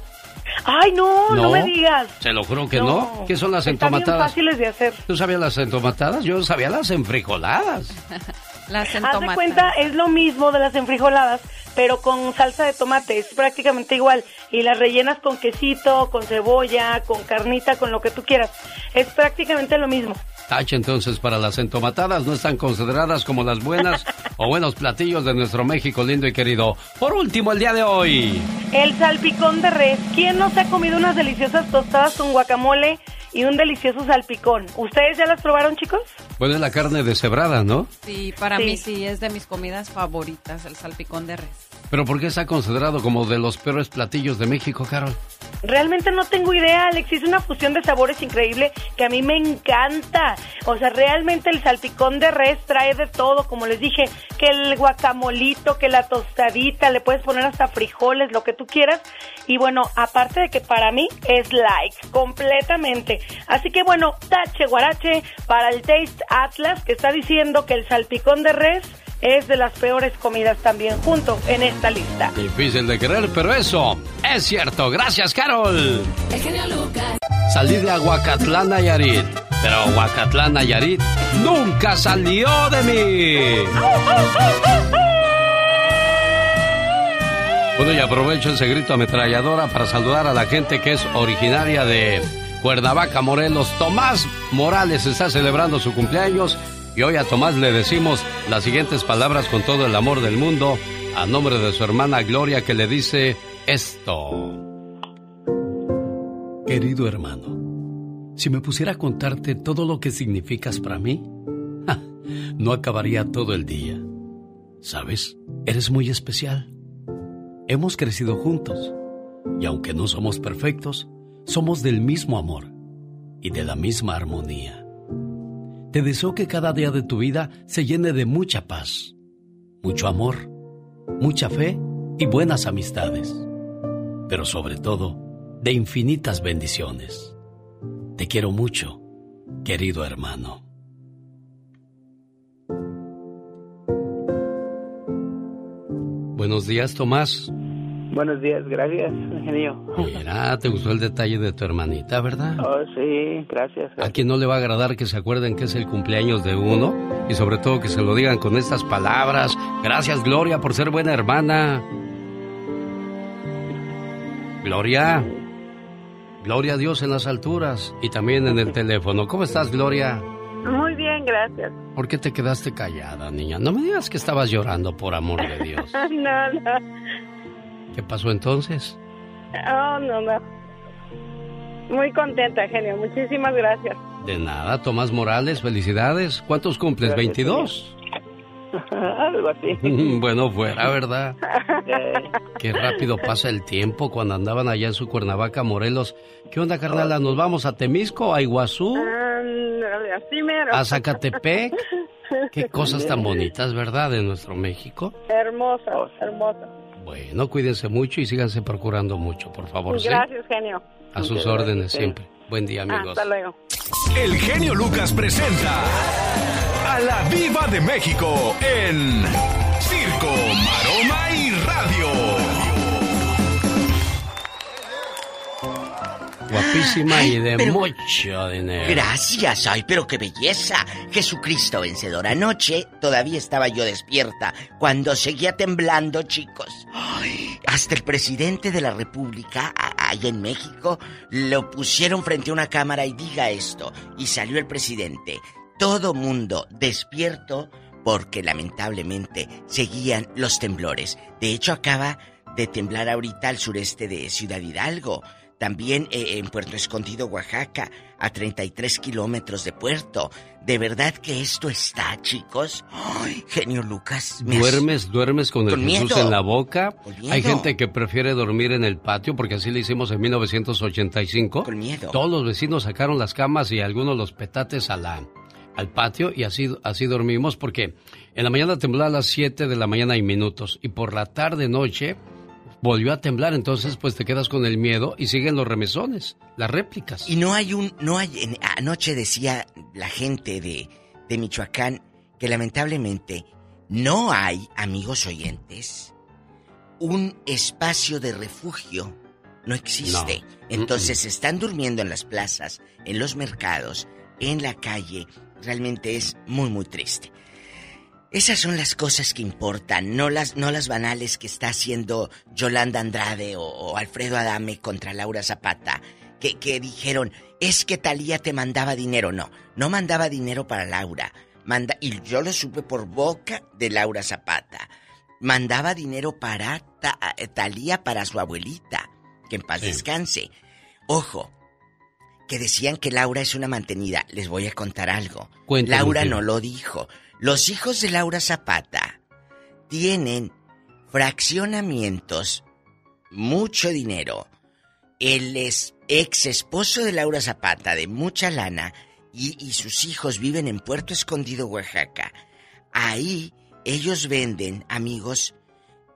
Speaker 22: Ay, no, no,
Speaker 2: ¿No?
Speaker 22: me digas.
Speaker 2: Se lo juro que no. ¿Qué son las
Speaker 22: Están bien
Speaker 2: entomatadas?
Speaker 22: fáciles de hacer.
Speaker 2: ¿Tú sabías las entomatadas? Yo sabía las enfrijoladas.
Speaker 25: Las
Speaker 22: Haz de cuenta, es lo mismo de las enfrijoladas, pero con salsa de tomate, es prácticamente igual. Y las rellenas con quesito, con cebolla, con carnita, con lo que tú quieras. Es prácticamente lo mismo.
Speaker 2: Tache entonces para las entomatadas, no están consideradas como las buenas o buenos platillos de nuestro México lindo y querido. Por último, el día de hoy.
Speaker 22: El salpicón de res. ¿Quién no se ha comido unas deliciosas tostadas con guacamole y un delicioso salpicón? ¿Ustedes ya las probaron, chicos?
Speaker 2: Bueno, es la carne deshebrada, ¿no?
Speaker 25: Sí, para
Speaker 22: Sí.
Speaker 25: mí sí, es de mis comidas favoritas, el salpicón de res.
Speaker 2: Pero ¿por qué está considerado como de los peores platillos de México, Carol?
Speaker 22: Realmente no tengo idea, Alex. Es una fusión de sabores increíble que a mí me encanta. O sea, realmente el salpicón de res trae de todo, como les dije, que el guacamolito, que la tostadita, le puedes poner hasta frijoles, lo que tú quieras. Y bueno, aparte de que para mí es like, completamente. Así que bueno, tache guarache para el Taste Atlas, que está diciendo que el salpicón de res es de las peores comidas también junto en esta lista.
Speaker 2: Difícil de creer, pero eso es cierto. Gracias, Carol.
Speaker 7: El genio Lucas.
Speaker 2: Salí de Aguacatlán, Nayarit. Pero Aguacatlán, Nayarit nunca salió de mí. Bueno, y aprovecho ese grito ametralladora para saludar a la gente que es originaria de Cuernavaca, Morelos. Tomás Morales está celebrando su cumpleaños y hoy a Tomás le decimos las siguientes palabras con todo el amor del mundo a nombre de su hermana Gloria que le dice esto. Querido hermano, si me pusiera a contarte todo lo que significas para mí, no acabaría todo el día. ¿Sabes? Eres muy especial. Hemos crecido juntos y aunque no somos perfectos, somos del mismo amor y de la misma armonía. Te deseo que cada día de tu vida se llene de mucha paz, mucho amor, mucha fe y buenas amistades, pero sobre todo de infinitas bendiciones. Te quiero mucho, querido hermano. Buenos días, Tomás.
Speaker 33: Buenos días, gracias, genio.
Speaker 2: Mira, te gustó el detalle de tu hermanita, ¿verdad?
Speaker 33: Oh, sí, gracias.
Speaker 2: ¿A quién no le va a agradar que se acuerden que es el cumpleaños de uno? Y sobre todo que se lo digan con estas palabras. Gracias, Gloria, por ser buena hermana. Gloria. Gloria a Dios en las alturas y también en el teléfono. ¿Cómo estás, Gloria?
Speaker 34: Muy bien, gracias.
Speaker 2: ¿Por qué te quedaste callada, niña? No me digas que estabas llorando, por amor de Dios.
Speaker 34: no, no.
Speaker 2: ¿Qué pasó entonces?
Speaker 34: Oh, no, no. Muy contenta, genio. Muchísimas gracias.
Speaker 2: De nada, Tomás Morales, felicidades. ¿Cuántos cumples?
Speaker 33: Gracias,
Speaker 2: ¿22?
Speaker 33: Algo así.
Speaker 2: bueno, fuera, ¿verdad? Qué rápido pasa el tiempo cuando andaban allá en su Cuernavaca, Morelos. ¿Qué onda, carnala? ¿Nos vamos a Temisco, a Iguazú,
Speaker 34: Ándale, así mero.
Speaker 2: a Zacatepec? Qué cosas tan bonitas, ¿verdad? De nuestro México.
Speaker 34: Hermosa, hermosa.
Speaker 2: Bueno, cuídense mucho y síganse procurando mucho, por favor. ¿sí?
Speaker 34: Gracias, genio.
Speaker 2: A sus órdenes siempre. Buen día, amigos.
Speaker 34: Hasta luego.
Speaker 1: El genio Lucas presenta a la Viva de México en Circo, Maroma y Radio.
Speaker 2: Guapísima y de
Speaker 35: pero-
Speaker 2: mucho dinero.
Speaker 35: Gracias, ay, pero qué belleza. Jesucristo vencedor. Anoche todavía estaba yo despierta cuando seguía temblando, chicos. Ay, hasta el presidente de la República, allá en México, lo pusieron frente a una cámara y diga esto. Y salió el presidente. Todo mundo despierto porque lamentablemente seguían los temblores. De hecho, acaba de temblar ahorita al sureste de Ciudad Hidalgo. También eh, en Puerto Escondido, Oaxaca, a 33 kilómetros de Puerto. De verdad que esto está, chicos. Ay, genio Lucas. has-
Speaker 2: ¿Duermes, duermes con el
Speaker 35: Con
Speaker 2: Jesús
Speaker 35: miedo.
Speaker 2: en la boca? Hay gente que prefiere dormir en el patio porque así le hicimos en 1985.
Speaker 35: Con miedo.
Speaker 2: Todos los vecinos sacaron las camas y algunos los petates a la, al patio y así, así dormimos porque en la mañana tembló a las 7 de la mañana y minutos y por la tarde noche volvió a temblar, entonces pues te quedas con el miedo y siguen los remesones, las réplicas.
Speaker 35: Y no hay un, no hay, en- anoche decía la gente de, de Michoacán que lamentablemente no hay, amigos oyentes, un espacio de refugio. No existe.
Speaker 2: No.
Speaker 35: Entonces están durmiendo en las plazas, en los mercados, en la calle. Realmente es muy, muy triste. Esas son las cosas que importan, no las, no las banales que está haciendo Yolanda Andrade o, o Alfredo Adame contra Laura Zapata, que, que dijeron, es que Talía te mandaba dinero. No, no mandaba dinero para Laura. Manda, y yo lo supe por boca de Laura Zapata. Mandaba dinero para Ta- Talía para su abuelita, que en paz descanse. Ojo, que decían que Laura es una mantenida. Les voy a contar algo.
Speaker 2: Cuéntame,
Speaker 35: Laura no lo dijo. Los hijos de Laura Zapata tienen fraccionamientos, mucho dinero. El ex esposo de Laura Zapata, de mucha lana, y, sus hijos viven en Puerto Escondido, Oaxaca. Ahí ellos venden, amigos,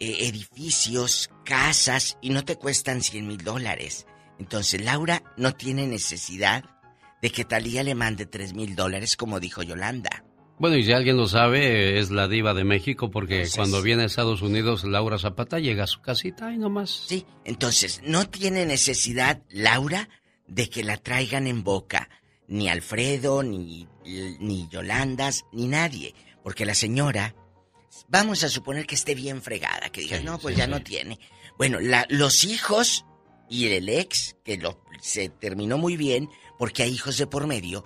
Speaker 35: eh, edificios, casas, y no te cuestan 100 mil dólares. Entonces Laura no tiene necesidad de que Talía le mande 3 mil dólares, como dijo Yolanda.
Speaker 2: Bueno, y si alguien lo sabe, es la diva de México, porque
Speaker 35: Entonces-
Speaker 2: cuando viene a Estados Unidos, Laura Zapata llega a su casita y nomás.
Speaker 35: Sí, entonces no tiene necesidad Laura de que la traigan en boca, ni Alfredo, ni, ni Yolandas, ni nadie, porque la señora, vamos a suponer que esté bien fregada, que diga, no, pues ya no tiene. Bueno, la- los hijos y el ex, que lo, se terminó muy bien, porque hay hijos de por medio,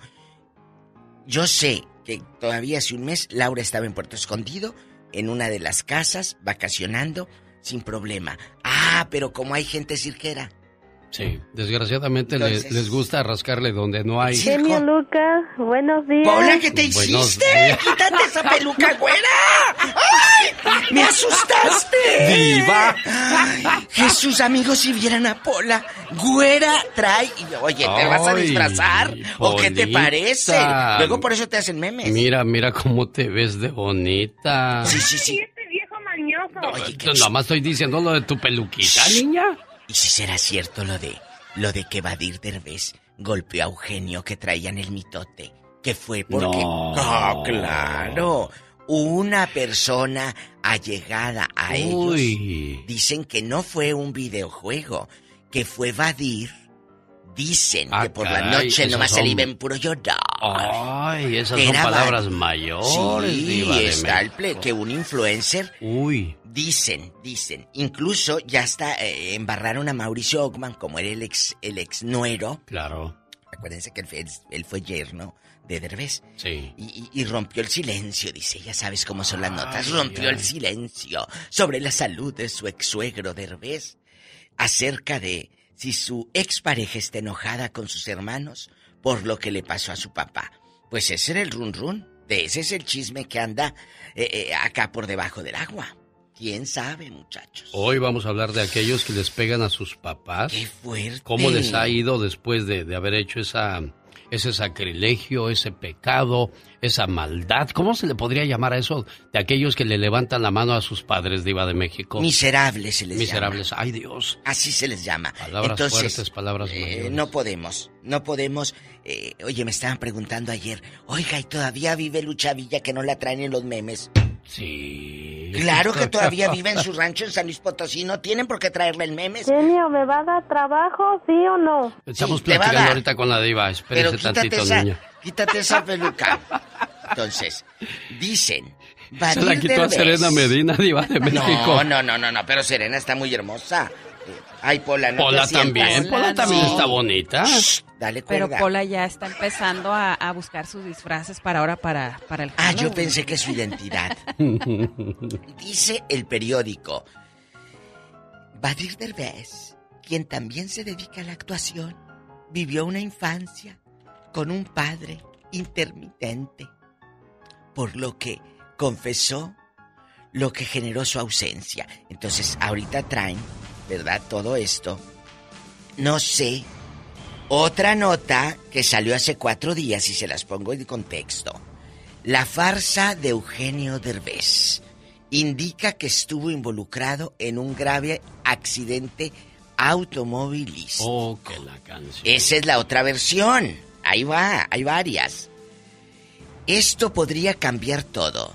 Speaker 35: yo sé que todavía hace un mes Laura estaba en Puerto Escondido, en una de las casas, vacacionando, sin problema. Ah, pero como hay gente cirquera.
Speaker 2: Sí, desgraciadamente le-
Speaker 35: Entonces-
Speaker 2: les gusta rascarle donde no hay.
Speaker 34: Genio Lucas, buenos días.
Speaker 35: Hola, ¿qué te hiciste? ¡Quítate esa peluca, güera! ¡Ay! ¡Me asustaste!
Speaker 2: ¡Diva!
Speaker 35: Jesús, amigos, si vieran a Pola, güera trae. y, Oye, ¿te vas a disfrazar? ¿O qué te parece? Luego por eso te hacen memes.
Speaker 2: Mira, mira cómo te ves de bonita.
Speaker 35: Sí, sí, sí.
Speaker 34: este viejo mañoso.
Speaker 2: Yo Nomás estoy diciendo lo de tu peluquita, niña.
Speaker 35: ¿Y si será cierto lo de lo de que Badir Derbez golpeó a Eugenio que traían el mitote? Que fue porque
Speaker 2: No.
Speaker 35: Ah, claro. Una persona allegada a
Speaker 2: Uy.
Speaker 35: ellos dicen que no fue un videojuego, que fue Badir. Dicen
Speaker 2: Ah,
Speaker 35: que por la noche nomás se le puro llorar.
Speaker 2: Ay, esas
Speaker 35: Que
Speaker 2: son
Speaker 35: era
Speaker 2: palabras mayores,
Speaker 35: Sí,
Speaker 2: diva de
Speaker 35: está el ple- que un influencer
Speaker 2: Uy.
Speaker 35: Dicen, dicen. Incluso ya está, eh, embarraron a Mauricio Ockman como era el ex, el ex nuero.
Speaker 2: Claro.
Speaker 35: Acuérdense que él, fue- él fue yerno de Derbez.
Speaker 2: Sí.
Speaker 35: Y, y- y rompió el silencio, dice, ya sabes cómo son las notas.
Speaker 2: Ay,
Speaker 35: rompió
Speaker 2: ay.
Speaker 35: el silencio sobre la salud de su ex suegro Derbez. Acerca de si su expareja está enojada con sus hermanos por lo que le pasó a su papá. Pues ese era el run run. De ese es el chisme que anda eh, eh, acá por debajo del agua. ¿Quién sabe, muchachos?
Speaker 2: Hoy vamos a hablar de aquellos que les pegan a sus papás.
Speaker 35: ¡Qué fuerte!
Speaker 2: ¿Cómo les ha ido después de, de haber hecho esa, ese sacrilegio, ese pecado, esa maldad? ¿Cómo se le podría llamar a eso de aquellos que le levantan la mano a sus padres, Diva de México?
Speaker 35: Miserables se les
Speaker 2: Miserables.
Speaker 35: llama.
Speaker 2: Ay, Dios.
Speaker 35: Así se les llama.
Speaker 2: Palabras
Speaker 35: Entonces,
Speaker 2: fuertes, palabras
Speaker 35: eh,
Speaker 2: mayores.
Speaker 35: no podemos, no podemos. eh, oye, me estaban preguntando ayer, oiga, ¿y todavía vive Lucha Villa que no la traen en los memes?
Speaker 2: Sí.
Speaker 35: Claro que todavía vive en su rancho en San Luis Potosí, no tienen por qué traerla en memes.
Speaker 34: Genio, ¿me va a dar trabajo, sí o no?
Speaker 2: Estamos
Speaker 35: Sí, te va a
Speaker 2: platicando
Speaker 35: dar.
Speaker 2: ahorita con la Diva.
Speaker 35: Pero
Speaker 2: Espérese
Speaker 35: quítate
Speaker 2: tantito,
Speaker 35: esa,
Speaker 2: niña.
Speaker 35: quítate esa peluca. Entonces, dicen,
Speaker 2: Se la quitó a. Serena Medina, Diva de México.
Speaker 35: No, no, no, no, no, pero Serena está muy hermosa. Ay, Pola, no te
Speaker 2: Pola
Speaker 35: sientas.
Speaker 2: también. Pola también está bonita.
Speaker 35: Dale
Speaker 25: Pero
Speaker 35: cuerda.
Speaker 25: Pola ya está empezando a, a buscar sus disfraces para ahora, para, para el
Speaker 35: Ah, yo
Speaker 25: Halloween.
Speaker 35: pensé que su identidad. Dice el periódico. Badir Derbez, quien también se dedica a la actuación, vivió una infancia con un padre intermitente, por lo que confesó lo que generó su ausencia. Entonces, ahorita traen, ¿verdad? Todo esto. No sé. Otra nota que salió hace cuatro días y se las pongo en contexto. La farsa de Eugenio Derbez indica que estuvo involucrado en un grave accidente automovilístico.
Speaker 2: Oh, que la canción.
Speaker 35: Esa es la otra versión. Ahí va, hay varias. Esto podría cambiar todo.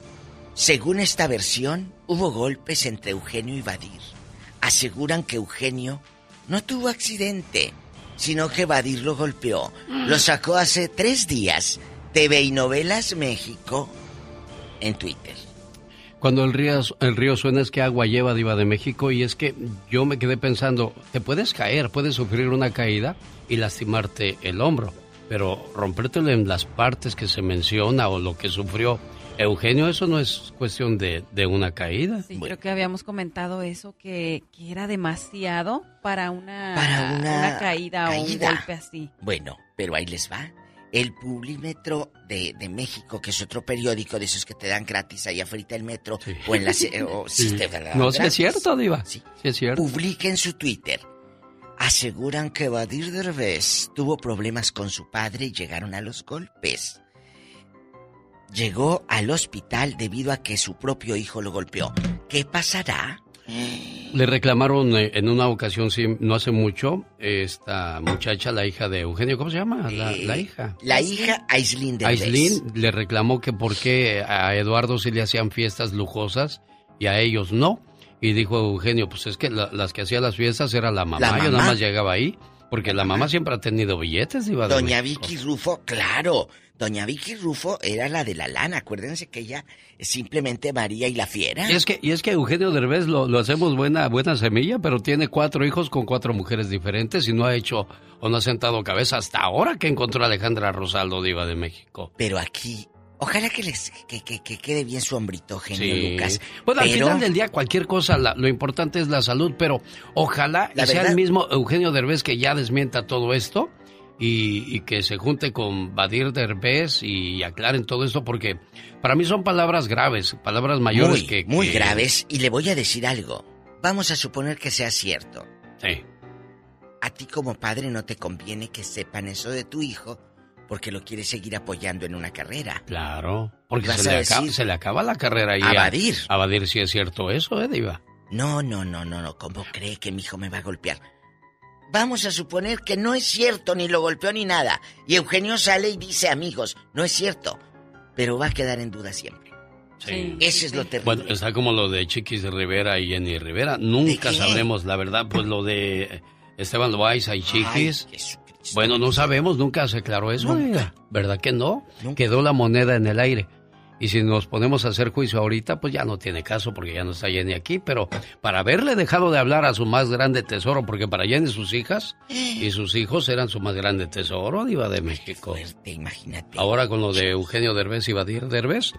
Speaker 35: Según esta versión, hubo golpes entre Eugenio y Badir. Aseguran que Eugenio no tuvo accidente, sino que Badir lo golpeó. Lo sacó hace tres días. TV y Novelas México en Twitter.
Speaker 2: Cuando el río, el río suena es que agua lleva Diva de México y es que yo me quedé pensando, te puedes caer, puedes sufrir una caída y lastimarte el hombro, pero rompértelo en las partes que se menciona o lo que sufrió Eugenio, eso no es cuestión de, una caída.
Speaker 25: Sí, creo que habíamos comentado eso, que, era demasiado para una,
Speaker 35: para
Speaker 25: una, caída, o un golpe así.
Speaker 35: Bueno, pero ahí les va. El Publímetro de, de, México, que es otro periódico de esos que te dan gratis ahí afuera el metro, o en la... O,
Speaker 2: no, si es cierto, Diva. Sí. es cierto.
Speaker 35: Publica en su Twitter. Aseguran que Badir Derbez tuvo problemas con su padre y llegaron a los golpes llegó al hospital debido a que su propio hijo lo golpeó. ¿Qué pasará?
Speaker 2: Le reclamaron eh, en una ocasión, sí, no hace mucho, esta muchacha, la hija de Eugenio, ¿cómo se llama? La,
Speaker 35: eh,
Speaker 2: hija.
Speaker 35: La hija Aislinn de
Speaker 2: Aislinn le reclamó que por qué a Eduardo sí le hacían fiestas lujosas y a ellos no. Y dijo Eugenio, pues es que las que hacía las fiestas era la mamá, yo nada más llegaba ahí. Porque la mamá siempre ha tenido billetes, iba
Speaker 35: Doña Vicky Rufo, claro. Doña Vicky Rufo era la de la lana. Acuérdense que ella es simplemente María y la fiera.
Speaker 2: Y es que, y es que Eugenio Derbez lo, lo hacemos buena, buena semilla, pero tiene cuatro hijos con cuatro mujeres diferentes y no ha hecho o no ha sentado cabeza hasta ahora que encontró a Alejandra Rosaldo, diva de México.
Speaker 35: Pero aquí Ojalá que les que, quede bien su hombrito, genio Lucas.
Speaker 2: Bueno, al final del día cualquier cosa, lo importante es la salud, pero ojalá sea el mismo Eugenio Derbez que ya desmienta todo esto y, que se junte con Badir Derbez y aclaren todo esto porque para mí son palabras graves, palabras mayores
Speaker 35: muy,
Speaker 2: que,
Speaker 35: Muy graves y le voy a decir algo. Vamos a suponer que sea cierto.
Speaker 2: Sí.
Speaker 35: A ti como padre no te conviene que sepan eso de tu hijo porque lo quieres seguir apoyando en una carrera.
Speaker 2: Claro, porque se le, acaba, se le, acaba, la carrera y
Speaker 35: a Badir.
Speaker 2: A Badir si es cierto eso, ¿eh, Diva?
Speaker 35: No, no, no, no, no. ¿Cómo cree que mi hijo me va a golpear? Vamos a suponer que no es cierto, ni lo golpeó ni nada. Y Eugenio sale y dice, amigos, no es cierto. Pero va a quedar en duda siempre. Sí. Ese es lo terrible.
Speaker 2: Bueno, está como lo de Chiquis Rivera y Jenny Rivera. Nunca sabremos la verdad, pues lo de Esteban Loaiza y Chiquis. bueno, no sabemos, nunca se aclaró eso. ¿Verdad que no? Quedó la moneda en el aire. Y si nos ponemos a hacer juicio ahorita, pues ya no tiene caso porque ya no está Jenny aquí. Pero para haberle dejado de hablar a su más grande tesoro, porque para Jenny sus hijas y sus hijos eran su más grande tesoro, Diva de México.
Speaker 35: imagínate.
Speaker 2: Ahora con lo de Eugenio Derbez y Badir Derbez.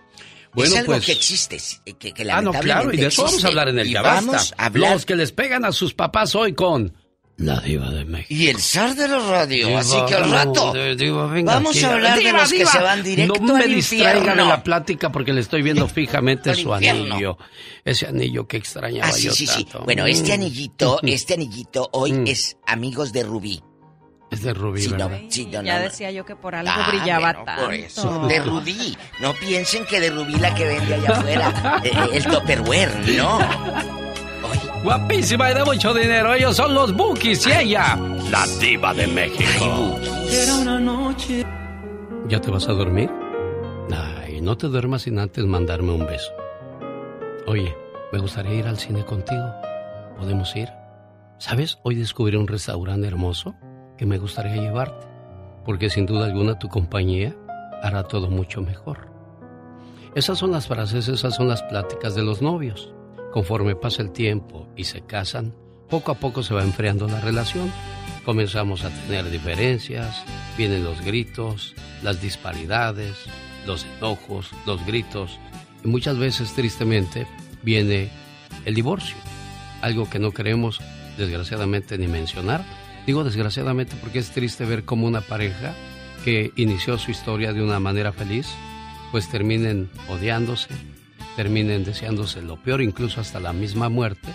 Speaker 2: Bueno,
Speaker 35: es algo
Speaker 2: pues,
Speaker 35: que existe, que, que
Speaker 2: Ah, no, claro, y de eso vamos a hablar en el Ya Vamos a hablar... Los que les pegan a sus papás hoy con la diva de México.
Speaker 35: Y el zar de la radio. así que al rato vamos a hablar de los que se van directo
Speaker 2: No me
Speaker 35: distraigan
Speaker 2: de la plática porque le estoy viendo fijamente su anillo. Ese anillo que extrañaba
Speaker 35: ah, sí,
Speaker 2: yo
Speaker 35: sí,
Speaker 2: tanto.
Speaker 35: Sí. Bueno, este mm. anillito, este anillito hoy mm. es amigos de Rubí.
Speaker 2: Es de Rubí, sí,
Speaker 25: ¿verdad? sí, ya decía yo que por algo ah, brillaba tanto. Por eso,
Speaker 35: de Rubí. No piensen que de Rubí la que vende allá afuera, eh, el Topperware, no.
Speaker 2: Guapísima y de mucho dinero. Ellos son los Bookies y ella, la diva de México.
Speaker 5: Era una noche.
Speaker 2: ¿Ya te vas a dormir? Ay, no te duermas sin antes mandarme un beso. Oye, me gustaría ir al cine contigo. ¿Podemos ir? ¿Sabes? Hoy descubrí un restaurante hermoso que me gustaría llevarte. Porque sin duda alguna tu compañía hará todo mucho mejor. Esas son las frases, esas son las pláticas de los novios. Conforme pasa el tiempo y se casan, poco a poco se va enfriando la relación. Comenzamos a tener diferencias, vienen los gritos, las disparidades, los enojos, los gritos y muchas veces tristemente viene el divorcio. Algo que no queremos desgraciadamente ni mencionar. Digo desgraciadamente porque es triste ver cómo una pareja que inició su historia de una manera feliz, pues terminen odiándose, terminen deseándose lo peor, incluso hasta la misma muerte.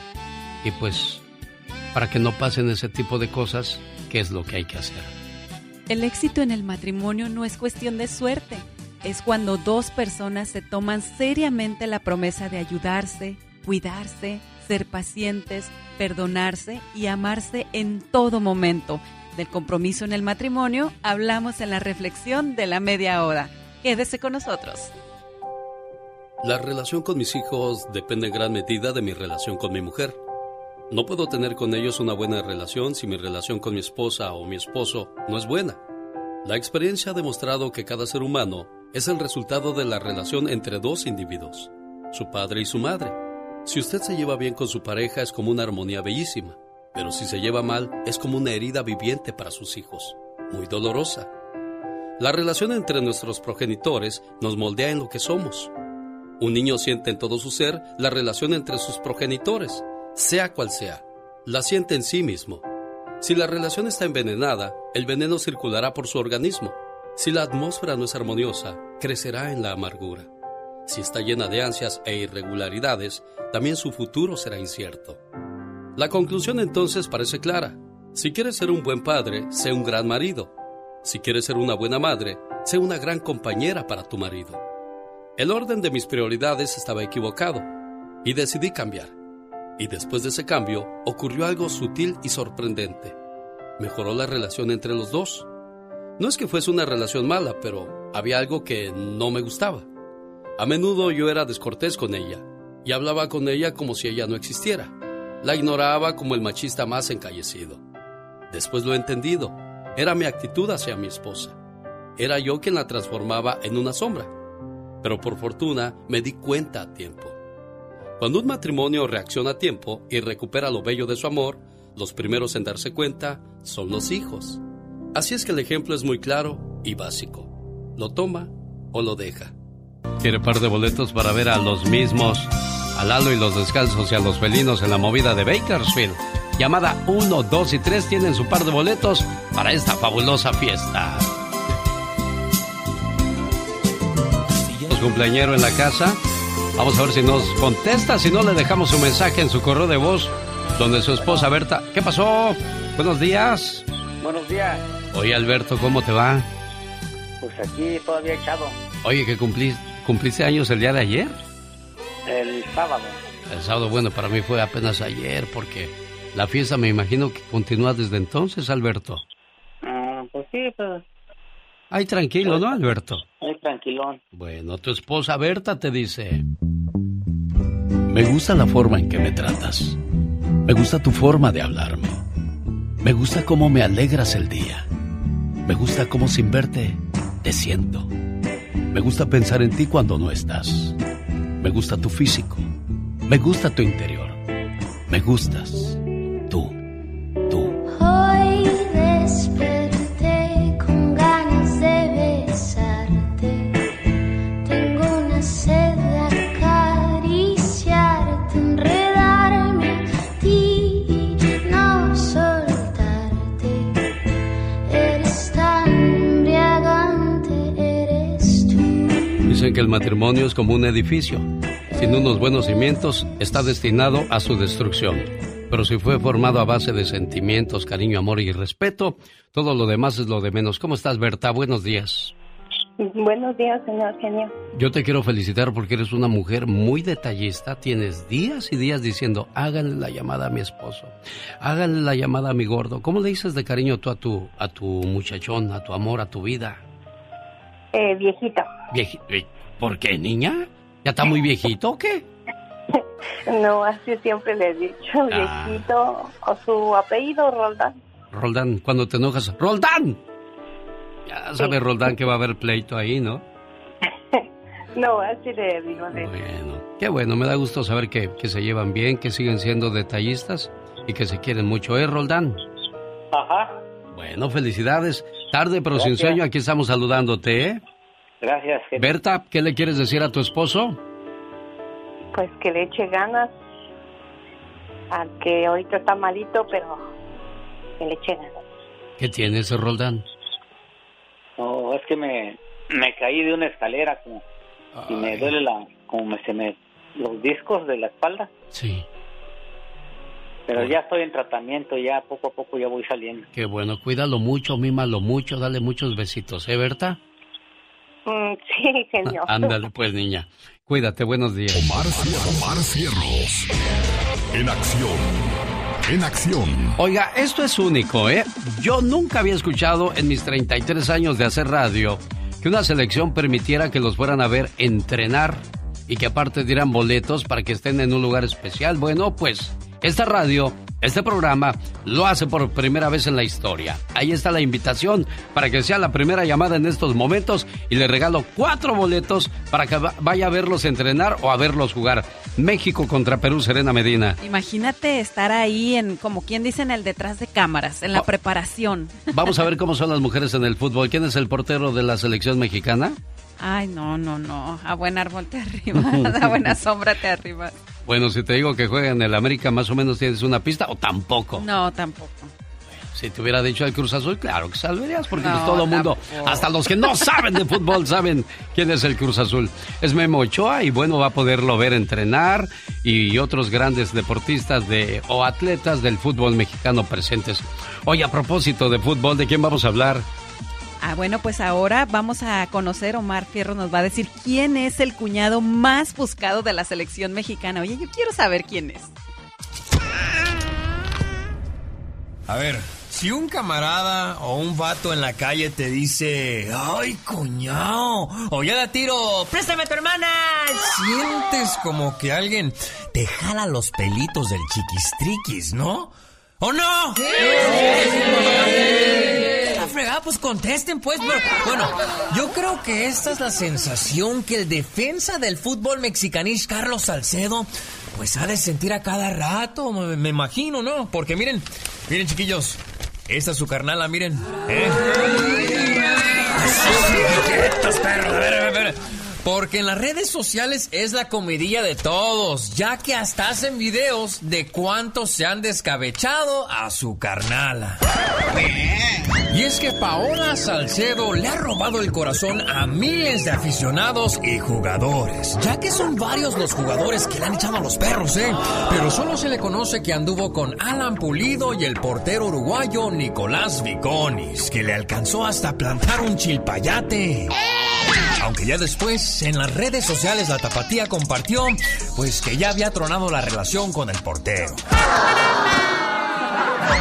Speaker 2: Y pues, para que no pasen ese tipo de cosas, ¿qué es lo que hay que hacer?
Speaker 25: El éxito en el matrimonio no es cuestión de suerte, es cuando dos personas se toman seriamente la promesa de ayudarse, cuidarse, ser pacientes, perdonarse y amarse en todo momento. Del compromiso en el matrimonio hablamos en la reflexión de la media hora. Quédese con nosotros.
Speaker 24: La relación con mis hijos depende en gran medida de mi relación con mi mujer. No puedo tener con ellos una buena relación si mi relación con mi esposa o mi esposo no es buena. La experiencia ha demostrado que cada ser humano es el resultado de la relación entre dos individuos.
Speaker 36: su padre y su madre. Si usted se lleva bien con su pareja es como una armonía bellísima, pero si se lleva mal es como una herida viviente para sus hijos, muy dolorosa. La relación entre nuestros progenitores nos moldea en lo que somos. Un niño siente en todo su ser la relación entre sus progenitores, sea cual sea. La siente en sí mismo. Si la relación está envenenada, el veneno circulará por su organismo. Si la atmósfera no es armoniosa, crecerá en la amargura. Si está llena de ansias e irregularidades, también su futuro será incierto. La conclusión entonces parece clara. Si quieres ser un buen padre, sé un gran marido. Si quieres ser una buena madre, sé una gran compañera para tu marido. El orden de mis prioridades estaba equivocado y decidí cambiar. Y después de ese cambio ocurrió algo sutil y sorprendente. Mejoró la relación entre los dos. No es que fuese una relación mala, pero había algo que no me gustaba. A menudo yo era descortés con ella y hablaba con ella como si ella no existiera. La ignoraba como el machista más encallecido. Después lo he entendido era mi actitud hacia mi esposa. Era yo quien la transformaba en una sombra. Pero por fortuna me di cuenta a tiempo. Cuando un matrimonio reacciona a tiempo y recupera lo bello de su amor, los primeros en darse cuenta son los hijos. Así es que el ejemplo es muy claro y básico. Lo toma o lo deja.
Speaker 2: ¿Quiere par de boletos para ver a los mismos, a Lalo y los descalzos y a los felinos en la movida de Bakersfield? Llamada 1, 2 y 3 tienen su par de boletos para esta fabulosa fiesta. Los cumpleañeros en la casa. Vamos a ver si nos contesta. Si no, le dejamos un mensaje en su correo de voz donde su esposa Berta. ¿Qué pasó? Buenos días.
Speaker 37: Buenos días.
Speaker 2: Oye, Alberto, ¿cómo te va?
Speaker 37: Pues aquí todavía echado.
Speaker 2: Oye, que cumpliste, cumpliste años el día de ayer.
Speaker 37: El sábado.
Speaker 2: El sábado, bueno, para mí fue apenas ayer porque la fiesta me imagino que continúa desde entonces, Alberto.
Speaker 37: Ah, pues sí, pues.
Speaker 2: Ay, tranquilo, ¿no, Alberto?
Speaker 37: Ay, tranquilón.
Speaker 2: Bueno, tu esposa Berta te dice... Me gusta la forma en que me tratas. Me gusta tu forma de hablarme. Me gusta cómo me alegras el día. Me gusta cómo sin verte te siento. Me gusta pensar en ti cuando no estás. Me gusta tu físico. Me gusta tu interior. Me gustas. Que el matrimonio es como un edificio. Sin unos buenos cimientos, está destinado a su destrucción. Pero si fue formado a base de sentimientos, cariño, amor y respeto, todo lo demás es lo de menos. ¿Cómo estás, Berta? Buenos días.
Speaker 16: Buenos días, señor genio.
Speaker 2: Yo te quiero felicitar porque eres una mujer muy detallista. Tienes días y días diciendo, háganle la llamada a mi esposo, háganle la llamada a mi gordo. ¿Cómo le dices de cariño tú a tu, a tu muchachón, a tu amor, a tu vida?
Speaker 16: Eh, viejito.
Speaker 2: Vieji- eh, ¿Por qué, niña? ¿Ya está muy viejito o qué?
Speaker 16: No, así siempre le he dicho,
Speaker 2: Ah.
Speaker 16: viejito. O su apellido, Roldán.
Speaker 2: Roldán, cuando te enojas, ¡Roldán! Ya sabe Roldán que va a haber pleito ahí, ¿no?
Speaker 16: No, así le digo. le-
Speaker 2: Qué bueno, me da gusto saber que, que se llevan bien, que siguen siendo detallistas y que se quieren mucho, ¿eh, Roldán?
Speaker 37: Ajá.
Speaker 2: Bueno, felicidades. Tarde pero sin sueño, aquí estamos saludándote, ¿eh?
Speaker 37: Gracias, genio.
Speaker 2: Berta, ¿qué le quieres decir a tu esposo?
Speaker 16: Pues que le eche ganas. Al que ahorita está malito, pero que le eche ganas.
Speaker 2: ¿Qué tienes, Roldán?
Speaker 37: No, es que me, me caí de una escalera como, y me duele la, como me, se me, los discos de la espalda.
Speaker 2: Sí.
Speaker 37: Pero ya estoy en tratamiento, ya poco a poco ya voy saliendo.
Speaker 2: Qué bueno, cuídalo mucho, mímalo mucho, dale muchos besitos, ¿eh, Berta?
Speaker 16: Mm, sí, genio.
Speaker 2: Ándale, pues, niña. Cuídate, buenos días.
Speaker 1: Omar, Omar Cierros. En acción. En acción.
Speaker 2: Oiga, esto es único, ¿eh? Yo nunca había escuchado en mis 33 años de hacer radio que una selección permitiera que los fueran a ver entrenar y que aparte dieran boletos para que estén en un lugar especial. Bueno, pues esta radio Este programa lo hace por primera vez en la historia. Ahí está la invitación para que sea la primera llamada en estos momentos y le regalo cuatro boletos para que vaya a verlos entrenar o a verlos jugar. México contra Perú, Serena Medina.
Speaker 25: Imagínate estar ahí en, como quien dice, en el detrás de cámaras, en la preparación.
Speaker 2: Vamos a ver cómo son las mujeres en el fútbol. ¿Quién es el portero de la selección mexicana?
Speaker 25: Ay, no, no, no. A buen árbol te arriba, a buena sombra te arriba.
Speaker 2: Bueno, si te digo que juega en el América, más o menos tienes una pista o tampoco.
Speaker 25: No, tampoco.
Speaker 2: Si te hubiera dicho el Cruz Azul, claro que salverías, porque pues todo el mundo, hasta los que no saben de fútbol, saben quién es el Cruz Azul. Es Memo Ochoa y bueno, va a poderlo ver entrenar y otros grandes deportistas de, o atletas del fútbol mexicano presentes. Oye, a propósito de fútbol, ¿de quién vamos a hablar?
Speaker 25: Ah, bueno, pues ahora vamos a conocer, Omar Fierro nos va a decir quién es el cuñado más buscado de la selección mexicana. Oye, yo quiero saber quién es.
Speaker 18: A ver, si un camarada o un vato en la calle te dice, ay, cuñado, o ya da tiro, préstame a tu hermana, sientes como que alguien te jala los pelitos del chiquistriquis, ¿no? ¿O no? ¡Sí! Fregada, pues contesten, pues. bueno, yo creo que esta es la sensación que el defensa del fútbol mexicanís, Carlos Salcedo, pues ha de sentir a cada rato, me, imagino, ¿no? Porque miren, miren, chiquillos, esta es su carnala, miren. ¿eh? perros, a ver, a ver, a ver. Porque en las redes sociales es la comidilla de todos, ya que hasta hacen videos de cuántos se han descabechado a su carnala. Y es que Paola Salcedo le ha robado el corazón a miles de aficionados y jugadores, ya que son varios los jugadores que le han echado a los perros, ¿eh? Pero solo se le conoce que anduvo con Alan Pulido y el portero uruguayo Nicolás Viconis, que le alcanzó hasta plantar un chilpayate. Aunque ya después en las redes sociales la tapatía compartió pues que ya había tronado la relación con el portero.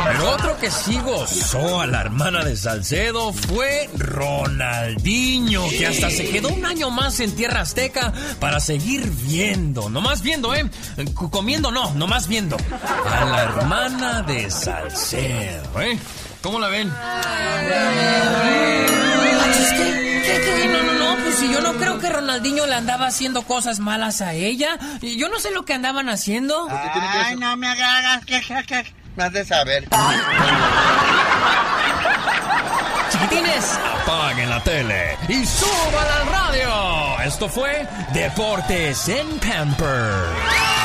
Speaker 18: Pero otro que sí gozó a la hermana de Salcedo fue Ronaldinho, que hasta se quedó un año más en Tierra Azteca para seguir viendo, nomás viendo, ¿eh? Comiendo no, nomás viendo. A la hermana de Salcedo, ¿eh? ¿Cómo la ven? No, no, no, pues si yo no creo que Ronaldinho le andaba haciendo cosas malas a ella. Yo no sé lo que andaban haciendo.
Speaker 38: Ay, no me hagas que, que, me has de saber.
Speaker 18: Chiquitines, apaguen la tele y suban al radio. Esto fue Deportes en Pamper.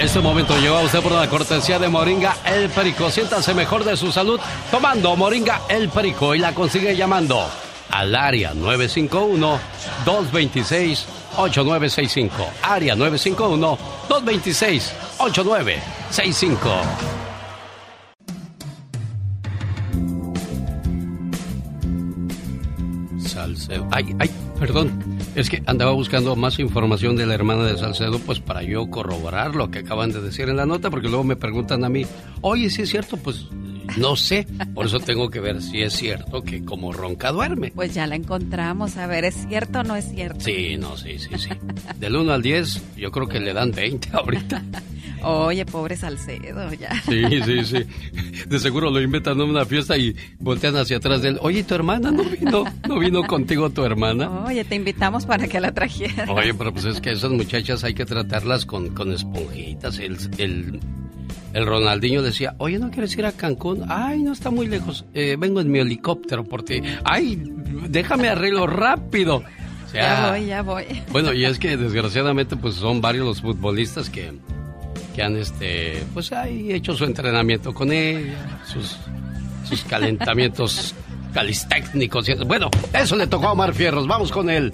Speaker 2: Este momento llegó a usted por la cortesía de Moringa El Perico. Siéntase mejor de su salud tomando Moringa El Perico y la consigue llamando al área 951-226-8965. Área 951-226-8965. Salcedo. Ay, ay, perdón. Es que andaba buscando más información de la hermana de Salcedo, pues para yo corroborar lo que acaban de decir en la nota, porque luego me preguntan a mí, oye, si es cierto, pues no sé. Por eso tengo que ver si es cierto que como ronca duerme.
Speaker 25: Pues ya la encontramos, a ver, ¿es cierto o no es cierto?
Speaker 2: Sí, no, sí, sí, sí. Del 1 al 10, yo creo que le dan 20 ahorita.
Speaker 25: Oye, pobre Salcedo, ya.
Speaker 2: Sí, sí, sí. De seguro lo invitan a una fiesta y voltean hacia atrás de él. Oye, ¿tu hermana no vino? ¿No vino contigo tu hermana?
Speaker 25: Oye, te invitamos para que la trajeras.
Speaker 2: Oye, pero pues es que esas muchachas hay que tratarlas con, con esponjitas. El, el, el Ronaldinho decía, oye, ¿no quieres ir a Cancún? Ay, no está muy lejos. Eh, vengo en mi helicóptero por ti. Ay, déjame arreglo rápido.
Speaker 25: ya voy, ya voy.
Speaker 2: Bueno, y es que desgraciadamente pues son varios los futbolistas que que han este pues ahí hecho su entrenamiento con ella, sus, sus calentamientos calistécnicos. Bueno, eso le tocó a Omar Fierros. Vamos con el,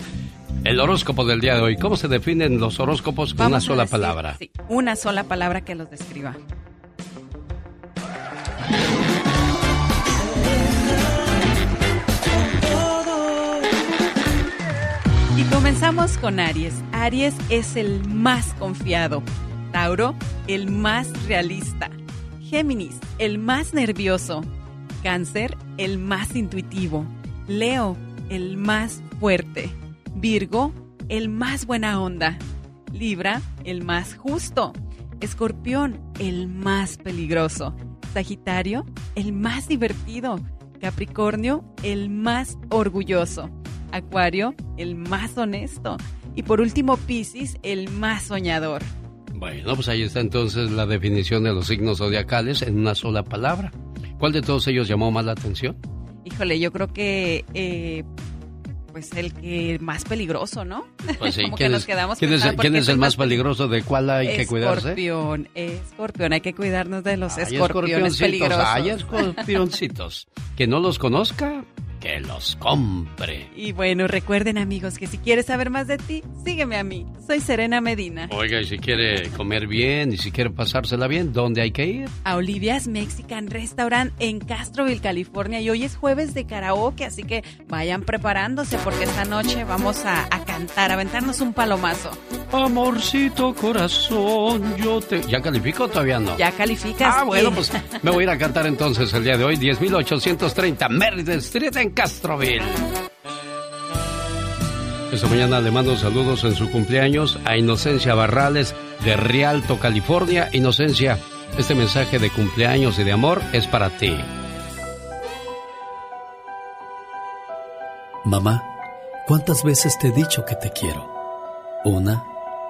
Speaker 2: el horóscopo del día de hoy. ¿Cómo se definen los horóscopos con una sola palabra?
Speaker 25: Sí, una sola palabra que los describa. Y comenzamos con Aries. Aries es el más confiado. Tauro, el más realista. Géminis, el más nervioso. Cáncer, el más intuitivo. Leo, el más fuerte. Virgo, el más buena onda. Libra, el más justo. Escorpión, el más peligroso. Sagitario, el más divertido. Capricornio, el más orgulloso. Acuario, el más honesto. Y por último, Piscis, el más soñador.
Speaker 2: Bueno, pues ahí está entonces la definición de los signos zodiacales en una sola palabra. ¿Cuál de todos ellos llamó más la atención?
Speaker 25: Híjole, yo creo que eh, pues el que más peligroso, ¿no?
Speaker 2: Pues sí,
Speaker 25: Como
Speaker 2: ¿quién,
Speaker 25: que
Speaker 2: es,
Speaker 25: nos quedamos
Speaker 2: quién es- quién es el más peligroso? ¿De cuál hay que cuidarse?
Speaker 25: Escorpión, escorpión, hay que cuidarnos de los
Speaker 2: Hay
Speaker 25: escorpiones
Speaker 2: escorpioncitos,
Speaker 25: peligrosos.
Speaker 2: Hay escorpioncitos. Que no los conozca, que los compre.
Speaker 25: Y bueno, recuerden amigos que si quieres saber más de ti, sígueme a mí. Soy Serena Medina.
Speaker 2: Oiga, y si quiere comer bien y si quiere pasársela bien, ¿dónde hay que ir?
Speaker 25: A Olivia's Mexican Restaurant en Castroville, California. Y hoy es jueves de karaoke, así que vayan preparándose porque esta noche vamos a, a cantar, a aventarnos un palomazo.
Speaker 2: Amorcito corazón, yo te... ¿Ya califico o todavía no?
Speaker 25: Ya calificas.
Speaker 2: Ah, bueno, pues me voy a ir a cantar entonces el día de hoy, 10.830 Merritt Street en Castroville. Esta mañana le mando saludos en su cumpleaños a Inocencia Barrales de Rialto, California. Inocencia, este mensaje de cumpleaños y de amor es para ti.
Speaker 24: Mamá, ¿cuántas veces te he dicho que te quiero? Una,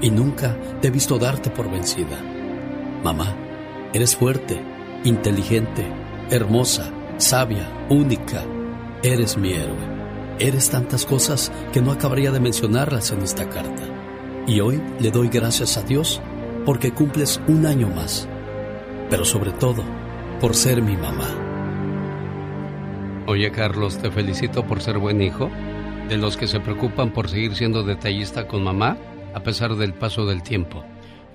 Speaker 24: y nunca te he visto darte por vencida. Mamá, eres fuerte, inteligente, hermosa, sabia, única. Eres mi héroe. Eres tantas cosas que no acabaría de mencionarlas en esta carta. Y hoy le doy gracias a Dios porque cumples un año más. Pero sobre todo, por ser mi mamá.
Speaker 2: Oye, Carlos, te felicito por ser buen hijo, de los que se preocupan por seguir siendo detallista con mamá a pesar del paso del tiempo.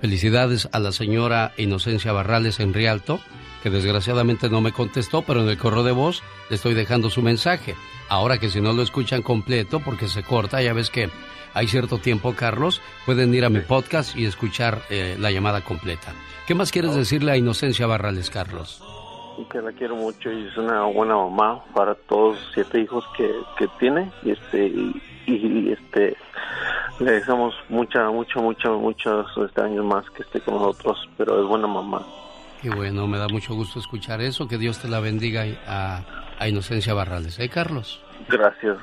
Speaker 2: Felicidades a la señora Inocencia Barrales en Rialto, que desgraciadamente no me contestó, pero en el correo de voz le estoy dejando su mensaje. Ahora que si no lo escuchan completo, porque se corta, ya ves que hay cierto tiempo, Carlos, pueden ir a mi podcast y escuchar eh, la llamada completa. ¿Qué más quieres decirle a Inocencia Barrales, Carlos?
Speaker 39: que la quiero mucho y es una buena mamá para todos los siete hijos que, que tiene y este y, y, este le deseamos mucha mucha mucha muchos este, años más que esté con nosotros pero es buena mamá
Speaker 2: Qué bueno, me da mucho gusto escuchar eso. Que Dios te la bendiga a, a Inocencia Barrales. ¿Eh, Carlos?
Speaker 39: gracias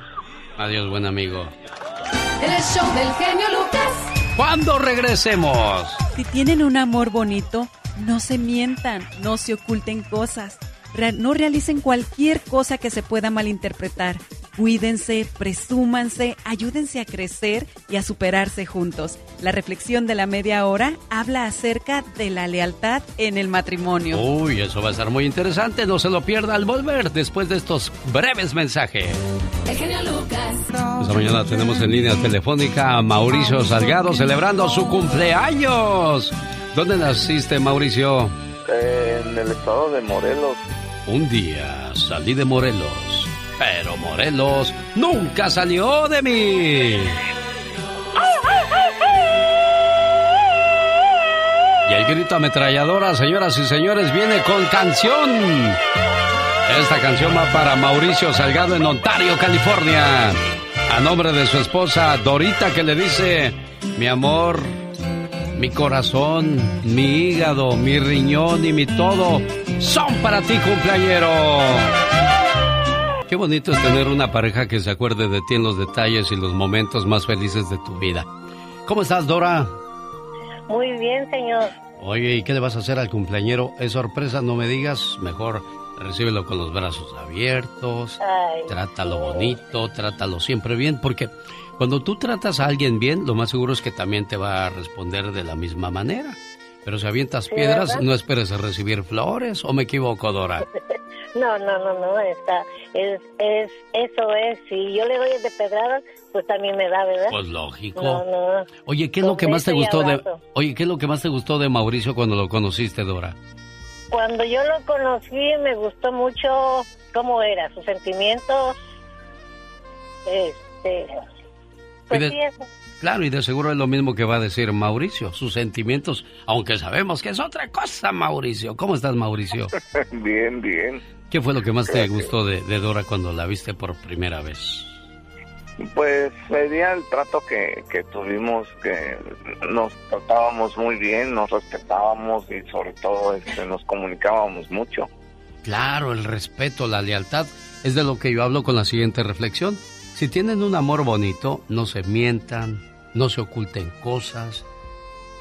Speaker 2: Adiós, buen amigo.
Speaker 7: El show del genio Lucas.
Speaker 2: ¿Cuándo regresemos?
Speaker 25: Si tienen un amor bonito, no se mientan, no se oculten cosas, no realicen cualquier cosa que se pueda malinterpretar. Cuídense, presúmanse, ayúdense a crecer y a superarse juntos. La reflexión de la media hora habla acerca de la lealtad en el matrimonio.
Speaker 2: Uy, eso va a estar muy interesante. No se lo pierda al volver después de estos breves mensajes.
Speaker 7: El genio Lucas.
Speaker 2: Esta mañana tenemos en línea telefónica a Mauricio Salgado celebrando su cumpleaños. ¿Dónde naciste, Mauricio?
Speaker 39: en el estado de Morelos
Speaker 2: Un día salí de Morelos, pero Morelos nunca salió de mí. Y el grito ametralladora, señoras y señores, viene con canción. Esta canción va para Mauricio Salgado en Ontario, California. A nombre de su esposa Dorita que le dice, mi amor, mi corazón, mi hígado, mi riñón y mi todo son para ti, cumpleañero. Qué bonito es tener una pareja que se acuerde de ti en los detalles y los momentos más felices de tu vida. ¿Cómo estás, Dora?
Speaker 34: Muy bien, señor.
Speaker 2: Oye, ¿y qué le vas a hacer al cumpleañero? Es sorpresa, no me digas, mejor recíbelo con los brazos abiertos, trátalo bonito, trátalo siempre bien, porque cuando tú tratas a alguien bien, lo más seguro es que también te va a responder de la misma manera. Pero si avientas piedras, no esperes a recibir flores, ¿o me equivoco, Dora?
Speaker 40: No, no, no, no, está, es, es, eso es, si yo le doy de pedradas, pues también me da, ¿verdad?
Speaker 2: Pues lógico.
Speaker 40: No, no.
Speaker 2: Oye, ¿qué es lo que más te gustó de, oye, qué es lo que más te gustó de Mauricio cuando lo conociste, Dora?
Speaker 40: Cuando yo lo conocí, me gustó mucho cómo era, sus sentimientos, este, pues sí, eso.
Speaker 2: Claro, y de seguro es lo mismo que va a decir Mauricio, sus sentimientos, aunque sabemos que es otra cosa, Mauricio. ¿Cómo estás, Mauricio?
Speaker 37: bien, bien.
Speaker 2: ¿Qué fue lo que más te gustó de, Dora cuando la viste por primera vez?
Speaker 37: Pues sería el trato que, que tuvimos, que nos tratábamos muy bien, nos respetábamos y sobre todo este, nos comunicábamos mucho.
Speaker 2: Claro, el respeto, la lealtad es de lo que yo hablo con la siguiente reflexión. Si tienen un amor bonito, no se mientan, no se oculten cosas,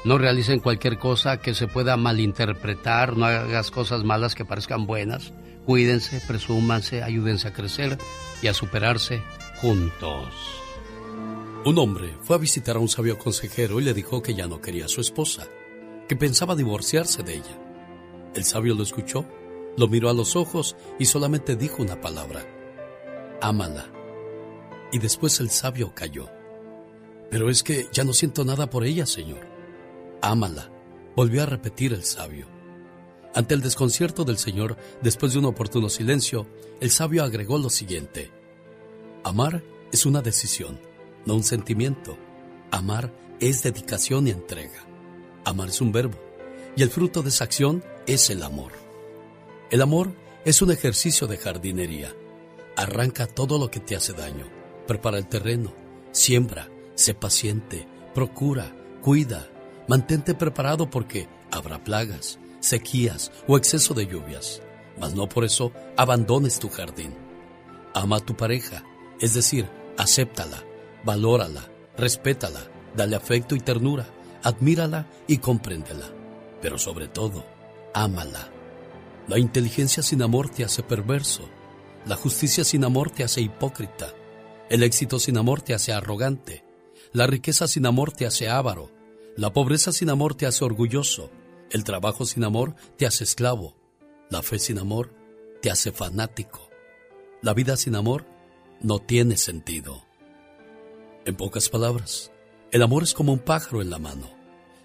Speaker 2: no realicen cualquier cosa que se pueda malinterpretar, no hagas cosas malas que parezcan buenas. Cuídense, presúmanse, ayúdense a crecer y a superarse juntos.
Speaker 24: Un hombre fue a visitar a un sabio consejero y le dijo que ya no quería a su esposa, que pensaba divorciarse de ella. El sabio lo escuchó, lo miró a los ojos y solamente dijo una palabra, ámala y después el sabio cayó. Pero es que ya no siento nada por ella, señor. Ámala, volvió a repetir el sabio. Ante el desconcierto del señor, después de un oportuno silencio, el sabio agregó lo siguiente. Amar es una decisión, no un sentimiento. Amar es dedicación y entrega. Amar es un verbo, y el fruto de esa acción es el amor. El amor es un ejercicio de jardinería. Arranca todo lo que te hace daño Prepara el terreno, siembra, sé paciente, procura, cuida, mantente preparado porque habrá plagas, sequías o exceso de lluvias, mas no por eso abandones tu jardín. Ama a tu pareja, es decir, acéptala, valórala, respétala, dale afecto y ternura, admírala y compréndela, pero sobre todo, ámala. La inteligencia sin amor te hace perverso, la justicia sin amor te hace hipócrita, el éxito sin amor te hace arrogante. La riqueza sin amor te hace avaro. La pobreza sin amor te hace orgulloso. El trabajo sin amor te hace esclavo. La fe sin amor te hace fanático. La vida sin amor no tiene sentido. En pocas palabras, el amor es como un pájaro en la mano.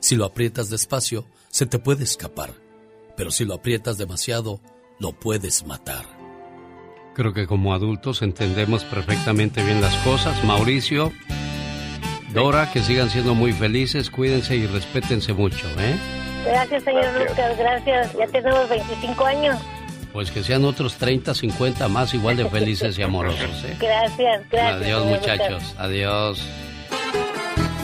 Speaker 24: Si lo aprietas despacio, se te puede escapar. Pero si lo aprietas demasiado, lo puedes matar.
Speaker 2: Creo que como adultos entendemos perfectamente bien las cosas. Mauricio, Dora, que sigan siendo muy felices, cuídense y respétense mucho, ¿eh?
Speaker 40: Gracias, señor Lucas, gracias. Ya tenemos 25 años.
Speaker 2: Pues que sean otros 30, 50 más igual de felices y amorosos, ¿eh?
Speaker 40: Gracias, gracias.
Speaker 2: Adiós, muchachos. Adiós.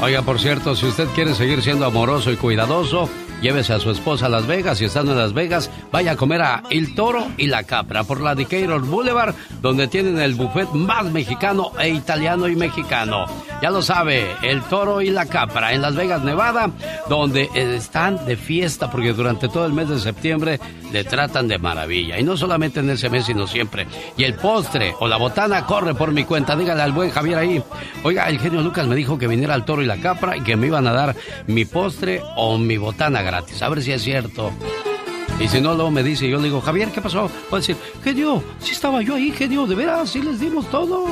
Speaker 2: Oiga, por cierto, si usted quiere seguir siendo amoroso y cuidadoso, Llévese a su esposa a Las Vegas y estando en Las Vegas, vaya a comer a El Toro y la Capra por la Decatur Boulevard, donde tienen el buffet más mexicano e italiano y mexicano. Ya lo sabe, El Toro y la Capra en Las Vegas, Nevada, donde están de fiesta porque durante todo el mes de septiembre le tratan de maravilla. Y no solamente en ese mes, sino siempre. Y el postre o la botana corre por mi cuenta. Dígale al buen Javier ahí. Oiga, el genio Lucas me dijo que viniera al Toro y la Capra y que me iban a dar mi postre o mi botana gratis. A ver si es cierto. Y si no, luego me dice, yo le digo, Javier, ¿qué pasó? Puede decir, genio, si estaba yo ahí, genio, de veras, sí les dimos todo.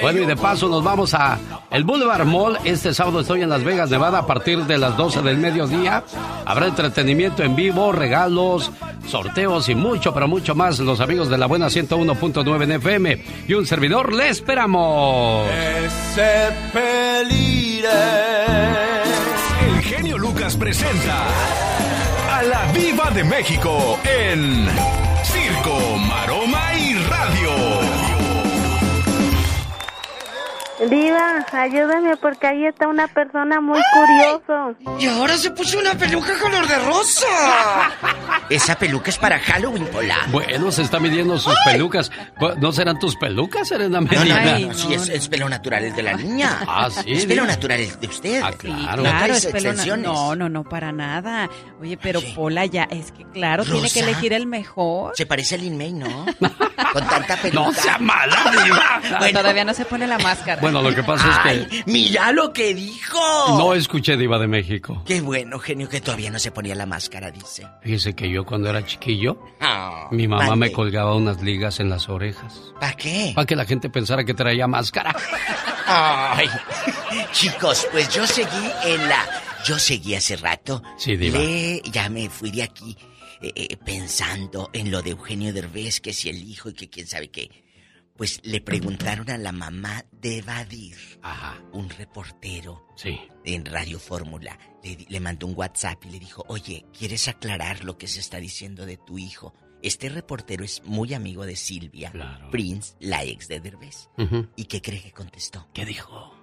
Speaker 2: Bueno, y de paso nos vamos a el Boulevard Mall. Este sábado estoy en Las Vegas, Nevada, a partir de las 12 del mediodía. Habrá entretenimiento en vivo, regalos, sorteos y mucho, pero mucho más. Los amigos de la buena 101.9 en FM y un servidor, le esperamos.
Speaker 1: Ese El genio Lucas presenta a la Viva de México en Circo,
Speaker 41: Diva, ayúdame porque ahí está una persona muy curioso.
Speaker 35: Y ahora se puso una peluca color de rosa. Esa peluca es para Halloween, Pola.
Speaker 2: Bueno, se está midiendo sus pelucas. ¿No serán tus pelucas, Serena
Speaker 35: No, no,
Speaker 2: Medina?
Speaker 35: no, no, sí, es, es pelo natural el de la niña.
Speaker 2: Ah, sí,
Speaker 35: Es pelo
Speaker 2: diva.
Speaker 35: natural el de usted.
Speaker 2: Ah, claro.
Speaker 25: Es pelo. No, no, no, para nada. Oye, pero Pola ya, es que claro, tiene que elegir el mejor.
Speaker 35: Se parece a Lin May, ¿no? Con tanta peluca.
Speaker 2: No sea mala, diva.
Speaker 25: Todavía no se pone la máscara.
Speaker 2: Bueno, lo que pasa es que
Speaker 35: mira lo que dijo.
Speaker 2: no escuché Diva de México.
Speaker 35: Qué bueno, genio, que todavía no se ponía la máscara, dice.
Speaker 2: Fíjese que yo cuando era chiquillo,
Speaker 35: Ah,
Speaker 2: mi mamá
Speaker 35: mande.
Speaker 2: me colgaba unas ligas en las orejas.
Speaker 35: ¿Para qué?
Speaker 2: Para que la gente pensara que traía máscara.
Speaker 35: Ay, chicos, pues yo seguí en la... Yo seguí hace rato.
Speaker 2: Sí, diva.
Speaker 35: Le- ya me fui de aquí eh, eh, pensando en lo de Eugenio Derbez, que si el hijo y que quién sabe qué. Pues le preguntaron a la mamá de Badir, un reportero
Speaker 2: Sí.
Speaker 35: en Radio Fórmula, le, mandó un WhatsApp y le dijo, oye, ¿quieres aclarar lo que se está diciendo de tu hijo? Este reportero es muy amigo de Silvia Prince, la ex de Derbez. ¿Y qué cree que contestó?
Speaker 2: ¿Qué dijo?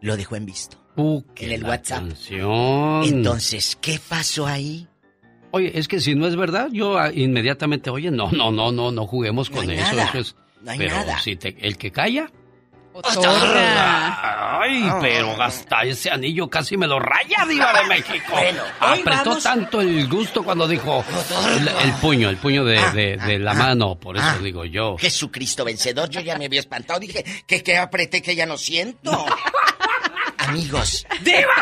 Speaker 35: Lo dejó en visto.
Speaker 2: Uh,
Speaker 35: en el WhatsApp.
Speaker 2: canción.
Speaker 35: Entonces, ¿qué pasó ahí?
Speaker 2: Oye, es que si no es verdad, yo ah, inmediatamente, oye, no, no, no, no, no juguemos con eso.
Speaker 35: nada.
Speaker 2: Eso es.
Speaker 35: No hay
Speaker 2: pero
Speaker 35: nada.
Speaker 2: si te- el que calla.
Speaker 25: Otorga.
Speaker 2: Ay,
Speaker 35: Ah.
Speaker 2: pero hasta ese anillo casi me lo raya, Diva de México.
Speaker 35: Bueno,
Speaker 2: Apretó
Speaker 35: vamos-
Speaker 2: tanto el gusto cuando dijo el, el puño, el puño de, de- de la
Speaker 35: ah,
Speaker 2: mano, por eso
Speaker 35: ah.
Speaker 2: digo yo.
Speaker 35: Jesucristo vencedor, yo ya me había espantado. Dije que, que apreté que ya no siento. Amigos,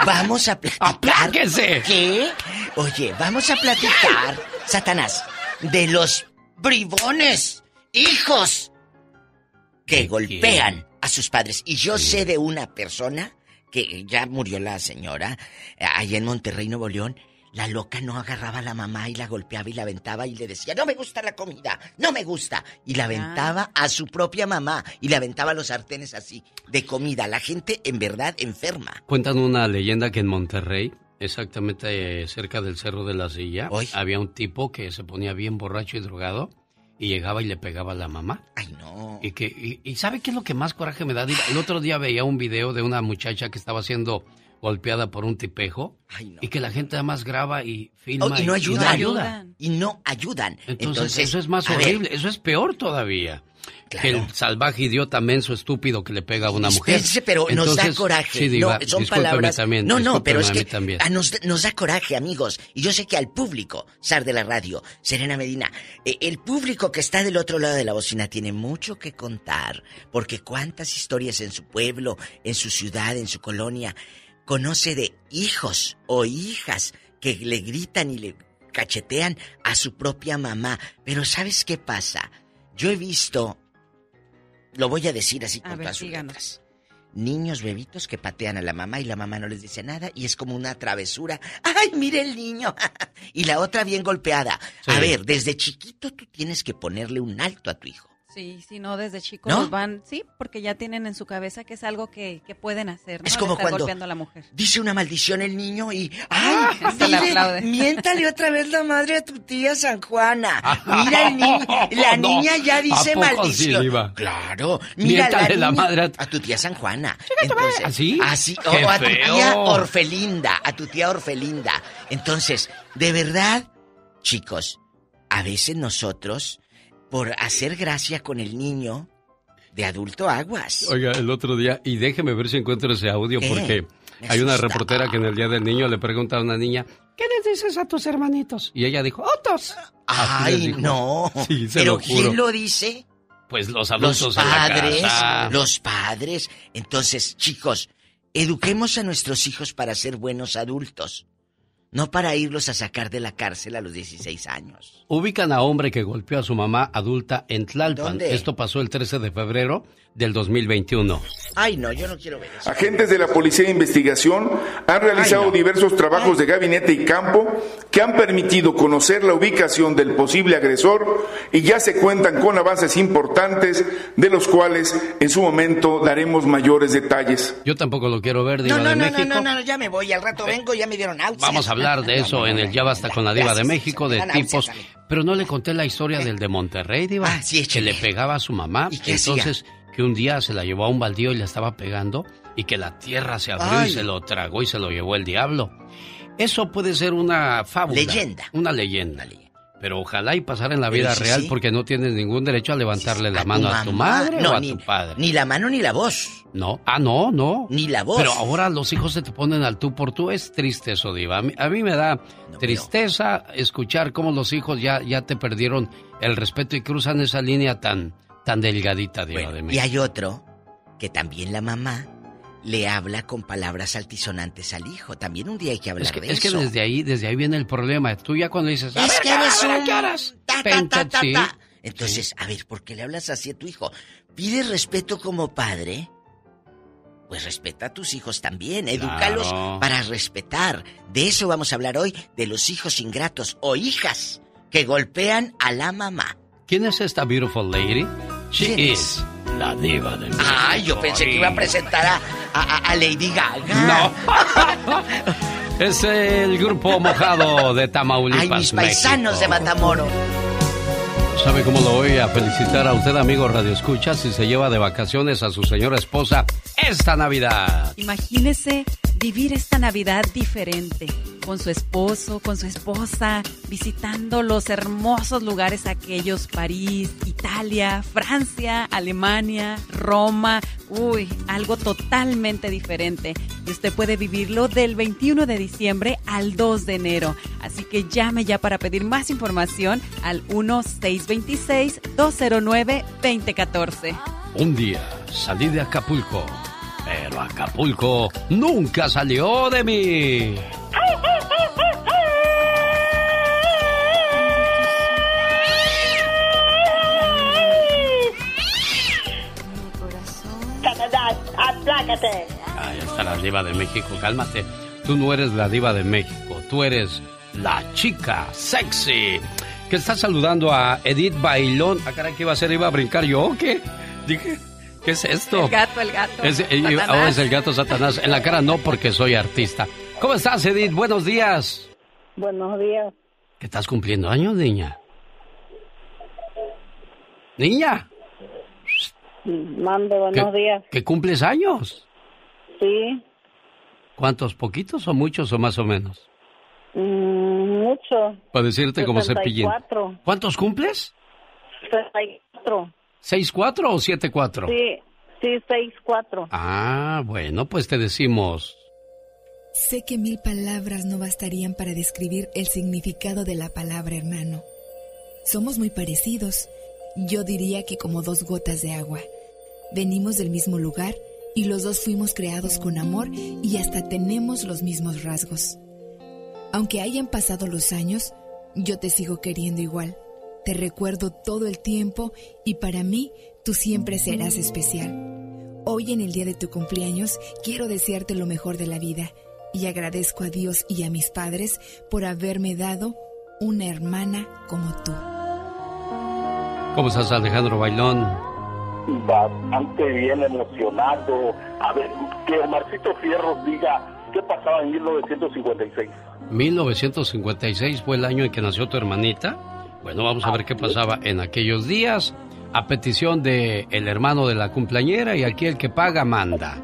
Speaker 35: vamos a platicar.
Speaker 2: ¡Apláquese!
Speaker 35: ¿Qué? Oye, vamos a platicar, Satanás, de los bribones, hijos, que golpean a sus padres. Y yo sé de una persona que ya murió la señora, eh, allá en Monterrey, Nuevo León. La loca no agarraba a la mamá y la golpeaba y la aventaba y le decía, no me gusta la comida, no me gusta. Y la aventaba a su propia mamá y le aventaba los sartenes así, de comida. La gente en verdad enferma.
Speaker 2: Cuentan una leyenda que en Monterrey, exactamente eh, cerca del Cerro de la Silla, había un tipo que se ponía bien borracho y drogado y llegaba y le pegaba a la mamá.
Speaker 35: Ay, no.
Speaker 2: Y, que, y, y ¿sabe qué es lo que más coraje me da? El otro día veía un video de una muchacha que estaba siendo golpeada por un tipejo y que la gente además graba y filma
Speaker 35: Oh, y no ayudan.
Speaker 2: ayuda.
Speaker 35: Y no ayudan.
Speaker 2: Entonces, eso es más
Speaker 35: ver,
Speaker 2: horrible, eso es peor todavía. Que el salvaje idiota menso estúpido que le pega a una mujer.
Speaker 35: Pero nos da coraje.
Speaker 2: Sí, diva,
Speaker 35: no, son palabras.
Speaker 2: también.
Speaker 35: no, no, pero es
Speaker 2: a
Speaker 35: que a nos, nos da coraje, amigos. Y yo sé que al público, Sar de la radio, Serena Medina, eh, el público que está del otro lado de la bocina tiene mucho que contar. Porque cuántas historias en su pueblo, en su ciudad, en su colonia, conoce de hijos o hijas que le gritan y le cachetean a su propia mamá. Pero ¿sabes qué pasa? Yo he visto, lo voy a decir así
Speaker 25: A
Speaker 35: con
Speaker 25: ver,
Speaker 35: todas sus letras. Niños bebitos que patean a la mamá y la mamá no les dice nada y es como una travesura. ¡Ay, mire el niño! y la otra bien golpeada. A ver, desde chiquito tú tienes que ponerle un alto a tu hijo.
Speaker 25: Sí, sí, no, desde chicos
Speaker 35: ¿No?
Speaker 25: los van, sí, porque ya tienen en su cabeza que es algo que, que pueden hacer, ¿no?
Speaker 35: Es como
Speaker 25: estar
Speaker 35: cuando
Speaker 25: golpeando a la mujer.
Speaker 35: dice una maldición el niño y ¡ay!
Speaker 25: Aplaude.
Speaker 35: miéntale otra vez la madre a tu tía San Juana. Mira el niño, la
Speaker 2: No,
Speaker 35: niña ya
Speaker 2: ¿a
Speaker 35: dice
Speaker 2: sí,
Speaker 35: maldición.
Speaker 2: Diva?
Speaker 35: claro, mira
Speaker 2: Miéntale la
Speaker 35: niña-
Speaker 2: madre a-
Speaker 35: a tu tía San Juana. Entonces,
Speaker 2: ¿Así?
Speaker 35: Así,
Speaker 2: ¡Qué
Speaker 35: o a tu tía Orfelinda, a tu tía Orfelinda. Entonces, de verdad, chicos, a veces nosotros, por hacer gracia con el niño, de adulto aguas.
Speaker 2: Oiga, el otro día, y déjeme ver si encuentro ese audio,
Speaker 35: ¿Qué?
Speaker 2: porque hay una reportera que en el Día del Niño le pregunta a una niña, ¿qué les dices a tus hermanitos? Y ella dijo, ¡Otos!
Speaker 35: Ay,
Speaker 2: dijo.
Speaker 35: no.
Speaker 2: Sí, se
Speaker 35: Pero
Speaker 2: lo juro.
Speaker 35: ¿quién lo dice?
Speaker 2: Pues los adultos
Speaker 35: Los
Speaker 2: en la
Speaker 35: padres,
Speaker 2: casa.
Speaker 35: los padres. Entonces, chicos, eduquemos a nuestros hijos para ser buenos adultos, no para irlos a sacar de la cárcel a los 16 años.
Speaker 2: Ubican a hombre que golpeó a su mamá adulta en Tlalpan.
Speaker 35: ¿Dónde?
Speaker 2: Esto pasó el 13 de febrero del 2021.
Speaker 35: Ay, no, yo no quiero ver eso.
Speaker 42: Agentes de la Policía de Investigación han realizado diversos trabajos de gabinete y campo que han permitido conocer la ubicación del posible agresor y ya se cuentan con avances importantes de los cuales en su momento daremos mayores detalles.
Speaker 2: Yo tampoco lo quiero ver, Diva
Speaker 35: No, no,
Speaker 2: de
Speaker 35: no,
Speaker 2: México.
Speaker 35: no, no, no, ya me voy, al rato vengo, ya me dieron out.
Speaker 2: Vamos a hablar de eso en el Ya Basta con la Diva de
Speaker 35: Gracias.
Speaker 2: México, de
Speaker 35: Me dan
Speaker 2: tipos. Pero no le conté la historia del de Monterrey, Diva.
Speaker 35: Ah, sí,
Speaker 2: que le pegaba a su mamá.
Speaker 35: ¿Y qué
Speaker 2: Entonces, que un día se la llevó a un baldío y le estaba pegando y que la tierra se abrió
Speaker 35: Ay.
Speaker 2: y se lo tragó y se lo llevó el diablo. Eso puede ser una fábula.
Speaker 35: Leyenda.
Speaker 2: Una leyenda. Pero ojalá y pasar en la vida
Speaker 35: sí,
Speaker 2: real
Speaker 35: sí.
Speaker 2: porque no tienes ningún derecho a levantarle la mano a tu madre
Speaker 35: No,
Speaker 2: o a
Speaker 35: ni-
Speaker 2: tu padre.
Speaker 35: Ni la mano ni la voz.
Speaker 2: No, ah, no, no.
Speaker 35: Ni la voz.
Speaker 2: Pero ahora los hijos se te ponen al tú por tú. Es triste eso, Diva. A mí, a mí me da tristeza escuchar cómo los hijos ya, ya te perdieron el respeto y cruzan esa línea tan, tan delgadita, Diva de
Speaker 35: Y
Speaker 2: México.
Speaker 35: hay otro que también la mamá le habla con palabras altisonantes al hijo. También un día hay que hablar
Speaker 2: Es que,
Speaker 35: de
Speaker 2: es que
Speaker 35: eso.
Speaker 2: desde ahí, desde ahí viene el problema. Tú ya cuando dices, "A
Speaker 35: Es que
Speaker 2: ¿qué
Speaker 35: eres un...
Speaker 2: qué horas?"
Speaker 35: ta, ta,
Speaker 2: Penta,
Speaker 35: ta, ta,
Speaker 2: sí.
Speaker 35: ta. Entonces, a ver, ¿por qué le hablas así a tu hijo? ¿Pide respeto como padre? Pues respeta a tus hijos también, edúcalos
Speaker 2: Claro.
Speaker 35: para respetar. De eso vamos a hablar hoy, de los hijos ingratos o hijas que golpean a la mamá.
Speaker 2: ¿Quién es esta beautiful lady? She
Speaker 35: ¿Quién
Speaker 2: is la diva de México.
Speaker 35: Ay, yo pensé que iba a presentar a, a- a Lady Gaga.
Speaker 2: No. es el grupo mojado de Tamaulipas.
Speaker 35: Ay, mis paisanos de. Matamoros.
Speaker 2: ¿Sabe cómo lo voy a felicitar a usted, amigo Radio Escucha, si se lleva de vacaciones a su señora esposa esta Navidad?
Speaker 25: Imagínese vivir esta Navidad diferente, con su esposo, con su esposa, visitando los hermosos lugares aquellos, París, Italia, Francia, Alemania, Roma, uy, algo totalmente diferente. Y usted puede vivirlo del 21 de diciembre al 2 de enero. Así que llame ya para pedir más información al 1626-209-2014.
Speaker 2: Un día salí de Acapulco, pero Acapulco nunca salió de mí.
Speaker 34: Aplácate.
Speaker 2: Ahí está la diva de México, cálmate. Tú no eres la diva de México, tú eres la chica sexy. Que está saludando a Edith Bailón. Ah, caray, ¿qué iba a hacer? ¿Iba a brincar yo qué? Dije, ¿qué es esto?
Speaker 25: El gato, el gato.
Speaker 2: Es, eh, ahora es el gato Satanás. En la cara no, porque soy artista. ¿Cómo estás, Edith? Buenos días.
Speaker 34: Buenos días.
Speaker 2: ¿Que estás cumpliendo años, niña? Niña,
Speaker 34: Mande,
Speaker 2: ¿que,
Speaker 34: buenos días.
Speaker 2: que cumples años.
Speaker 34: Sí,
Speaker 2: ¿Cuántos? ¿Poquitos o muchos o más o menos?
Speaker 34: mm, mucho.
Speaker 2: Para decirte como cepillín.
Speaker 34: 64.
Speaker 2: ¿Cuántos cumples?
Speaker 34: 64.
Speaker 2: ¿6-4 o 7-4?
Speaker 34: Sí, sí, 64.
Speaker 2: Ah, bueno, pues te decimos.
Speaker 43: Sé que mil palabras no bastarían para describir el significado de la palabra hermano. Somos muy parecidos. Yo diría que como dos gotas de agua. Venimos del mismo lugar y los dos fuimos creados con amor y hasta tenemos los mismos rasgos. Aunque hayan pasado los años, yo te sigo queriendo igual. Te recuerdo todo el tiempo y para mí tú siempre serás especial. Hoy en el día de tu cumpleaños quiero desearte lo mejor de la vida y agradezco a Dios y a mis padres por haberme dado una hermana como tú.
Speaker 2: ¿Cómo estás, Alejandro Bailón?
Speaker 44: bastante bien emocionado. A ver, que Omarcito Fierro diga qué pasaba en 1956.
Speaker 2: 1956 fue el año en que nació tu hermanita. Bueno, vamos a ver qué pasaba en aquellos días. A petición de el hermano de la cumpleañera y aquí el que paga manda.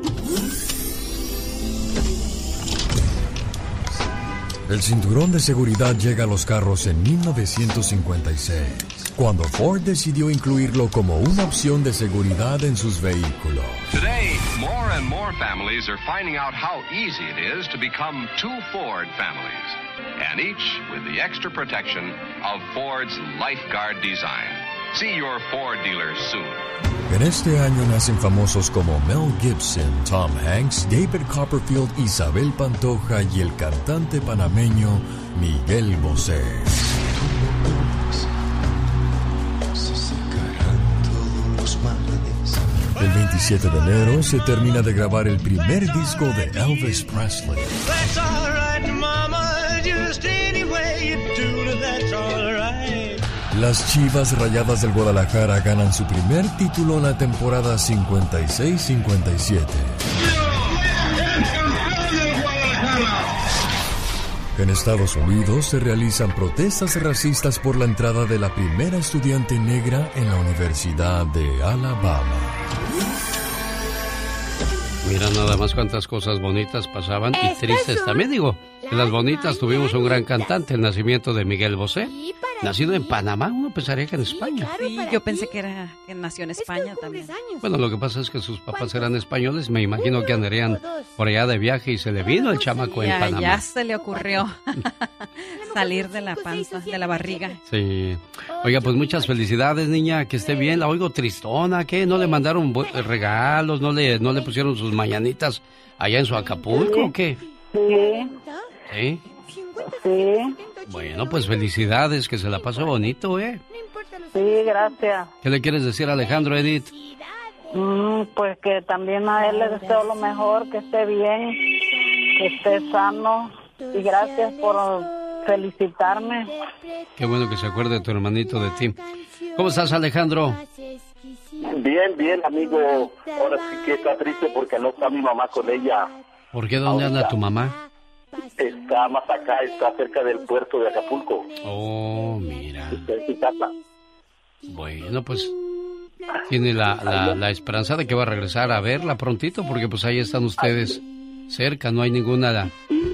Speaker 18: El cinturón de seguridad llega a los carros en 1956, cuando Ford decidió incluirlo como una opción de seguridad en sus vehículos.
Speaker 45: Today, more and more families are finding out how easy it is to become two Ford families, and each with the extra protection of Ford's Lifeguard design. See your Ford dealer soon.
Speaker 18: En este año nacen famosos como Mel Gibson, Tom Hanks, David Copperfield, Isabel Pantoja y el cantante panameño Miguel Bosé. El 27 de enero se termina de grabar el primer disco de Elvis Presley.
Speaker 46: That's all right, mama. Just any way you do it, that's all right.
Speaker 18: Las Chivas Rayadas del Guadalajara ganan su primer título en la temporada 56-57.
Speaker 47: En Estados Unidos se realizan protestas racistas por la entrada de la primera estudiante negra en la Universidad de Alabama.
Speaker 2: Mira nada más cuántas cosas bonitas pasaban y tristes también. Digo, en las bonitas tuvimos un gran cantante, el nacimiento de Miguel Bosé. Nacido en Panamá, uno pensaría que en España.
Speaker 25: Sí, yo pensé que era que nació en España también.
Speaker 2: Bueno, lo que pasa es que sus papás eran españoles, me imagino que andarían por allá de viaje y se le vino el chamaco en Panamá.
Speaker 25: ya se le ocurrió salir de la panza, de la barriga.
Speaker 2: Sí. Oiga, pues muchas felicidades, niña, que esté bien. La oigo tristona, ¿qué? ¿No le mandaron bu- regalos? ¿No le, no le pusieron sus mañanitas allá en su Acapulco o qué?
Speaker 34: Sí,
Speaker 2: Sí.
Speaker 34: sí,
Speaker 2: Bueno, pues felicidades, que se la pasó bonito, ¿eh?
Speaker 34: sí, gracias.
Speaker 2: ¿Qué le quieres decir a Alejandro, Edith?
Speaker 34: Mm, pues que también a él le deseo lo mejor, que esté bien, que esté sano y gracias por felicitarme.
Speaker 2: Qué bueno que se acuerde tu hermanito de ti. ¿Cómo estás, Alejandro?
Speaker 48: Bien, bien, amigo. Ahora sí que está triste porque no está mi mamá con ella.
Speaker 2: ¿Por qué dónde anda tu mamá?
Speaker 48: Está más acá, está cerca del puerto de Acapulco.
Speaker 2: Oh, mira.
Speaker 48: Está en.
Speaker 2: Bueno, pues tiene la, la, la esperanza de que va a regresar a verla prontito, porque pues ahí están ustedes cerca, no hay ninguna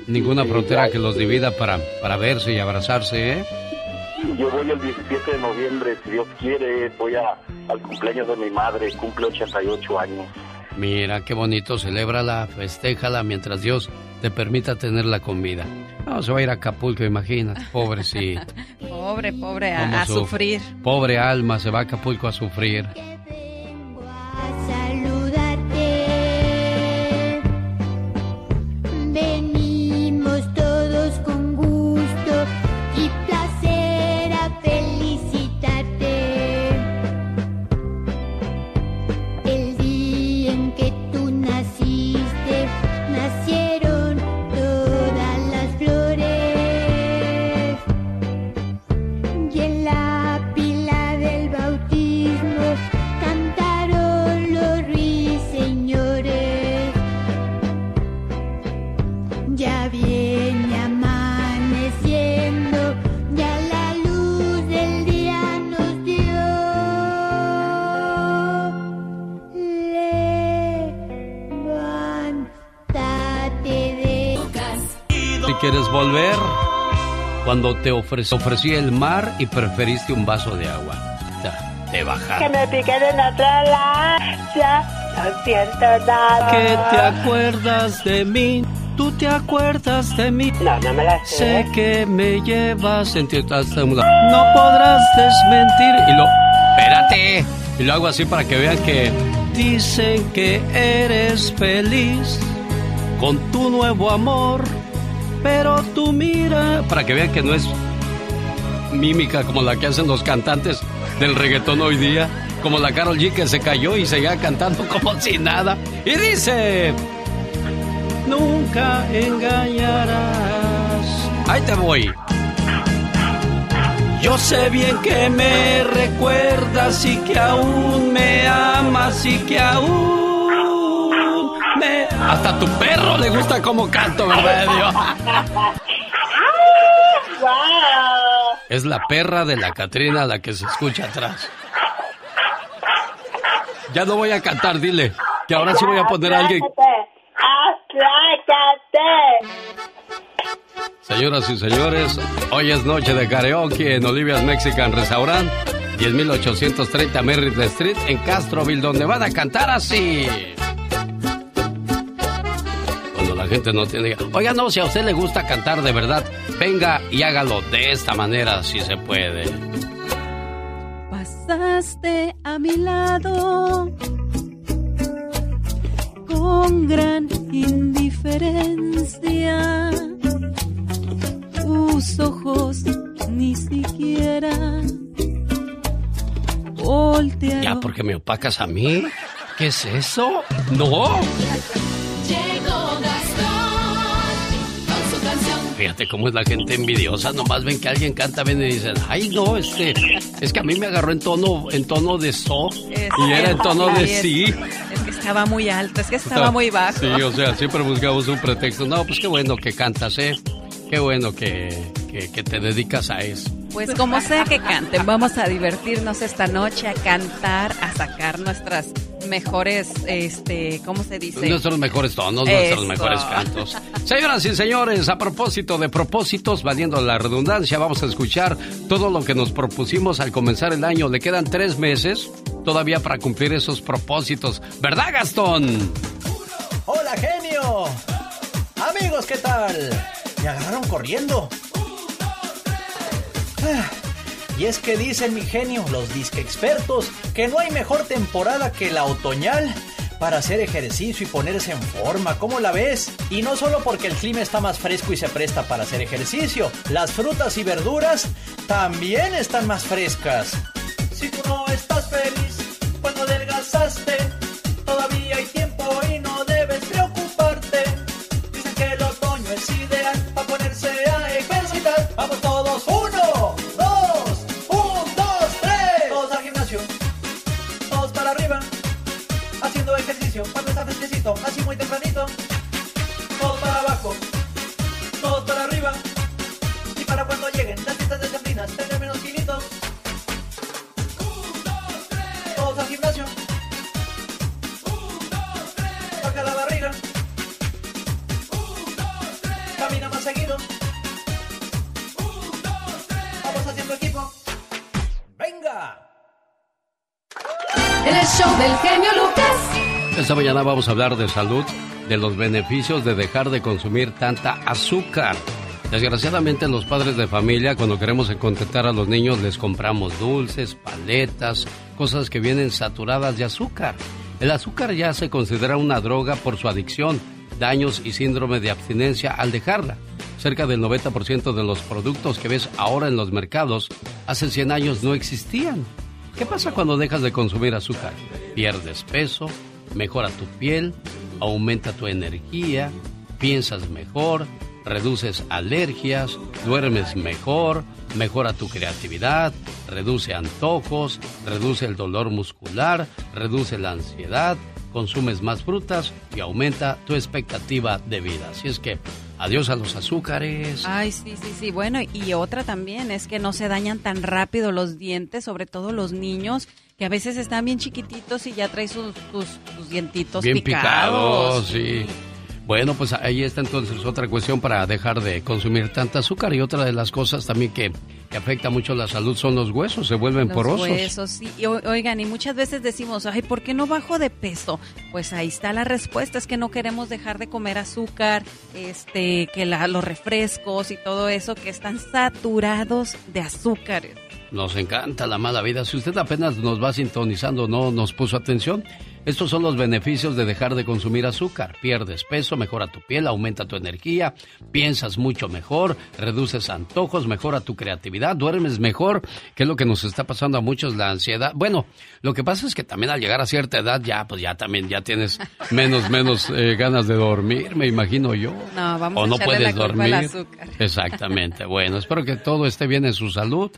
Speaker 2: ninguna frontera que los divida para, para verse y abrazarse, ¿eh?
Speaker 48: Yo voy el 17 de noviembre, si Dios quiere, voy a, al cumpleaños de mi madre, cumple 88 años.
Speaker 2: Mira, qué bonito, celébrala, festéjala mientras Dios te permita tenerla con vida. No, se va a ir a Acapulco, imagínate, pobrecito.
Speaker 25: Pobre, pobre, a, a sufrir.
Speaker 2: Pobre alma, se va a Acapulco a sufrir. Volver, cuando te ofre- ofrecí el mar y preferiste un vaso de agua. Ya, Te
Speaker 34: Que
Speaker 2: bajaron.
Speaker 34: me piquen en otra lancha, no siento nada.
Speaker 2: Que te acuerdas de mí, tú te acuerdas de mí.
Speaker 34: No, no me la sé.
Speaker 2: Sé que me llevas en ti hasta un lado. No podrás desmentir. Y lo. Espérate. Y lo hago así para que vean que. Dicen que eres feliz con tu nuevo amor. Pero tú mira. Para que vean que no es mímica como la que hacen los cantantes del reggaetón hoy día. Como la Carol G que se cayó y seguía cantando como si nada. Y dice. Nunca engañarás. Ahí te voy. Yo sé bien que me recuerdas y que aún me amas y que aún. Hasta a tu perro le gusta cómo canto, ¿verdad, Dios? Es la perra de la Catrina la que se escucha atrás. Ya no voy a cantar, dile. Que ahora sí voy a poner a alguien. Señoras y señores, hoy es noche de karaoke en Olivia's Mexican Restaurant, 10830 Merritt Street en Castroville, donde van a cantar así. Gente no tiene... Oiga, no, si a usted le gusta cantar de verdad, venga y hágalo de esta manera, si se puede.
Speaker 25: Pasaste a mi lado con gran indiferencia. Tus ojos ni siquiera voltearon.
Speaker 2: Ya, porque me opacas a mí. ¿Qué es eso? No.
Speaker 49: Llegó
Speaker 2: Fíjate cómo es la gente envidiosa, nomás ven que alguien canta bien y dicen, ay no, este, es que a mí me agarró en tono, en tono de so
Speaker 25: Es
Speaker 2: y era en tono de
Speaker 25: sí, es-
Speaker 2: sí.
Speaker 25: Es que estaba muy alto, es que estaba muy bajo.
Speaker 2: Sí, o sea, siempre buscamos un pretexto. No, pues qué bueno que cantas, ¿eh? Qué bueno que, que te dedicas a eso.
Speaker 25: Pues como sea que canten, vamos a divertirnos esta noche, a cantar, a sacar nuestras mejores, este, ¿cómo se dice?
Speaker 2: Nuestros mejores tonos, nuestros mejores cantos. Señoras y señores, a propósito de propósitos, valiendo la redundancia, vamos a escuchar todo lo que nos propusimos al comenzar el año. Le quedan tres meses todavía para cumplir esos propósitos. ¿Verdad, Gastón?
Speaker 21: Hola, genio. Amigos, ¿qué tal? Me agarraron corriendo. Y es que dicen mi genio, los disque expertos, que no hay mejor temporada que la otoñal para hacer ejercicio y ponerse en forma. ¿Cómo la ves? Y no solo porque el clima está más fresco y se presta para hacer ejercicio, las frutas y verduras también están más frescas. Si tú no estás feliz cuando adelgazaste,
Speaker 2: mañana vamos a hablar de salud, de los beneficios de dejar de consumir tanta azúcar. Desgraciadamente los padres de familia cuando queremos contentar a los niños les compramos dulces, paletas, cosas que vienen saturadas de azúcar. El azúcar ya se considera una droga por su adicción, daños y síndrome de abstinencia al dejarla. Cerca del 90% de los productos que ves ahora en los mercados hace 100 años no existían. ¿Qué pasa cuando dejas de consumir azúcar? Pierdes peso, mejora tu piel, aumenta tu energía, piensas mejor, reduces alergias, duermes mejor, mejora tu creatividad, reduce antojos, reduce el dolor muscular, reduce la ansiedad, consumes más frutas y aumenta tu expectativa de vida. Así es que adiós a los azúcares.
Speaker 25: Ay, sí, sí, sí. Bueno, y otra también es que no se dañan tan rápido los dientes, sobre todo los niños, que a veces están bien chiquititos y ya traen sus, sus, sus dientitos
Speaker 2: Bien
Speaker 25: picados.
Speaker 2: picados, sí. Bueno, pues ahí está entonces otra cuestión para dejar de consumir tanta azúcar y otra de las cosas también que, que afecta mucho la salud son los huesos, se vuelven
Speaker 25: Los
Speaker 2: porosos.
Speaker 25: huesos, sí. Y, oigan, y muchas veces decimos, ay, ¿por qué no bajo de peso? Pues ahí está la respuesta, es que no queremos dejar de comer azúcar, este, que la- los refrescos y todo eso que están saturados de azúcares.
Speaker 2: Nos encanta la mala vida. Si usted apenas nos va sintonizando, no nos puso atención, estos son los beneficios de dejar de consumir azúcar. Pierdes peso, mejora tu piel, aumenta tu energía, piensas mucho mejor, reduces antojos, mejora tu creatividad, duermes mejor, que es lo que nos está pasando a muchos, la ansiedad. Bueno, lo que pasa es que también al llegar a cierta edad ya, pues ya también ya tienes menos, menos eh, ganas de dormir, me imagino yo.
Speaker 25: No, vamos
Speaker 2: o
Speaker 25: a
Speaker 2: no
Speaker 25: echarle
Speaker 2: puedes
Speaker 25: la al
Speaker 2: dormir.
Speaker 25: azúcar.
Speaker 2: Exactamente. Bueno, espero que todo esté bien en su salud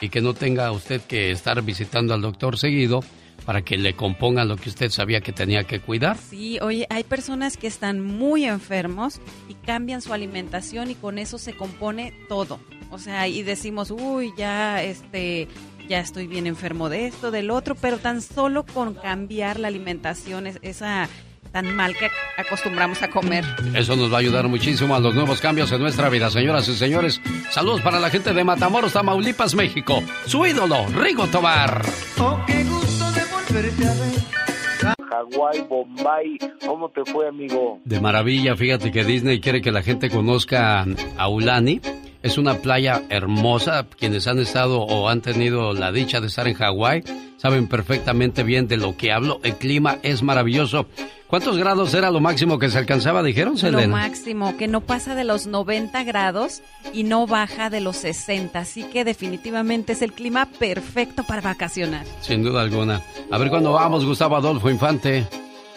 Speaker 2: y que no tenga usted que estar visitando al doctor seguido para que le componga lo que usted sabía que tenía que cuidar.
Speaker 25: Sí, oye, hay personas que están muy enfermos y cambian su alimentación y con eso se compone todo. O sea, y decimos, uy, ya, este, ya estoy bien enfermo de esto, del otro, pero tan solo con cambiar la alimentación, es- esa tan mal que acostumbramos a comer.
Speaker 2: Eso nos va a ayudar muchísimo a los nuevos cambios en nuestra vida, señoras y señores. Saludos para la gente de Matamoros, Tamaulipas, México. Su ídolo, Rigo Tobar.
Speaker 5: Oh, qué gusto de volverte a ver.
Speaker 37: Hawái, Bombay, ¿cómo te fue, amigo?
Speaker 2: De maravilla, fíjate que Disney quiere que la gente conozca a Ulani. Es una playa hermosa. Quienes han estado o han tenido la dicha de estar en Hawái saben perfectamente bien de lo que hablo. El clima es maravilloso. ¿Cuántos grados era lo máximo que se alcanzaba? Dijeron,
Speaker 25: Lo
Speaker 2: Selena.
Speaker 25: máximo, que no pasa de los 90 grados y no baja de los 60. Así que definitivamente es el clima perfecto para vacacionar.
Speaker 2: Sin duda alguna. A ver cuándo vamos, Gustavo Adolfo Infante.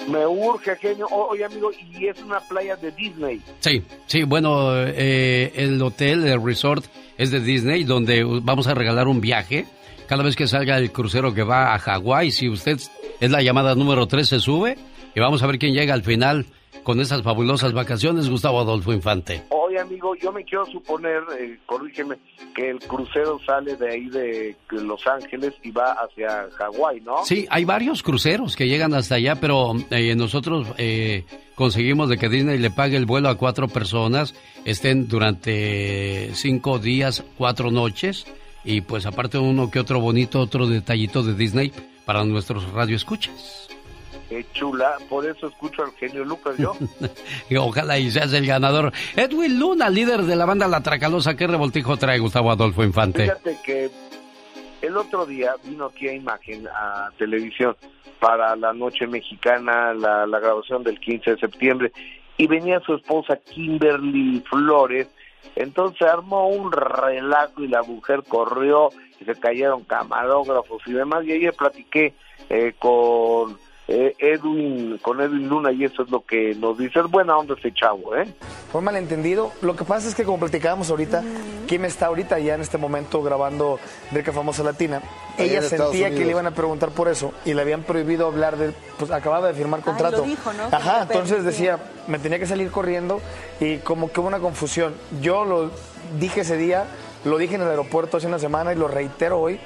Speaker 37: Me urge, genio. Oye, amigo, y es una playa de Disney.
Speaker 2: Sí, sí, bueno, eh, el hotel, el resort es de Disney, donde vamos a regalar un viaje. Cada vez que salga el crucero que va a Hawái, si usted es la llamada número 3, se sube y vamos a ver quién llega al final con esas fabulosas vacaciones, Gustavo Adolfo Infante.
Speaker 50: Oye, amigo, yo me quiero suponer, eh, corrígeme, que el crucero sale de ahí de Los Ángeles y va hacia Hawái, ¿no?
Speaker 2: Sí, hay varios cruceros que llegan hasta allá, pero eh, nosotros eh, conseguimos de que Disney le pague el vuelo a cuatro personas, estén durante cinco días, cuatro noches, y pues aparte uno que otro bonito, otro detallito de Disney para nuestros radioescuchas.
Speaker 50: Qué chula, por eso escucho al genio Lucas yo.
Speaker 2: Ojalá y seas el ganador. Edwin Luna, líder de la banda La Tracalosa, ¿qué revoltijo trae Gustavo Adolfo Infante?
Speaker 50: Fíjate que el otro día vino aquí a Imagen, a televisión, para la noche mexicana, la, la grabación del 15 de septiembre, y venía su esposa Kimberly Flores, entonces armó un relajo y la mujer corrió y se cayeron camarógrafos y demás, y ayer platiqué eh, con eh, Edwin, con Edwin Luna y eso es lo que nos dice. Es buena onda ese chavo, ¿eh?
Speaker 51: Fue malentendido. Lo que pasa es que como platicábamos ahorita, Kim está ahorita ya en este momento grabando Rica Famosa Latina.
Speaker 52: Ahí
Speaker 51: Ella sentía que le iban a preguntar por eso y le habían prohibido hablar de, pues acababa de firmar contrato.
Speaker 52: lo dijo, ¿no?
Speaker 51: Ajá, entonces decía, me tenía que salir corriendo y como que hubo una confusión. Yo lo dije ese día, lo dije en el aeropuerto hace una semana y lo reitero hoy.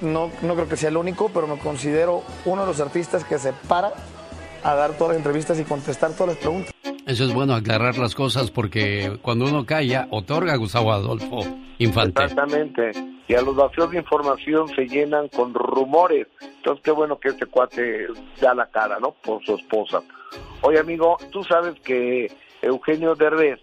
Speaker 51: No, no creo que sea el único, pero me considero uno de los artistas que se para a dar todas las entrevistas y contestar todas las preguntas.
Speaker 2: Eso es bueno aclarar las cosas porque cuando uno calla, otorga Gustavo Adolfo Infante.
Speaker 50: Exactamente. Y a los vacíos de información se llenan con rumores. Entonces, qué bueno que este cuate da la cara, ¿no? Por su esposa. Oye, amigo, tú sabes que Eugenio Derbez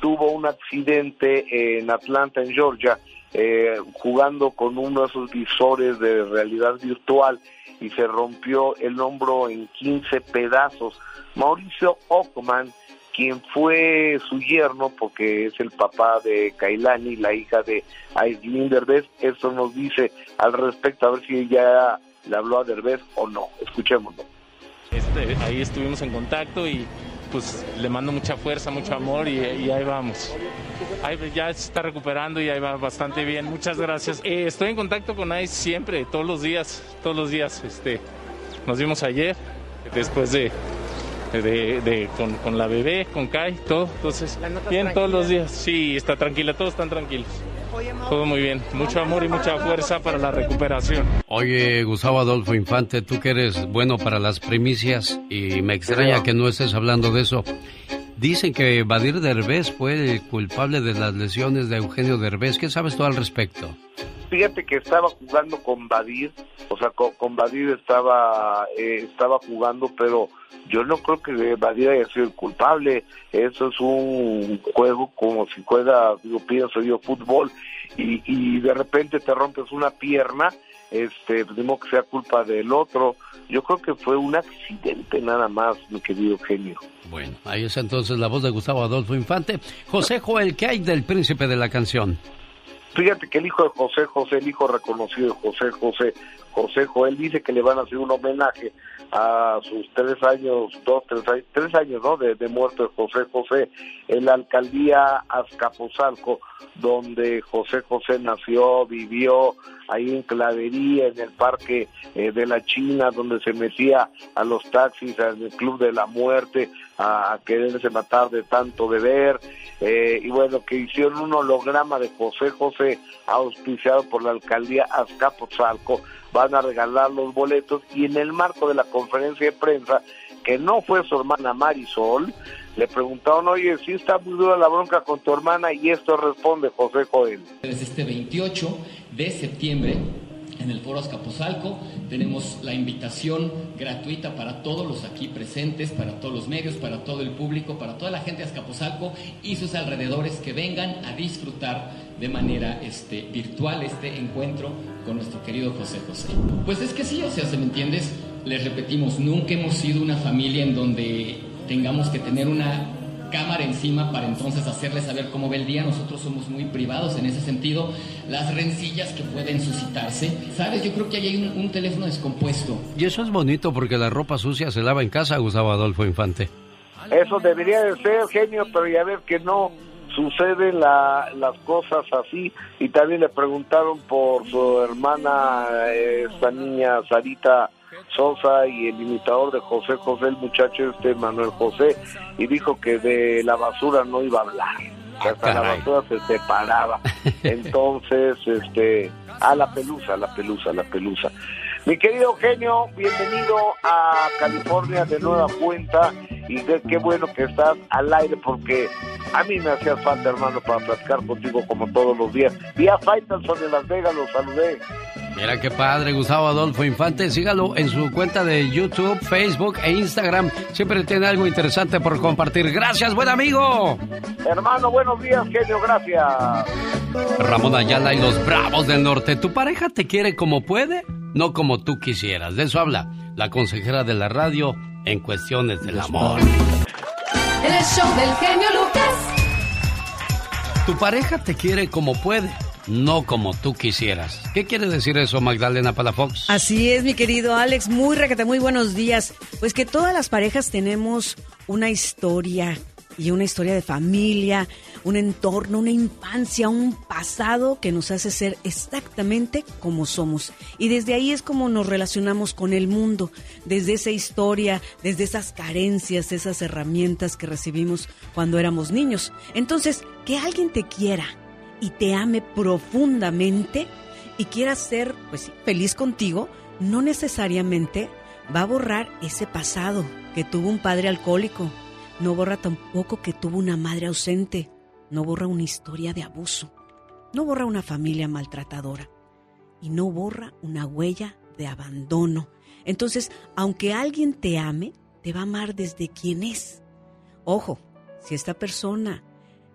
Speaker 50: tuvo un accidente en Atlanta, en Georgia, eh, jugando con uno de esos visores de realidad virtual y se rompió el hombro en 15 pedazos. Mauricio Ockman, quien fue su yerno, porque es el papá de Kailani, la hija de Aislinn Derbez, eso nos dice al respecto, a ver si ella le habló a Derbez o no. Escuchémoslo.
Speaker 53: Este, ahí estuvimos en contacto y pues le mando mucha fuerza, mucho amor y, y ahí vamos. Ahí ya se está recuperando y ahí va bastante bien. Muchas gracias. Eh, estoy en contacto con Ice siempre, todos los días, todos los días. Este, nos vimos ayer, después de, de, de- con, con la bebé, con Kai, todo. Entonces, bien todos los días. Sí, está tranquila, todos están tranquilos. Todo muy bien. Mucho amor y mucha fuerza para la recuperación.
Speaker 2: Oye, Gustavo Adolfo Infante, tú que eres bueno para las primicias y me extraña que no estés hablando de eso. Dicen que Badir Derbez fue el culpable de las lesiones de Eugenio Derbez. ¿Qué sabes tú al respecto?
Speaker 50: Fíjate que estaba jugando con Badir, o sea, con, con Badir estaba, eh, estaba jugando, pero yo no creo que Badir haya sido el culpable. Eso es un juego como si fuera, digo, pienso yo, fútbol, y, de repente te rompes una pierna, este, pues, modo que sea culpa del otro. Yo creo que fue un accidente nada más, mi querido genio.
Speaker 2: Bueno, ahí es entonces la voz de Gustavo Adolfo Infante. José Joel, ¿qué hay del príncipe de la canción?
Speaker 50: Fíjate que el hijo de José José, el hijo reconocido de José José, José Joel dice que le van a hacer un homenaje a sus tres años, dos, tres años, tres años, ¿no? De, de muerto de José José en la alcaldía Azcapotzalco, donde José José nació, vivió ahí en Clavería, en el parque eh, de la China, donde se metía a los taxis, el club de la muerte, a, quererse matar de tanto beber, eh, y bueno, que hicieron un holograma de José José auspiciado por la alcaldía Azcapotzalco, van a regalar los boletos y en el marco de la conferencia de prensa, que no fue su hermana Marisol, le preguntaron, oye, si está muy dura la bronca con tu hermana y esto responde José Joel.
Speaker 54: Desde este 28 de septiembre en el Foro Azcapotzalco tenemos la invitación gratuita para todos los aquí presentes, para todos los medios, para todo el público, para toda la gente de Azcapotzalco y sus alrededores que vengan a disfrutar de manera este, virtual este encuentro con nuestro querido José José. Pues es que sí, o sea, si me entiendes, les repetimos, nunca hemos sido una familia en donde tengamos que tener una cámara encima para entonces hacerle saber cómo ve el día. Nosotros somos muy privados en ese sentido. Las rencillas que pueden suscitarse. ¿Sabes? Yo creo que ahí hay un, un teléfono descompuesto.
Speaker 2: Y eso es bonito porque la ropa sucia se lava en casa, Gustavo Adolfo Infante.
Speaker 50: Eso debería de ser, genio, pero ya ves que no suceden la- las cosas así. Y también le preguntaron por su hermana, eh, esta niña Sarita Sosa y el imitador de José José, el muchacho este Manuel José, y dijo que de la basura no iba a hablar. que hasta la basura se separaba. Entonces, este, a la pelusa, la pelusa, la pelusa. Mi querido Eugenio, bienvenido a California de nueva cuenta y qué, qué bueno que estás al aire porque a mí me hacía falta, hermano, para platicar contigo como todos los días. Vi a Faitelson en Las Vegas, los saludé.
Speaker 2: Mira qué padre, Gustavo Adolfo Infante. Sígalo en su cuenta de YouTube, Facebook e Instagram. Siempre tiene algo interesante por compartir. Gracias, buen amigo.
Speaker 50: Hermano, buenos días, genio, gracias.
Speaker 2: Ramón Ayala y los Bravos del Norte. ¿Tu pareja te quiere como puede? No como tú quisieras. De eso habla la consejera de la radio en cuestiones del amor.
Speaker 7: El show del genio Lucas.
Speaker 2: Tu pareja te quiere como puede, no como tú quisieras. ¿Qué quiere decir eso, Magdalena Palafox?
Speaker 11: Así es, mi querido Alex. Muy requete, muy buenos días. Pues que todas las parejas tenemos una historia y una historia de familia, un entorno, una infancia, un pasado que nos hace ser exactamente como somos. Y desde ahí es como nos relacionamos con el mundo, desde esa historia, desde esas carencias, esas herramientas que recibimos cuando éramos niños. Entonces, que alguien te quiera y te ame profundamente y quiera ser pues feliz contigo, no necesariamente va a borrar ese pasado que tuvo un padre alcohólico, no borra tampoco que tuvo una madre ausente, no borra una historia de abuso, no borra una familia maltratadora y no borra una huella de abandono. Entonces, aunque alguien te ame, te va a amar desde quien es. Ojo, si esta persona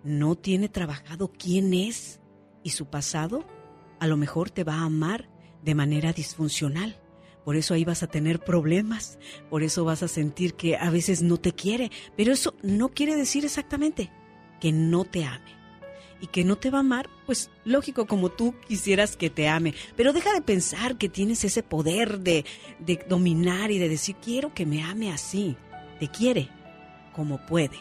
Speaker 11: no tiene trabajado quién es y su pasado, a lo mejor te va a amar de manera disfuncional. Por eso ahí vas a tener problemas, por eso vas a sentir que a veces no te quiere, pero eso no quiere decir exactamente que no te ame. Y que no te va a amar, pues lógico como tú quisieras que te ame. Pero deja de pensar que tienes ese poder de, de dominar y de decir quiero que me ame así. Te quiere como puede,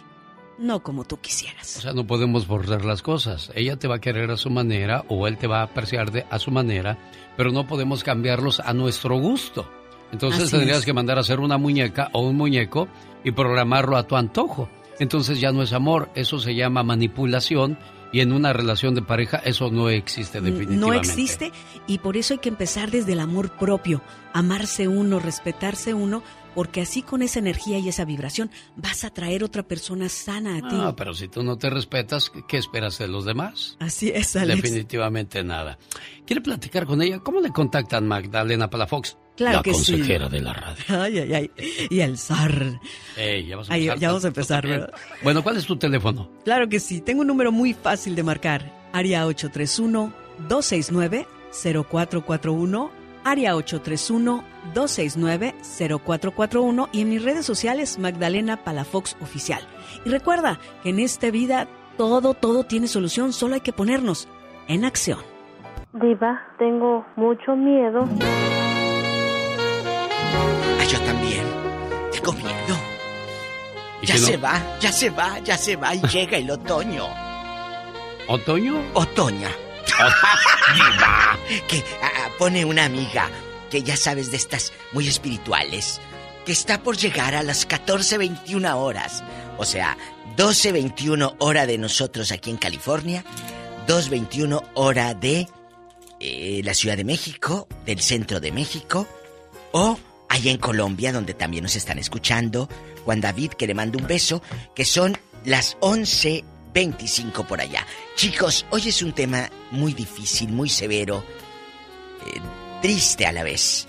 Speaker 11: no como tú quisieras.
Speaker 2: O sea, no podemos borrar las cosas. Ella te va a querer a su manera o él te va a apreciar de, a su manera, pero no podemos cambiarlos a nuestro gusto. Entonces
Speaker 11: Así
Speaker 2: tendrías
Speaker 11: es.
Speaker 2: que mandar a hacer una muñeca o un muñeco y programarlo a tu antojo. Entonces ya no es amor, eso se llama manipulación y en una relación de pareja eso no existe definitivamente.
Speaker 11: No existe y por eso hay que empezar desde el amor propio, amarse uno, respetarse uno, porque así con esa energía y esa vibración vas a traer otra persona sana a ti.
Speaker 2: No, pero si tú no te respetas, ¿qué esperas de los demás?
Speaker 11: Así es, Alex.
Speaker 2: Definitivamente nada. ¿Quiere platicar con ella? ¿Cómo le contactan Magdalena Palafox?
Speaker 11: Claro
Speaker 2: la
Speaker 11: que sí.
Speaker 2: consejera de la radio.
Speaker 11: Ay, ay, ay. Y el zar.
Speaker 2: Ya
Speaker 11: Ay, ya vamos a empezar. ¿verdad?
Speaker 2: Bueno, ¿cuál es tu teléfono?
Speaker 11: Claro que sí. Tengo un número muy fácil de marcar. Área 831-269-0441. Área 831-269-0441. Y en mis redes sociales, Magdalena Palafox Oficial. Y recuerda que en esta vida todo, todo tiene solución. Solo hay que ponernos en acción.
Speaker 55: Diva, tengo mucho miedo.
Speaker 35: Ah, yo también. Tengo miedo.
Speaker 2: ¿Y
Speaker 35: Ya
Speaker 2: si no?
Speaker 35: se va, ya se va, ya se va y llega el otoño.
Speaker 2: ¿Otoño?
Speaker 35: Otoña. Que ah, pone una amiga que ya sabes de estas muy espirituales. Que está por llegar a las 14.21 horas. O sea, 12.21 hora de nosotros aquí en California. 2.21 hora de eh, la Ciudad de México, del centro de México. O allá en Colombia, donde también nos están escuchando. Juan David, que le mando un beso, que son las 11.25 por allá. Chicos, hoy es un tema muy difícil, muy severo, eh, triste a la vez.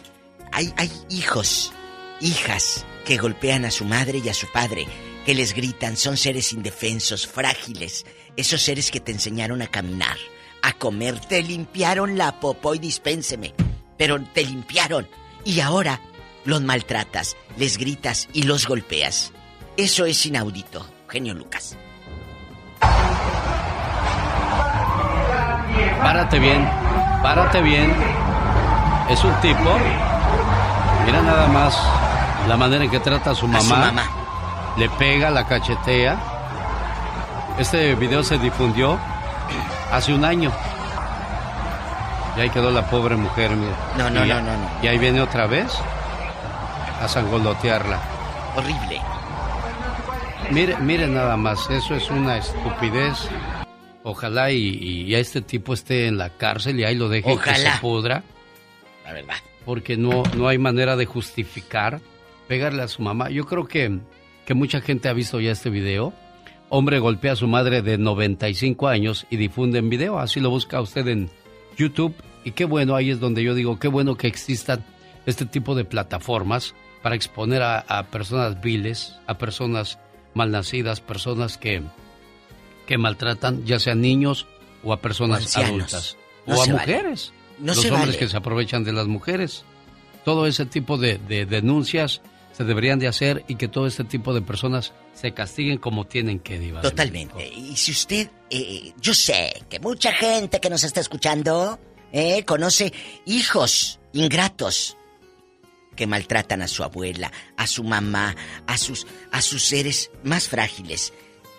Speaker 35: Hay, hay hijos, hijas, que golpean a su madre y a su padre, que les gritan, son seres indefensos, frágiles, esos seres que te enseñaron a caminar, a comer, te limpiaron la popó y dispénseme, pero te limpiaron y ahora los maltratas, les gritas y los golpeas. Eso es inaudito, genio Lucas.
Speaker 2: Párate bien, párate bien. Es un tipo. Mira nada más la manera en que trata a su mamá.
Speaker 35: A su mamá.
Speaker 2: Le pega, la cachetea. Este video se difundió hace un año. Y ahí quedó la pobre mujer, mira.
Speaker 35: No, no,
Speaker 2: Y
Speaker 35: no, no, no.
Speaker 2: Y ahí viene otra vez a sangolotearla.
Speaker 35: Horrible.
Speaker 2: Mire, mire nada más, eso es una estupidez Ojalá y, y a este tipo esté en la cárcel y ahí lo dejen que se pudra.
Speaker 35: La verdad.
Speaker 2: Porque no, no hay manera de justificar pegarle a su mamá. Yo creo que, que mucha gente ha visto ya este video. Hombre golpea a su madre de 95 años y difunde en video. Así lo busca usted en YouTube. Y qué bueno, ahí es donde yo digo, qué bueno que existan este tipo de plataformas para exponer a, a personas viles, a personas malnacidas, personas que, que maltratan ya sean niños o a personas
Speaker 35: ancianos.
Speaker 2: adultas.
Speaker 35: No
Speaker 2: o a
Speaker 35: vale.
Speaker 2: mujeres.
Speaker 35: No
Speaker 2: Los hombres
Speaker 35: vale.
Speaker 2: que se aprovechan de las mujeres. Todo ese tipo de, de denuncias se deberían de hacer y que todo este tipo de personas se castiguen como tienen que, Diva.
Speaker 35: Totalmente. Y si usted, eh, yo sé que mucha gente que nos está escuchando eh, conoce hijos ingratos que maltratan a su abuela, a su mamá, a sus, a sus seres más frágiles.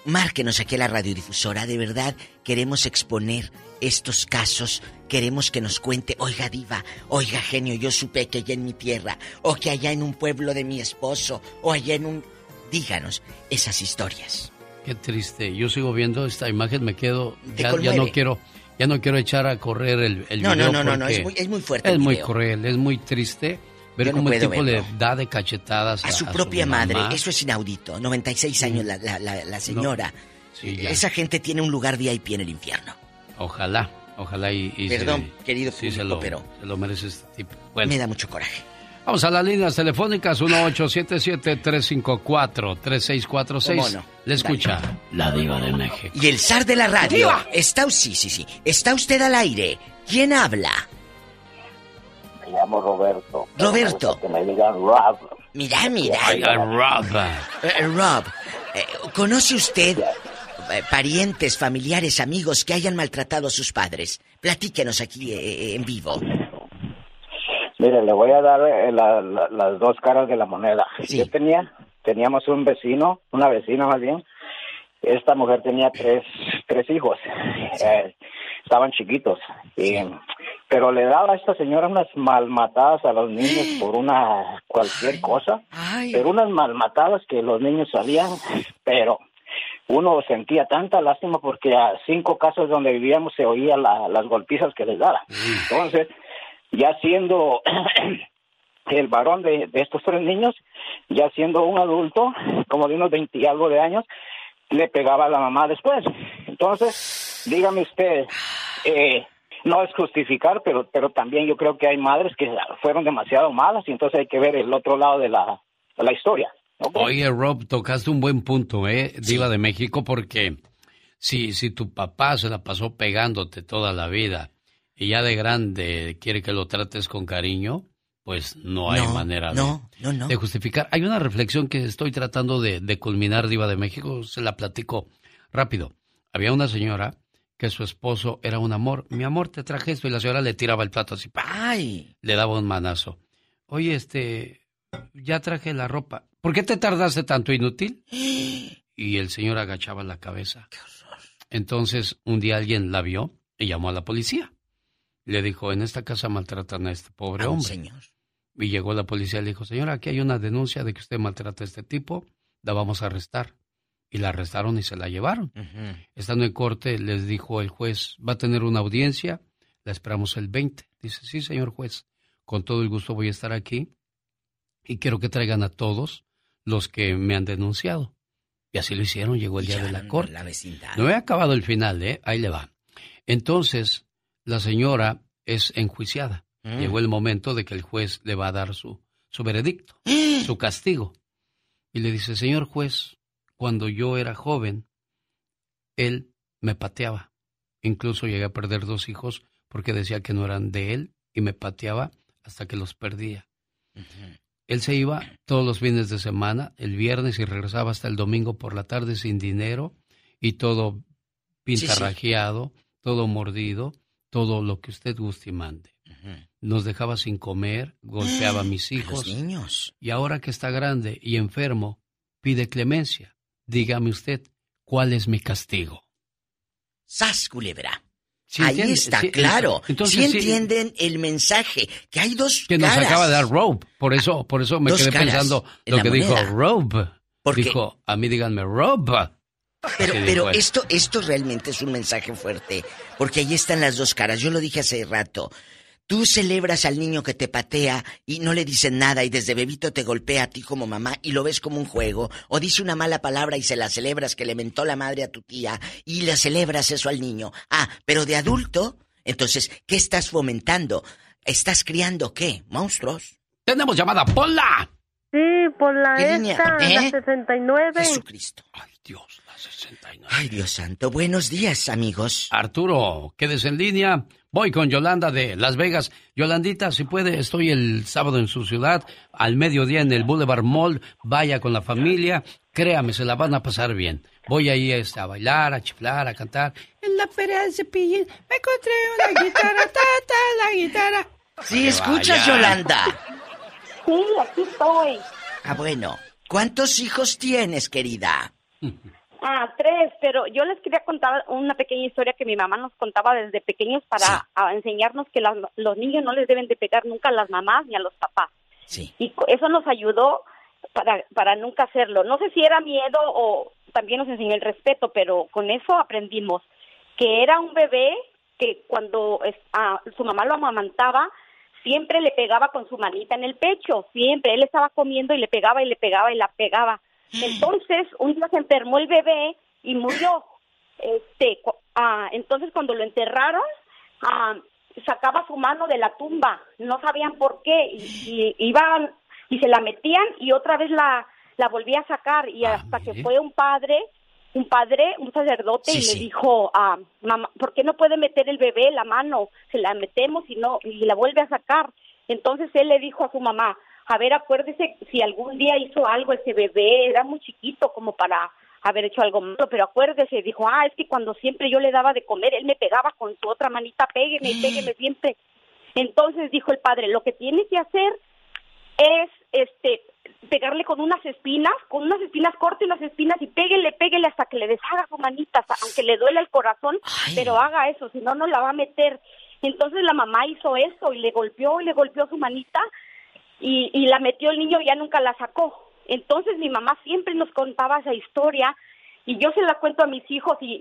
Speaker 35: Márquenos aquí a la radiodifusora, de verdad queremos exponer estos casos, queremos que nos cuente, oiga diva, oiga genio, yo supe que allá en mi tierra, o que allá en un pueblo de mi esposo, o allá en un... Díganos esas historias.
Speaker 2: Qué triste. Yo sigo viendo esta imagen, me quedo. Ya, no quiero. Ya no quiero echar a correr el, el
Speaker 35: No, no,
Speaker 2: video.
Speaker 35: no, no, no,
Speaker 2: porque
Speaker 35: es muy- es muy fuerte
Speaker 2: Es
Speaker 35: el
Speaker 2: muy cruel, es muy triste ver
Speaker 35: Yo no
Speaker 2: cómo el tipo
Speaker 35: verlo.
Speaker 2: le da de cachetadas a,
Speaker 35: A su
Speaker 2: a
Speaker 35: propia
Speaker 2: mamá.
Speaker 35: madre, eso es inaudito. 96 años la, la, la, la señora.
Speaker 2: Sí, ya.
Speaker 35: Esa gente tiene un lugar VIP en el infierno.
Speaker 2: Ojalá, ojalá y. y
Speaker 35: Perdón, querido
Speaker 2: sí, se
Speaker 35: público,
Speaker 2: lo,
Speaker 35: pero-
Speaker 2: se lo merece este tipo. Bueno.
Speaker 35: Me da mucho coraje.
Speaker 2: Vamos a las líneas telefónicas 1877-354-3646.
Speaker 35: ¿Cómo no?
Speaker 2: Le escucha la diva de México.
Speaker 35: Y el zar de la radio.
Speaker 2: ¡Diva!
Speaker 35: Está, sí, sí, sí. Está usted al aire. ¿Quién habla?
Speaker 48: Llamo Roberto.
Speaker 35: Roberto.
Speaker 48: Que me digan Rob.
Speaker 35: Mira, mira.
Speaker 2: Rob.
Speaker 35: Eh, Rob, eh, ¿conoce usted eh, parientes, familiares, amigos que hayan maltratado a sus padres? Platíquenos aquí eh, en vivo.
Speaker 48: Mire, le voy a dar eh, la- la- las dos caras de la moneda. Yo tenía, teníamos un vecino, una vecina más bien. Esta mujer tenía tres, tres hijos. Eh, estaban chiquitos. Y, pero le daba a esta señora unas malmatadas a los niños por una cualquier cosa. Pero unas malmatadas que los niños sabían, pero uno sentía tanta lástima porque a cinco casas donde vivíamos se oía la- las golpizas que les daba. Entonces, ya siendo el varón de, de estos tres niños, ya siendo un adulto, como de unos 20 y algo de años, le pegaba a la mamá después. Entonces, dígame usted, eh, no es justificar, pero, pero también yo creo que hay madres que fueron demasiado malas y entonces hay que ver el otro lado de la, de la historia.
Speaker 2: Oye, Rob, tocaste un buen punto, ¿eh? Diva de México, porque si, si tu papá se la pasó pegándote toda la vida y ya de grande quiere que lo trates con cariño, pues no hay
Speaker 35: No,
Speaker 2: manera de,
Speaker 35: no, no, no.
Speaker 2: de justificar. Hay una reflexión que estoy tratando de, de culminar, Diva de México, se la platico rápido. Había una señora que su esposo era un amor. Mi amor, te traje esto y la señora le tiraba el plato así.
Speaker 35: ¡Ay!
Speaker 2: Le daba un manazo. Oye, este, ya traje la ropa. ¿Por qué te tardaste tanto, inútil? Y el señor agachaba la cabeza. Entonces, un día alguien la vio y llamó a la policía. Le dijo, en esta casa maltratan a este pobre
Speaker 35: A un
Speaker 2: hombre.
Speaker 35: señor.
Speaker 2: Y llegó la policía y le dijo, señora, aquí hay una denuncia de que usted maltrata a este tipo, la vamos a arrestar. Y la arrestaron y se la llevaron. Estando en corte, les dijo el juez, va a tener una audiencia, la esperamos el 20. Dice, sí, señor juez, con todo el gusto voy a estar aquí y quiero que traigan a todos los que me han denunciado. Y así lo hicieron, llegó el día de la corte.
Speaker 35: La vecindad.
Speaker 2: No he acabado el final, ¿eh? Ahí le va. Entonces, la señora es enjuiciada.
Speaker 35: Mm.
Speaker 2: Llegó el momento de que el juez le va a dar su, su veredicto, su castigo. Y le dice, señor juez, cuando yo era joven, él me pateaba. Incluso llegué a perder dos hijos porque decía que no eran de él y me pateaba hasta que los perdía. Él se iba todos los fines de semana, el viernes y regresaba hasta el domingo por la tarde sin dinero y todo pintarrajeado, todo mordido, todo lo que usted guste y mande. Nos dejaba sin comer, golpeaba a mis hijos.
Speaker 35: niños.
Speaker 2: Y ahora que está grande y enfermo, pide clemencia. Dígame usted, ¿cuál es mi castigo?
Speaker 35: ¡Sas, culebra!
Speaker 2: Sí,
Speaker 35: Ahí
Speaker 2: entiende,
Speaker 35: está,
Speaker 2: sí,
Speaker 35: claro.
Speaker 2: entonces
Speaker 35: sí
Speaker 2: sí.
Speaker 35: entienden el mensaje, que hay dos
Speaker 2: Que nos acaba de dar Robe. Por eso, por eso me
Speaker 35: Dos
Speaker 2: quedé pensando
Speaker 35: en
Speaker 2: lo que dijo. Robe.
Speaker 35: Porque-
Speaker 2: Dijo, a mí díganme Robe.
Speaker 35: Pero, pero esto, esto realmente es un mensaje fuerte, porque ahí están las dos caras. Yo lo dije hace rato. Tú celebras al niño que te patea y no le dices nada y desde bebito te golpea a ti como mamá y lo ves como un juego, o dice una mala palabra y se la celebras que le mentó la madre a tu tía y le celebras eso al niño. Ah, pero de adulto, entonces, ¿qué estás fomentando? ¿Estás criando qué? ¿Monstruos?
Speaker 2: Tenemos llamada, Pola.
Speaker 55: Sí, por la
Speaker 35: ¿Qué línea?
Speaker 55: esta, la
Speaker 35: ¿Eh?
Speaker 55: 69.
Speaker 35: Jesucristo. Ay, Dios santo. Buenos días, amigos.
Speaker 2: Arturo, quedes en línea. Voy con Yolanda de Las Vegas. Yolandita, si puede, estoy el sábado en su ciudad, al mediodía en el Boulevard Mall. Vaya con la familia. Créame, se la van a pasar bien. Voy ahí este, a bailar, a chiflar, a cantar. En la feria del cepillín me encontré una guitarra, ta, ta, la guitarra.
Speaker 35: Sí, escuchas,
Speaker 2: vaya.
Speaker 35: Yolanda.
Speaker 34: Sí, aquí estoy.
Speaker 35: Ah, bueno. ¿Cuántos hijos tienes, querida?
Speaker 56: Ah, tres, pero yo les quería contar una pequeña historia que mi mamá nos contaba desde pequeños para a enseñarnos que las- los niños no les deben de pegar nunca a las mamás ni a los papás.
Speaker 35: Sí.
Speaker 56: Y eso nos ayudó para, para nunca hacerlo. No sé si era miedo o también nos enseñó el respeto, pero con eso aprendimos que era un bebé que cuando su mamá lo amamantaba, siempre le pegaba con su manita en el pecho, siempre. Él estaba comiendo y le pegaba y le pegaba y la pegaba. Entonces, un día se enfermó el bebé y murió. Este, ah, entonces, cuando lo enterraron, ah, sacaba su mano de la tumba. No sabían por qué. Y, y iban y se la metían y otra vez la, la volvía a sacar. Y hasta que fue un padre, un padre, un sacerdote,
Speaker 35: Sí,
Speaker 56: y le
Speaker 35: sí.
Speaker 56: dijo, ah, mamá, ¿por qué no puede meter el bebé la mano? Se la metemos y no y la vuelve a sacar. Entonces él le dijo a su mamá, a ver, acuérdese si algún día hizo algo ese bebé, era muy chiquito como para haber hecho algo malo, pero acuérdese, dijo, ah, es que cuando siempre yo le daba de comer, él me pegaba con su otra manita, pégueme, pégueme siempre. Entonces dijo el padre, lo que tiene que hacer es este pegarle con unas espinas, con unas espinas, corte unas espinas y péguele, péguele hasta que le deshaga su manita, hasta- aunque le duele el corazón, pero haga eso, si no, no la va a meter. Entonces la mamá hizo eso y le golpeó y le golpeó su manita y, y la metió el niño y ya nunca la sacó. Entonces mi mamá siempre nos contaba esa historia y yo se la cuento a mis hijos y,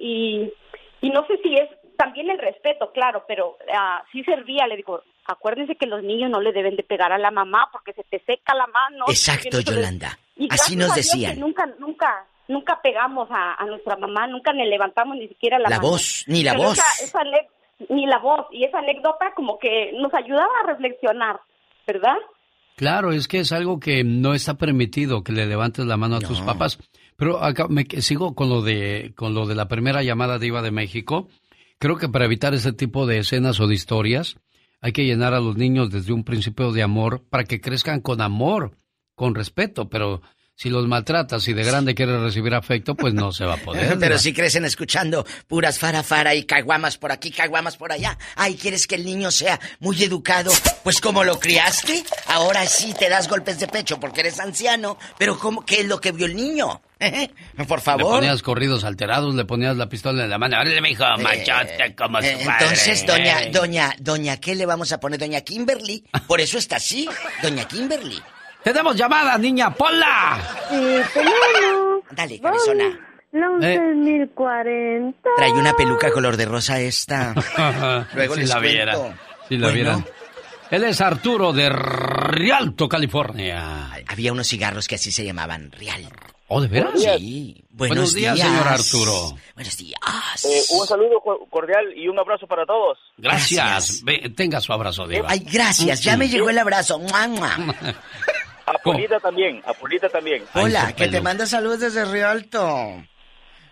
Speaker 56: y, y no sé si es también el respeto, claro, pero ah, sí servía, le digo, acuérdense que los niños no le deben de pegar a la mamá porque se te seca la mano.
Speaker 35: Exacto, Yolanda.
Speaker 56: y
Speaker 35: Así nos decían.
Speaker 56: nunca, nunca, nunca pegamos a, a nuestra mamá, nunca le levantamos ni siquiera la,
Speaker 35: La
Speaker 56: mano.
Speaker 35: voz, ni la
Speaker 56: Pero
Speaker 35: voz.
Speaker 56: esa- ni la voz. Y esa anécdota como que nos ayudaba a reflexionar, ¿verdad?
Speaker 2: Claro, es que es algo que no está permitido que le levantes la mano a tus papás. Pero acá me sigo con lo de con lo de la primera llamada de Iva de México. Creo que para evitar ese tipo de escenas o de historias hay que llenar a los niños desde un principio de amor para que crezcan con amor, con respeto, pero si los maltratas y de grande quieres recibir afecto, pues no se va a poder.
Speaker 35: Pero
Speaker 2: ¿no?
Speaker 35: si crecen escuchando puras fara fara y caguamas por aquí, caguamas por allá. Ay, ¿quieres que el niño sea muy educado? Pues como lo criaste, ahora sí te das golpes de pecho porque eres anciano. Pero ¿cómo, ¿qué es lo que vio el niño? Por
Speaker 2: Le
Speaker 35: favor.
Speaker 2: ponías corridos alterados, le ponías la pistola en la mano. ¡Órale, mijo, machote como su
Speaker 35: Eh,
Speaker 2: padre!
Speaker 35: Entonces, doña,
Speaker 2: Eh.
Speaker 35: doña, doña, ¿qué le vamos a poner? Doña Kimberly. Por eso está así, doña Kimberly.
Speaker 2: ¡Tenemos llamada, niña Pola!
Speaker 55: Sí, tenemos.
Speaker 35: Dale, cabezona.
Speaker 55: La
Speaker 2: Eh.
Speaker 55: 11.040.
Speaker 35: Trae una peluca color de rosa esta. Luego
Speaker 2: si
Speaker 35: les
Speaker 2: la
Speaker 35: cuento.
Speaker 2: vieran. Si la
Speaker 35: Bueno.
Speaker 2: vieran. Él es Arturo de Rialto, California.
Speaker 35: Había unos cigarros que así se llamaban, Real.
Speaker 2: ¿Oh, de veras?
Speaker 35: Sí. Buenos,
Speaker 2: Buenos días, señor Arturo.
Speaker 35: Buenos días.
Speaker 57: Eh, un saludo co- cordial y un abrazo para todos.
Speaker 2: Gracias. Ve, tenga su abrazo, Diva.
Speaker 35: Ay, gracias. Ya me llegó el abrazo. ¡Mua, mua!
Speaker 57: A Polita también, a Polita también.
Speaker 35: Hola, que te manda saludos desde Rialto.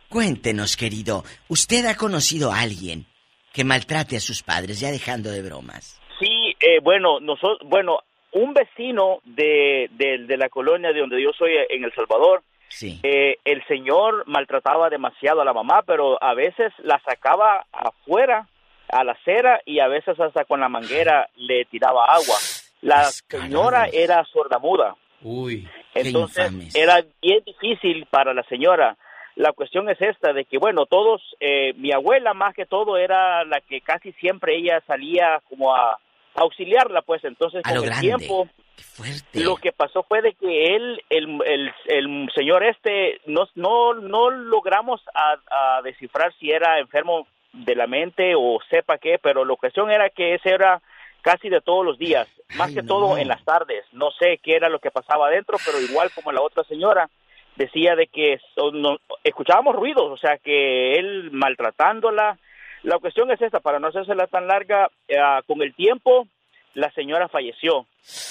Speaker 35: Cuéntenos, querido. ¿Usted ha conocido a alguien que maltrate a sus padres, ya dejando de bromas?
Speaker 57: Sí, eh, bueno, nosotros, bueno, un vecino de, de, de la colonia de donde yo soy eh, en El Salvador,
Speaker 35: Sí.
Speaker 57: eh, el señor maltrataba demasiado a la mamá, pero a veces la sacaba afuera a la acera y a veces hasta con la manguera le tiraba agua. La señora era sordamuda.
Speaker 2: Uy.
Speaker 57: Entonces era bien difícil para la señora. La cuestión es esta, de que bueno, todos, eh, mi abuela más que todo era la que casi siempre ella salía como a, a auxiliarla, pues entonces
Speaker 35: A
Speaker 57: con
Speaker 35: lo
Speaker 57: el
Speaker 35: grande.
Speaker 57: tiempo lo que pasó fue de que él, el, el, el señor este, no, no, no logramos a, a descifrar si era enfermo de la mente o sepa qué, pero la cuestión era que ese era casi de todos los días, más que todo en las tardes. No sé qué era lo que pasaba adentro, pero igual como la otra señora decía de que no- escuchábamos ruidos, o sea que él maltratándola. La cuestión es esta, para no hacérsela tan larga, eh, con el tiempo la señora falleció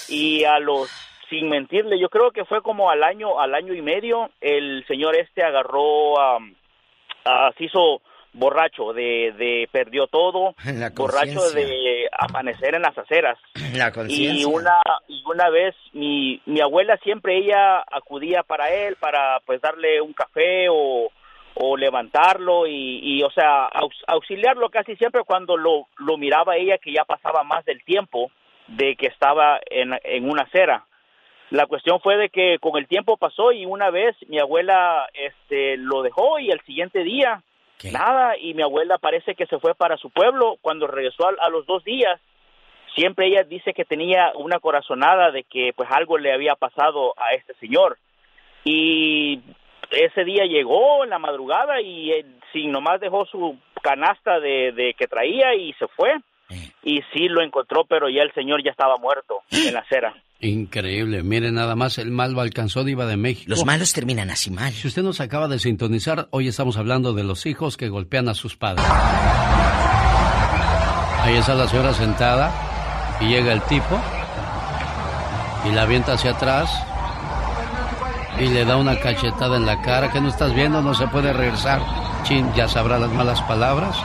Speaker 57: y a los sin mentirle, yo creo que fue como al año al año y medio el señor este agarró ah, se hizo borracho de, de perdió todo, borracho de amanecer en las aceras.
Speaker 35: La
Speaker 57: Y una y una vez mi mi abuela siempre ella acudía para él para pues darle un café o o levantarlo y, y, o sea aux- auxiliarlo casi siempre cuando lo lo miraba ella que ya pasaba más del tiempo de que estaba en, en una acera. La cuestión fue de que con el tiempo pasó y una vez mi abuela este lo dejó y el siguiente día nada y mi abuela parece que se fue para su pueblo. Cuando regresó a, a los dos días siempre ella dice que tenía una corazonada de que pues algo le había pasado a este señor. Y ese día llegó en la madrugada y él, sin nomás dejó su canasta de, de que traía y se fue. Y sí lo encontró pero ya el señor ya estaba muerto en la acera
Speaker 2: Increíble. Mire, nada más el mal lo alcanzó Diva de México.
Speaker 35: Los malos terminan así mal.
Speaker 2: Si usted nos acaba de sintonizar, hoy estamos hablando de los hijos que golpean a sus padres. Ahí está la señora sentada y llega el tipo y la avienta hacia atrás y le da una cachetada en la cara. que no estás viendo? No se puede regresar. Chin, ya sabrá las malas palabras.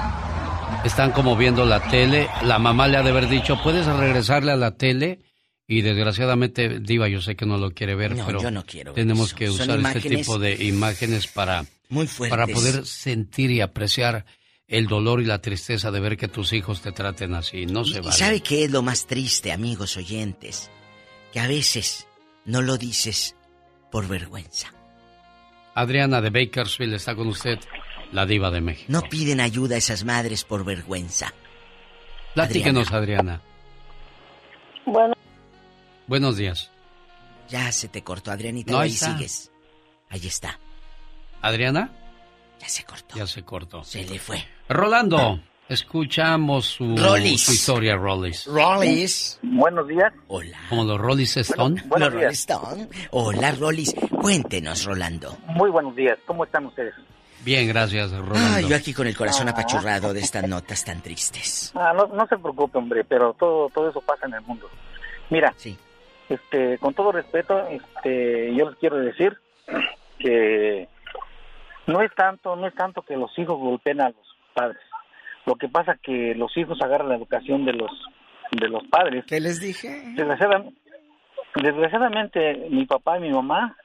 Speaker 2: Están como viendo la tele. La mamá le ha de haber dicho, ¿puedes regresarle a la tele? Y desgraciadamente, Diva, yo sé que no lo quiere ver,
Speaker 35: No,
Speaker 2: pero
Speaker 35: yo no quiero
Speaker 2: tenemos
Speaker 35: eso.
Speaker 2: que usar este tipo de imágenes para,
Speaker 35: Muy
Speaker 2: para poder sentir y apreciar el dolor y la tristeza de ver que tus hijos te traten así. No se
Speaker 35: ¿Y
Speaker 2: vale.
Speaker 35: sabe qué es lo más triste, amigos oyentes? Que a veces no lo dices por vergüenza.
Speaker 2: Adriana de Bakersfield está con usted, la Diva de México.
Speaker 35: No piden ayuda a esas madres por vergüenza.
Speaker 2: Platíquenos, Adriana.
Speaker 34: Bueno,
Speaker 2: Buenos días.
Speaker 35: Ya se te cortó, Adrianita,
Speaker 2: No, ahí está.
Speaker 35: sigues. Ahí está.
Speaker 2: ¿Adriana?
Speaker 35: Ya se cortó.
Speaker 2: Ya se cortó.
Speaker 35: Se le fue.
Speaker 2: Rolando, escuchamos su,
Speaker 35: Rollis.
Speaker 2: su historia, Rollis.
Speaker 35: Rollis.
Speaker 37: Buenos días.
Speaker 35: Hola.
Speaker 2: Como los Rollis Stone.
Speaker 35: Los Rolling Stone. Hola, Rollis. Cuéntenos, Rolando.
Speaker 37: Muy buenos días. ¿Cómo están ustedes?
Speaker 2: Bien, gracias, Rolando.
Speaker 35: Ay, yo aquí con el corazón
Speaker 37: Ah.
Speaker 35: apachurrado de estas notas tan tristes.
Speaker 37: Ah, no, no se preocupe, hombre, pero todo todo eso pasa en el mundo. Mira, este, con todo respeto, este, yo les quiero decir que no es tanto, no es tanto que los hijos golpeen a los padres. Lo que pasa que los hijos agarran la educación de los de los padres.
Speaker 35: ¿Qué les dije?
Speaker 37: Desgraciadamente, desgraciadamente mi papá y mi mamá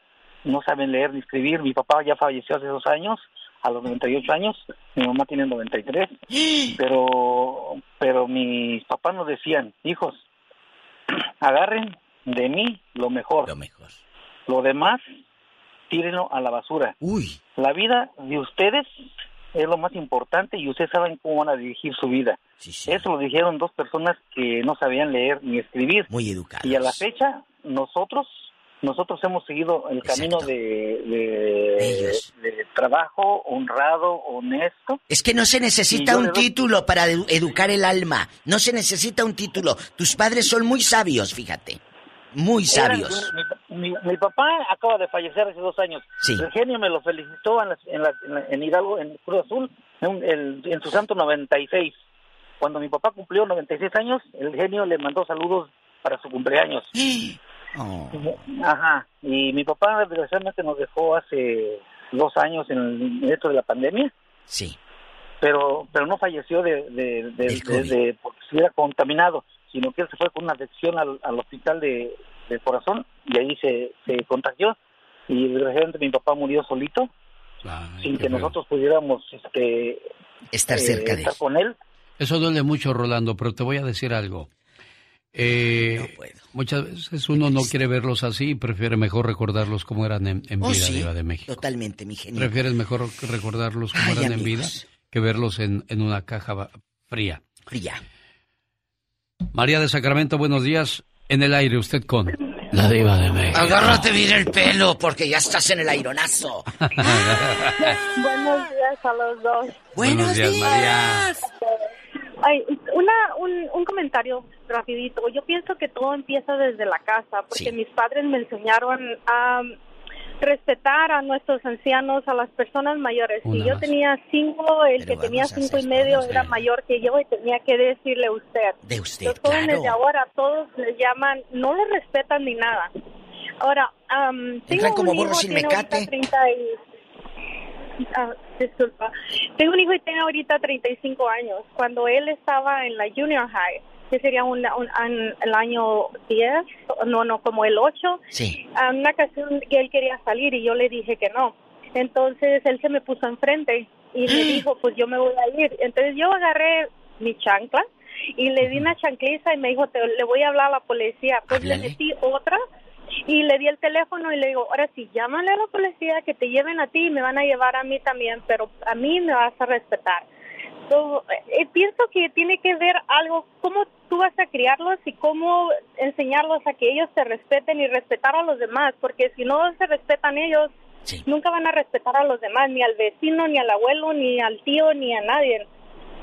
Speaker 37: no saben leer ni escribir. Mi papá ya falleció hace dos años, a los 98 años. Mi mamá tiene 93. Pero, pero mis papás nos decían, hijos, agarren de mí lo mejor.
Speaker 35: Lo mejor.
Speaker 37: Lo demás, tírenlo a la basura.
Speaker 35: Uy.
Speaker 37: La vida de ustedes es lo más importante y ustedes saben cómo van a dirigir su vida. Eso lo dijeron dos personas que no sabían leer ni escribir.
Speaker 35: Muy educados.
Speaker 37: Y a la fecha, nosotros nosotros hemos seguido el camino de, de, de trabajo honrado, honesto.
Speaker 35: Es que no se necesita un
Speaker 37: doy-
Speaker 35: título para edu- educar el alma. No se necesita un título. Tus padres son muy sabios, fíjate. Muy
Speaker 37: Eran-
Speaker 35: sabios.
Speaker 37: mi, mi- mi papá acaba de fallecer hace dos años.
Speaker 35: Sí.
Speaker 37: El genio me lo felicitó en, la- en la- en Hidalgo, en Cruz Azul, en, el- en su santo 96. Cuando mi papá cumplió 96 años, el genio le mandó saludos para su cumpleaños.
Speaker 35: Oh.
Speaker 37: Ajá. Y mi papá desgraciadamente nos dejó hace dos años en, esto de la pandemia.
Speaker 35: Sí.
Speaker 37: Pero pero no falleció de, de, de, de- de- porque estuviera contaminado, sino que él se fue con una afección al, al hospital de, del corazón y ahí se, se contagió. Y desgraciadamente mi papá murió solito, sin que nosotros pudiéramos este,
Speaker 35: Estar
Speaker 37: eh,
Speaker 35: cerca de
Speaker 37: estar
Speaker 35: él.
Speaker 37: con él.
Speaker 2: Eso duele mucho, Rolando, pero te voy a decir algo. Eh, Muchas veces uno no quiere verlos así y prefiere mejor recordarlos como eran en, en
Speaker 35: Oh,
Speaker 2: vida,
Speaker 35: sí,
Speaker 2: Diva de México.
Speaker 35: Totalmente, mi genio.
Speaker 2: Prefieres mejor recordarlos como
Speaker 35: Ay,
Speaker 2: eran en vida que verlos en, en una caja fría.
Speaker 35: Fría.
Speaker 2: María de Sacramento, buenos días. En el aire, usted con. La diva de México.
Speaker 35: Agárrate bien el pelo porque ya estás en el aironazo.
Speaker 58: Buenos días a los dos.
Speaker 2: Buenos días, María.
Speaker 58: Ay, una, un, un comentario rapidito. Yo pienso que todo empieza desde la casa, porque mis padres me enseñaron a respetar a nuestros ancianos, a las personas mayores. Si yo tenía cinco, el que tenía cinco y medio era mayor que yo y tenía que decirle usted.
Speaker 35: De usted,
Speaker 58: Los jóvenes
Speaker 35: claro.
Speaker 58: de ahora todos les llaman, no los respetan ni nada. Ahora, am, tengo
Speaker 35: como
Speaker 58: un hijo,
Speaker 35: sin
Speaker 58: tiene
Speaker 35: mecate.
Speaker 58: 30 y- ah, disculpa. Tengo un hijo y tiene ahorita 35 años. Cuando él estaba en la junior high, que sería un, un- an- el año 10, no, no, como el 8,
Speaker 35: Sí.
Speaker 58: a una ocasión que él quería salir y yo le dije que no. Entonces él se me puso enfrente y me dijo, pues yo me voy a ir. Entonces yo agarré mi chancla y le di una chancliza y me dijo, te, le voy a hablar a la policía. Pues le metí otra y le di el teléfono y le digo, ahora sí, llámale a la policía que te lleven a ti y me van a llevar a mí también, pero a mí me vas a respetar. So, eh, pienso que tiene que ver algo, cómo tú vas a criarlos y cómo enseñarlos a que ellos te respeten y respetar a los demás, porque si no se respetan ellos, nunca van a respetar a los demás, ni al vecino, ni al abuelo, ni al tío, ni a nadie.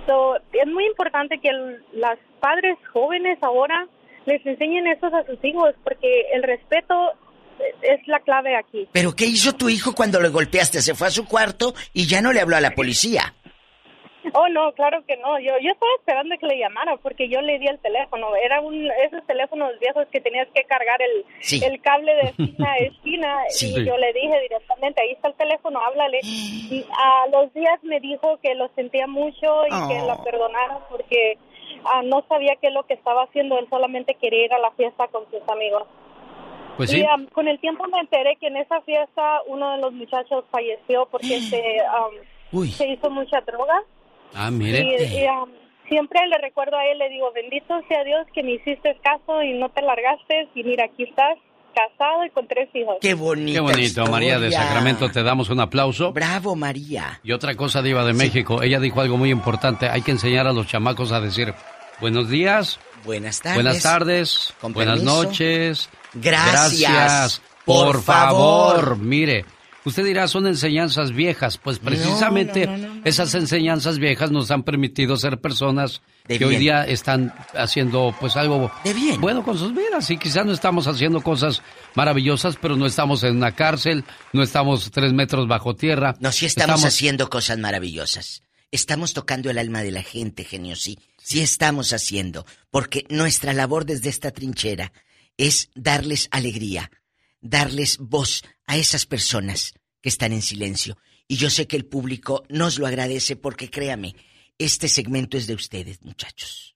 Speaker 58: So, es muy importante que el- las padres jóvenes ahora les enseñen eso a sus hijos, porque el respeto es la clave aquí.
Speaker 35: ¿Pero qué hizo tu hijo cuando le golpeaste? Se fue a su cuarto y ya no le habló a la policía.
Speaker 58: Oh, no, claro que no. Yo yo estaba esperando que le llamara porque yo le di el teléfono. Era un esos teléfonos viejos que tenías que cargar el,
Speaker 35: Sí.
Speaker 58: el cable de esquina a esquina.
Speaker 35: Sí.
Speaker 58: Y yo le dije directamente, ahí está el teléfono, háblale. Y a los días me dijo que lo sentía mucho y que
Speaker 35: Oh.
Speaker 58: la perdonara porque ah, no sabía qué es lo que estaba haciendo. Él solamente quería ir a la fiesta con sus amigos.
Speaker 2: Pues
Speaker 58: y
Speaker 2: sí.
Speaker 58: am, con el tiempo me enteré que en esa fiesta uno de los muchachos falleció porque se, se hizo mucha droga.
Speaker 2: Ah, mire.
Speaker 58: Y, y, um, siempre le recuerdo a él, le digo, bendito sea Dios que me hiciste caso y no te largaste. Y mira, aquí estás casado y con tres hijos.
Speaker 35: Qué bonito.
Speaker 2: Qué bonito, María de Sacramento, te damos un aplauso.
Speaker 35: Bravo, María.
Speaker 2: Y otra cosa, Diva de México, ella dijo algo muy importante, hay que enseñar a los chamacos a decir buenos días,
Speaker 35: Buenas tardes.
Speaker 2: buenas tardes,
Speaker 35: Con
Speaker 2: buenas
Speaker 35: permiso.
Speaker 2: noches,
Speaker 35: Gracias.
Speaker 2: por,
Speaker 35: Por
Speaker 2: favor.
Speaker 35: favor.
Speaker 2: Mire, usted dirá son enseñanzas viejas, pues precisamente
Speaker 35: no, no, no,
Speaker 2: esas enseñanzas viejas nos han permitido ser personas
Speaker 35: De
Speaker 2: que hoy día están haciendo pues algo
Speaker 35: De bien.
Speaker 2: bueno con sus vidas y quizás no estamos haciendo cosas maravillosas, pero no estamos en una cárcel, no estamos tres metros bajo tierra.
Speaker 35: No, sí estamos, haciendo cosas maravillosas. Estamos tocando el alma de la gente, genio, sí. Sí estamos haciendo. Porque nuestra labor desde esta trinchera es darles alegría, darles voz a esas personas que están en silencio. Y yo sé que el público nos lo agradece porque créame, este segmento es de ustedes, muchachos.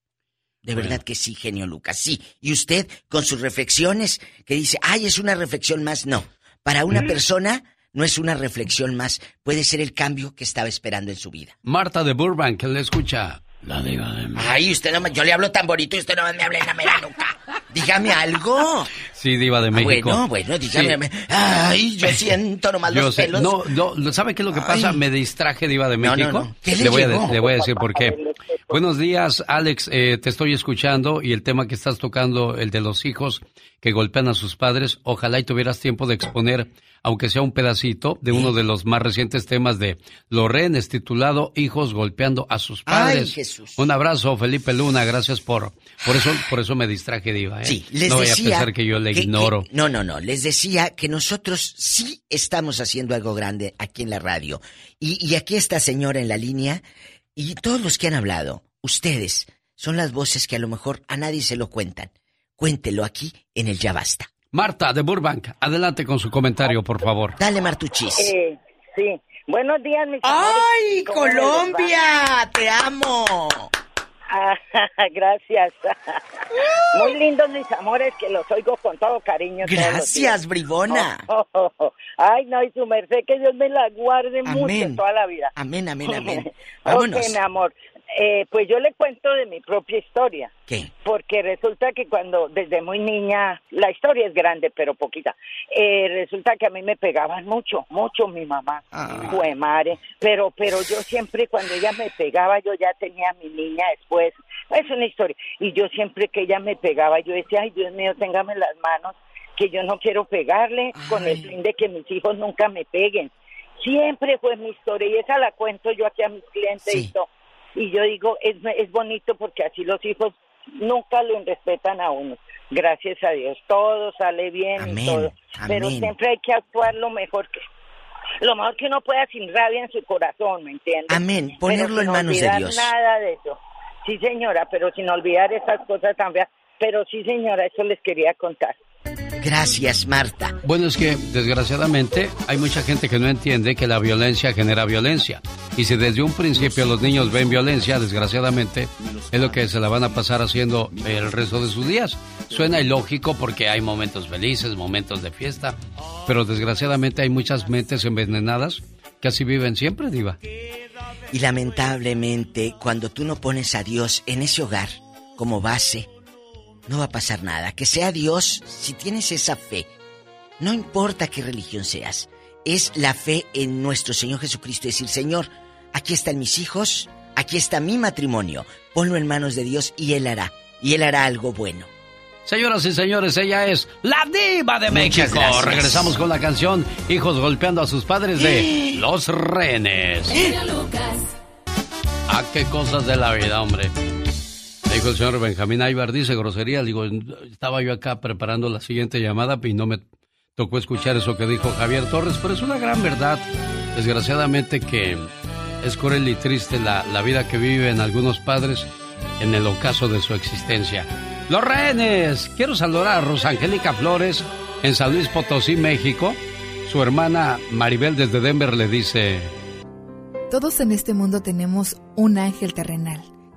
Speaker 35: De
Speaker 2: Bueno.
Speaker 35: verdad que sí, genio Lucas, sí. Y usted con sus reflexiones que dice, ay, es una reflexión más. No, para una persona no es una reflexión más, puede ser el cambio que estaba esperando en su vida.
Speaker 2: Marta de Burbank, que le escucha. La diva de México.
Speaker 35: Ay, usted no me, yo le hablo tan bonito y usted no me habla en nuca. Dígame algo.
Speaker 2: Sí, diva de
Speaker 35: Ah,
Speaker 2: México.
Speaker 35: bueno, bueno, dígame.
Speaker 2: Sí.
Speaker 35: Ay, yo siento nomás
Speaker 2: Yo
Speaker 35: los
Speaker 2: sé.
Speaker 35: pelos.
Speaker 2: No, no, ¿sabe qué es lo que pasa?
Speaker 35: Ay.
Speaker 2: Me distraje, Diva de
Speaker 35: No, no,
Speaker 2: México.
Speaker 35: no. ¿Qué le
Speaker 2: le, voy a, le voy a decir por qué. Buenos días, Alex. eh, te estoy escuchando y el tema que estás tocando, el de los hijos que golpean a sus padres, ojalá y tuvieras tiempo de exponer, aunque sea un pedacito, de uno de los más recientes temas de Lorenes, titulado Hijos golpeando a sus
Speaker 35: Ay,
Speaker 2: padres.
Speaker 35: Jesús.
Speaker 2: Un abrazo, Felipe Luna. Gracias por, por eso, por eso me distraje, Diva. ¿eh?
Speaker 35: Sí, les
Speaker 2: no voy a pensar que yo le
Speaker 35: que-
Speaker 2: ignoro.
Speaker 35: que- no, no, no. Les decía que nosotros sí estamos haciendo algo grande aquí en la radio. Y, y aquí esta señora en la línea y todos los que han hablado, ustedes son las voces que a lo mejor a nadie se lo cuentan. Cuéntelo aquí en el Ya Basta.
Speaker 2: Marta de Burbank, adelante con su comentario, por favor.
Speaker 35: Dale, Martuchis.
Speaker 34: Eh, sí. Buenos días, mis
Speaker 35: ¡Ay,
Speaker 34: amores. ¿Cómo les
Speaker 35: Colombia! ¡Te amo!
Speaker 34: Ah, gracias. Muy lindos mis amores, que los oigo con todo cariño.
Speaker 35: Gracias, bribona.
Speaker 34: Oh, oh, oh. Ay, no, y su merced, que Dios me la guarde mucho
Speaker 35: Amén.
Speaker 34: en toda la vida.
Speaker 35: Amén, amén, amén. Vámonos.
Speaker 34: mi amor. Eh, pues yo le cuento de mi propia historia.
Speaker 35: ¿Qué?
Speaker 34: Porque resulta que cuando desde muy niña, la historia es grande, pero poquita. Eh, resulta que a mí me pegaban mucho, mucho mi mamá.
Speaker 35: Ah.
Speaker 34: Fue madre. Pero, pero yo siempre cuando ella me pegaba, yo ya tenía a mi niña después. Es una historia. Y yo siempre que ella me pegaba, yo decía, ay Dios mío, téngame las manos
Speaker 59: que yo no quiero pegarle con el fin de que mis hijos nunca me peguen. Siempre fue mi historia y esa la cuento yo aquí a mis clientes y todo. Y yo digo, es, es bonito porque así los hijos nunca lo respetan a uno. Gracias a Dios, todo sale bien y todo. Pero
Speaker 35: amén.
Speaker 59: siempre hay que actuar lo mejor que lo mejor que uno pueda sin rabia en su corazón, ¿me entiendes?
Speaker 35: Amén, ponerlo en manos de Dios.
Speaker 59: Nada de eso. Sí, señora, pero sin olvidar esas cosas tan feas. Pero sí, señora, eso les quería contar.
Speaker 35: Gracias, Marta.
Speaker 2: Bueno, es que desgraciadamente hay mucha gente que no entiende que la violencia genera violencia. Y si desde un principio los niños ven violencia, desgraciadamente es lo que se la van a pasar haciendo el resto de sus días. Suena ilógico porque hay momentos felices, momentos de fiesta, pero desgraciadamente hay muchas mentes envenenadas que así viven siempre, diva.
Speaker 35: Y lamentablemente, cuando tú no pones a Dios en ese hogar como base, no va a pasar nada. Que sea Dios, si tienes esa fe, no importa qué religión seas, es la fe en nuestro Señor Jesucristo. Decir, Señor, aquí están mis hijos, aquí está mi matrimonio, ponlo en manos de Dios y Él hará, y Él hará algo bueno.
Speaker 2: Señoras y señores, ella es la diva de
Speaker 35: Muchas
Speaker 2: México.
Speaker 35: gracias.
Speaker 2: Regresamos con la canción Hijos golpeando a sus padres de Los Renes. Ah, qué cosas de la vida, hombre. Dijo el señor Benjamín Aybar, dice grosería. Digo, estaba yo acá preparando la siguiente llamada y no me tocó escuchar eso que dijo Javier Torres, pero es una gran verdad. Desgraciadamente que es cruel y triste la, la vida que viven algunos padres en el ocaso de su existencia. Los rehenes. Quiero saludar a Rosangélica Flores en San Luis Potosí, México. Su hermana Maribel desde Denver le dice...
Speaker 13: Todos en este mundo tenemos un ángel terrenal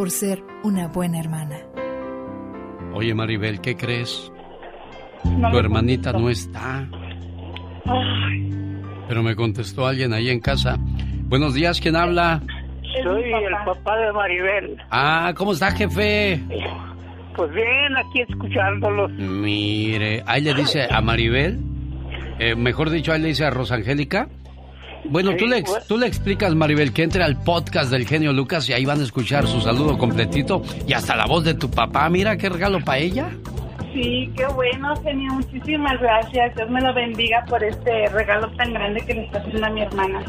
Speaker 13: por ser una buena hermana.
Speaker 2: Oye Maribel, ¿qué crees?
Speaker 13: No
Speaker 2: tu hermanita
Speaker 13: contestó.
Speaker 2: no está. Pero me contestó alguien ahí en casa. Buenos días, ¿quién habla?
Speaker 52: Soy el papá de Maribel.
Speaker 2: Ah, ¿cómo está, jefe?
Speaker 52: Pues bien, aquí escuchándolos.
Speaker 2: Mire, ahí le dice a Maribel, eh, mejor dicho, ahí le dice a Rosangélica. Bueno, tú, le,
Speaker 52: pues.
Speaker 2: tú le explicas, Maribel, que entre al podcast del genio Lucas y ahí van a escuchar su saludo completito y hasta la voz de tu papá. Mira qué regalo para ella.
Speaker 60: Sí, qué bueno, genio. Muchísimas gracias. Dios me lo bendiga por este regalo tan grande que le está haciendo a mi hermana.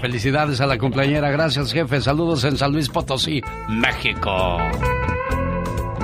Speaker 2: Felicidades a la cumpleañera. Gracias, jefe. Saludos en San Luis Potosí, México.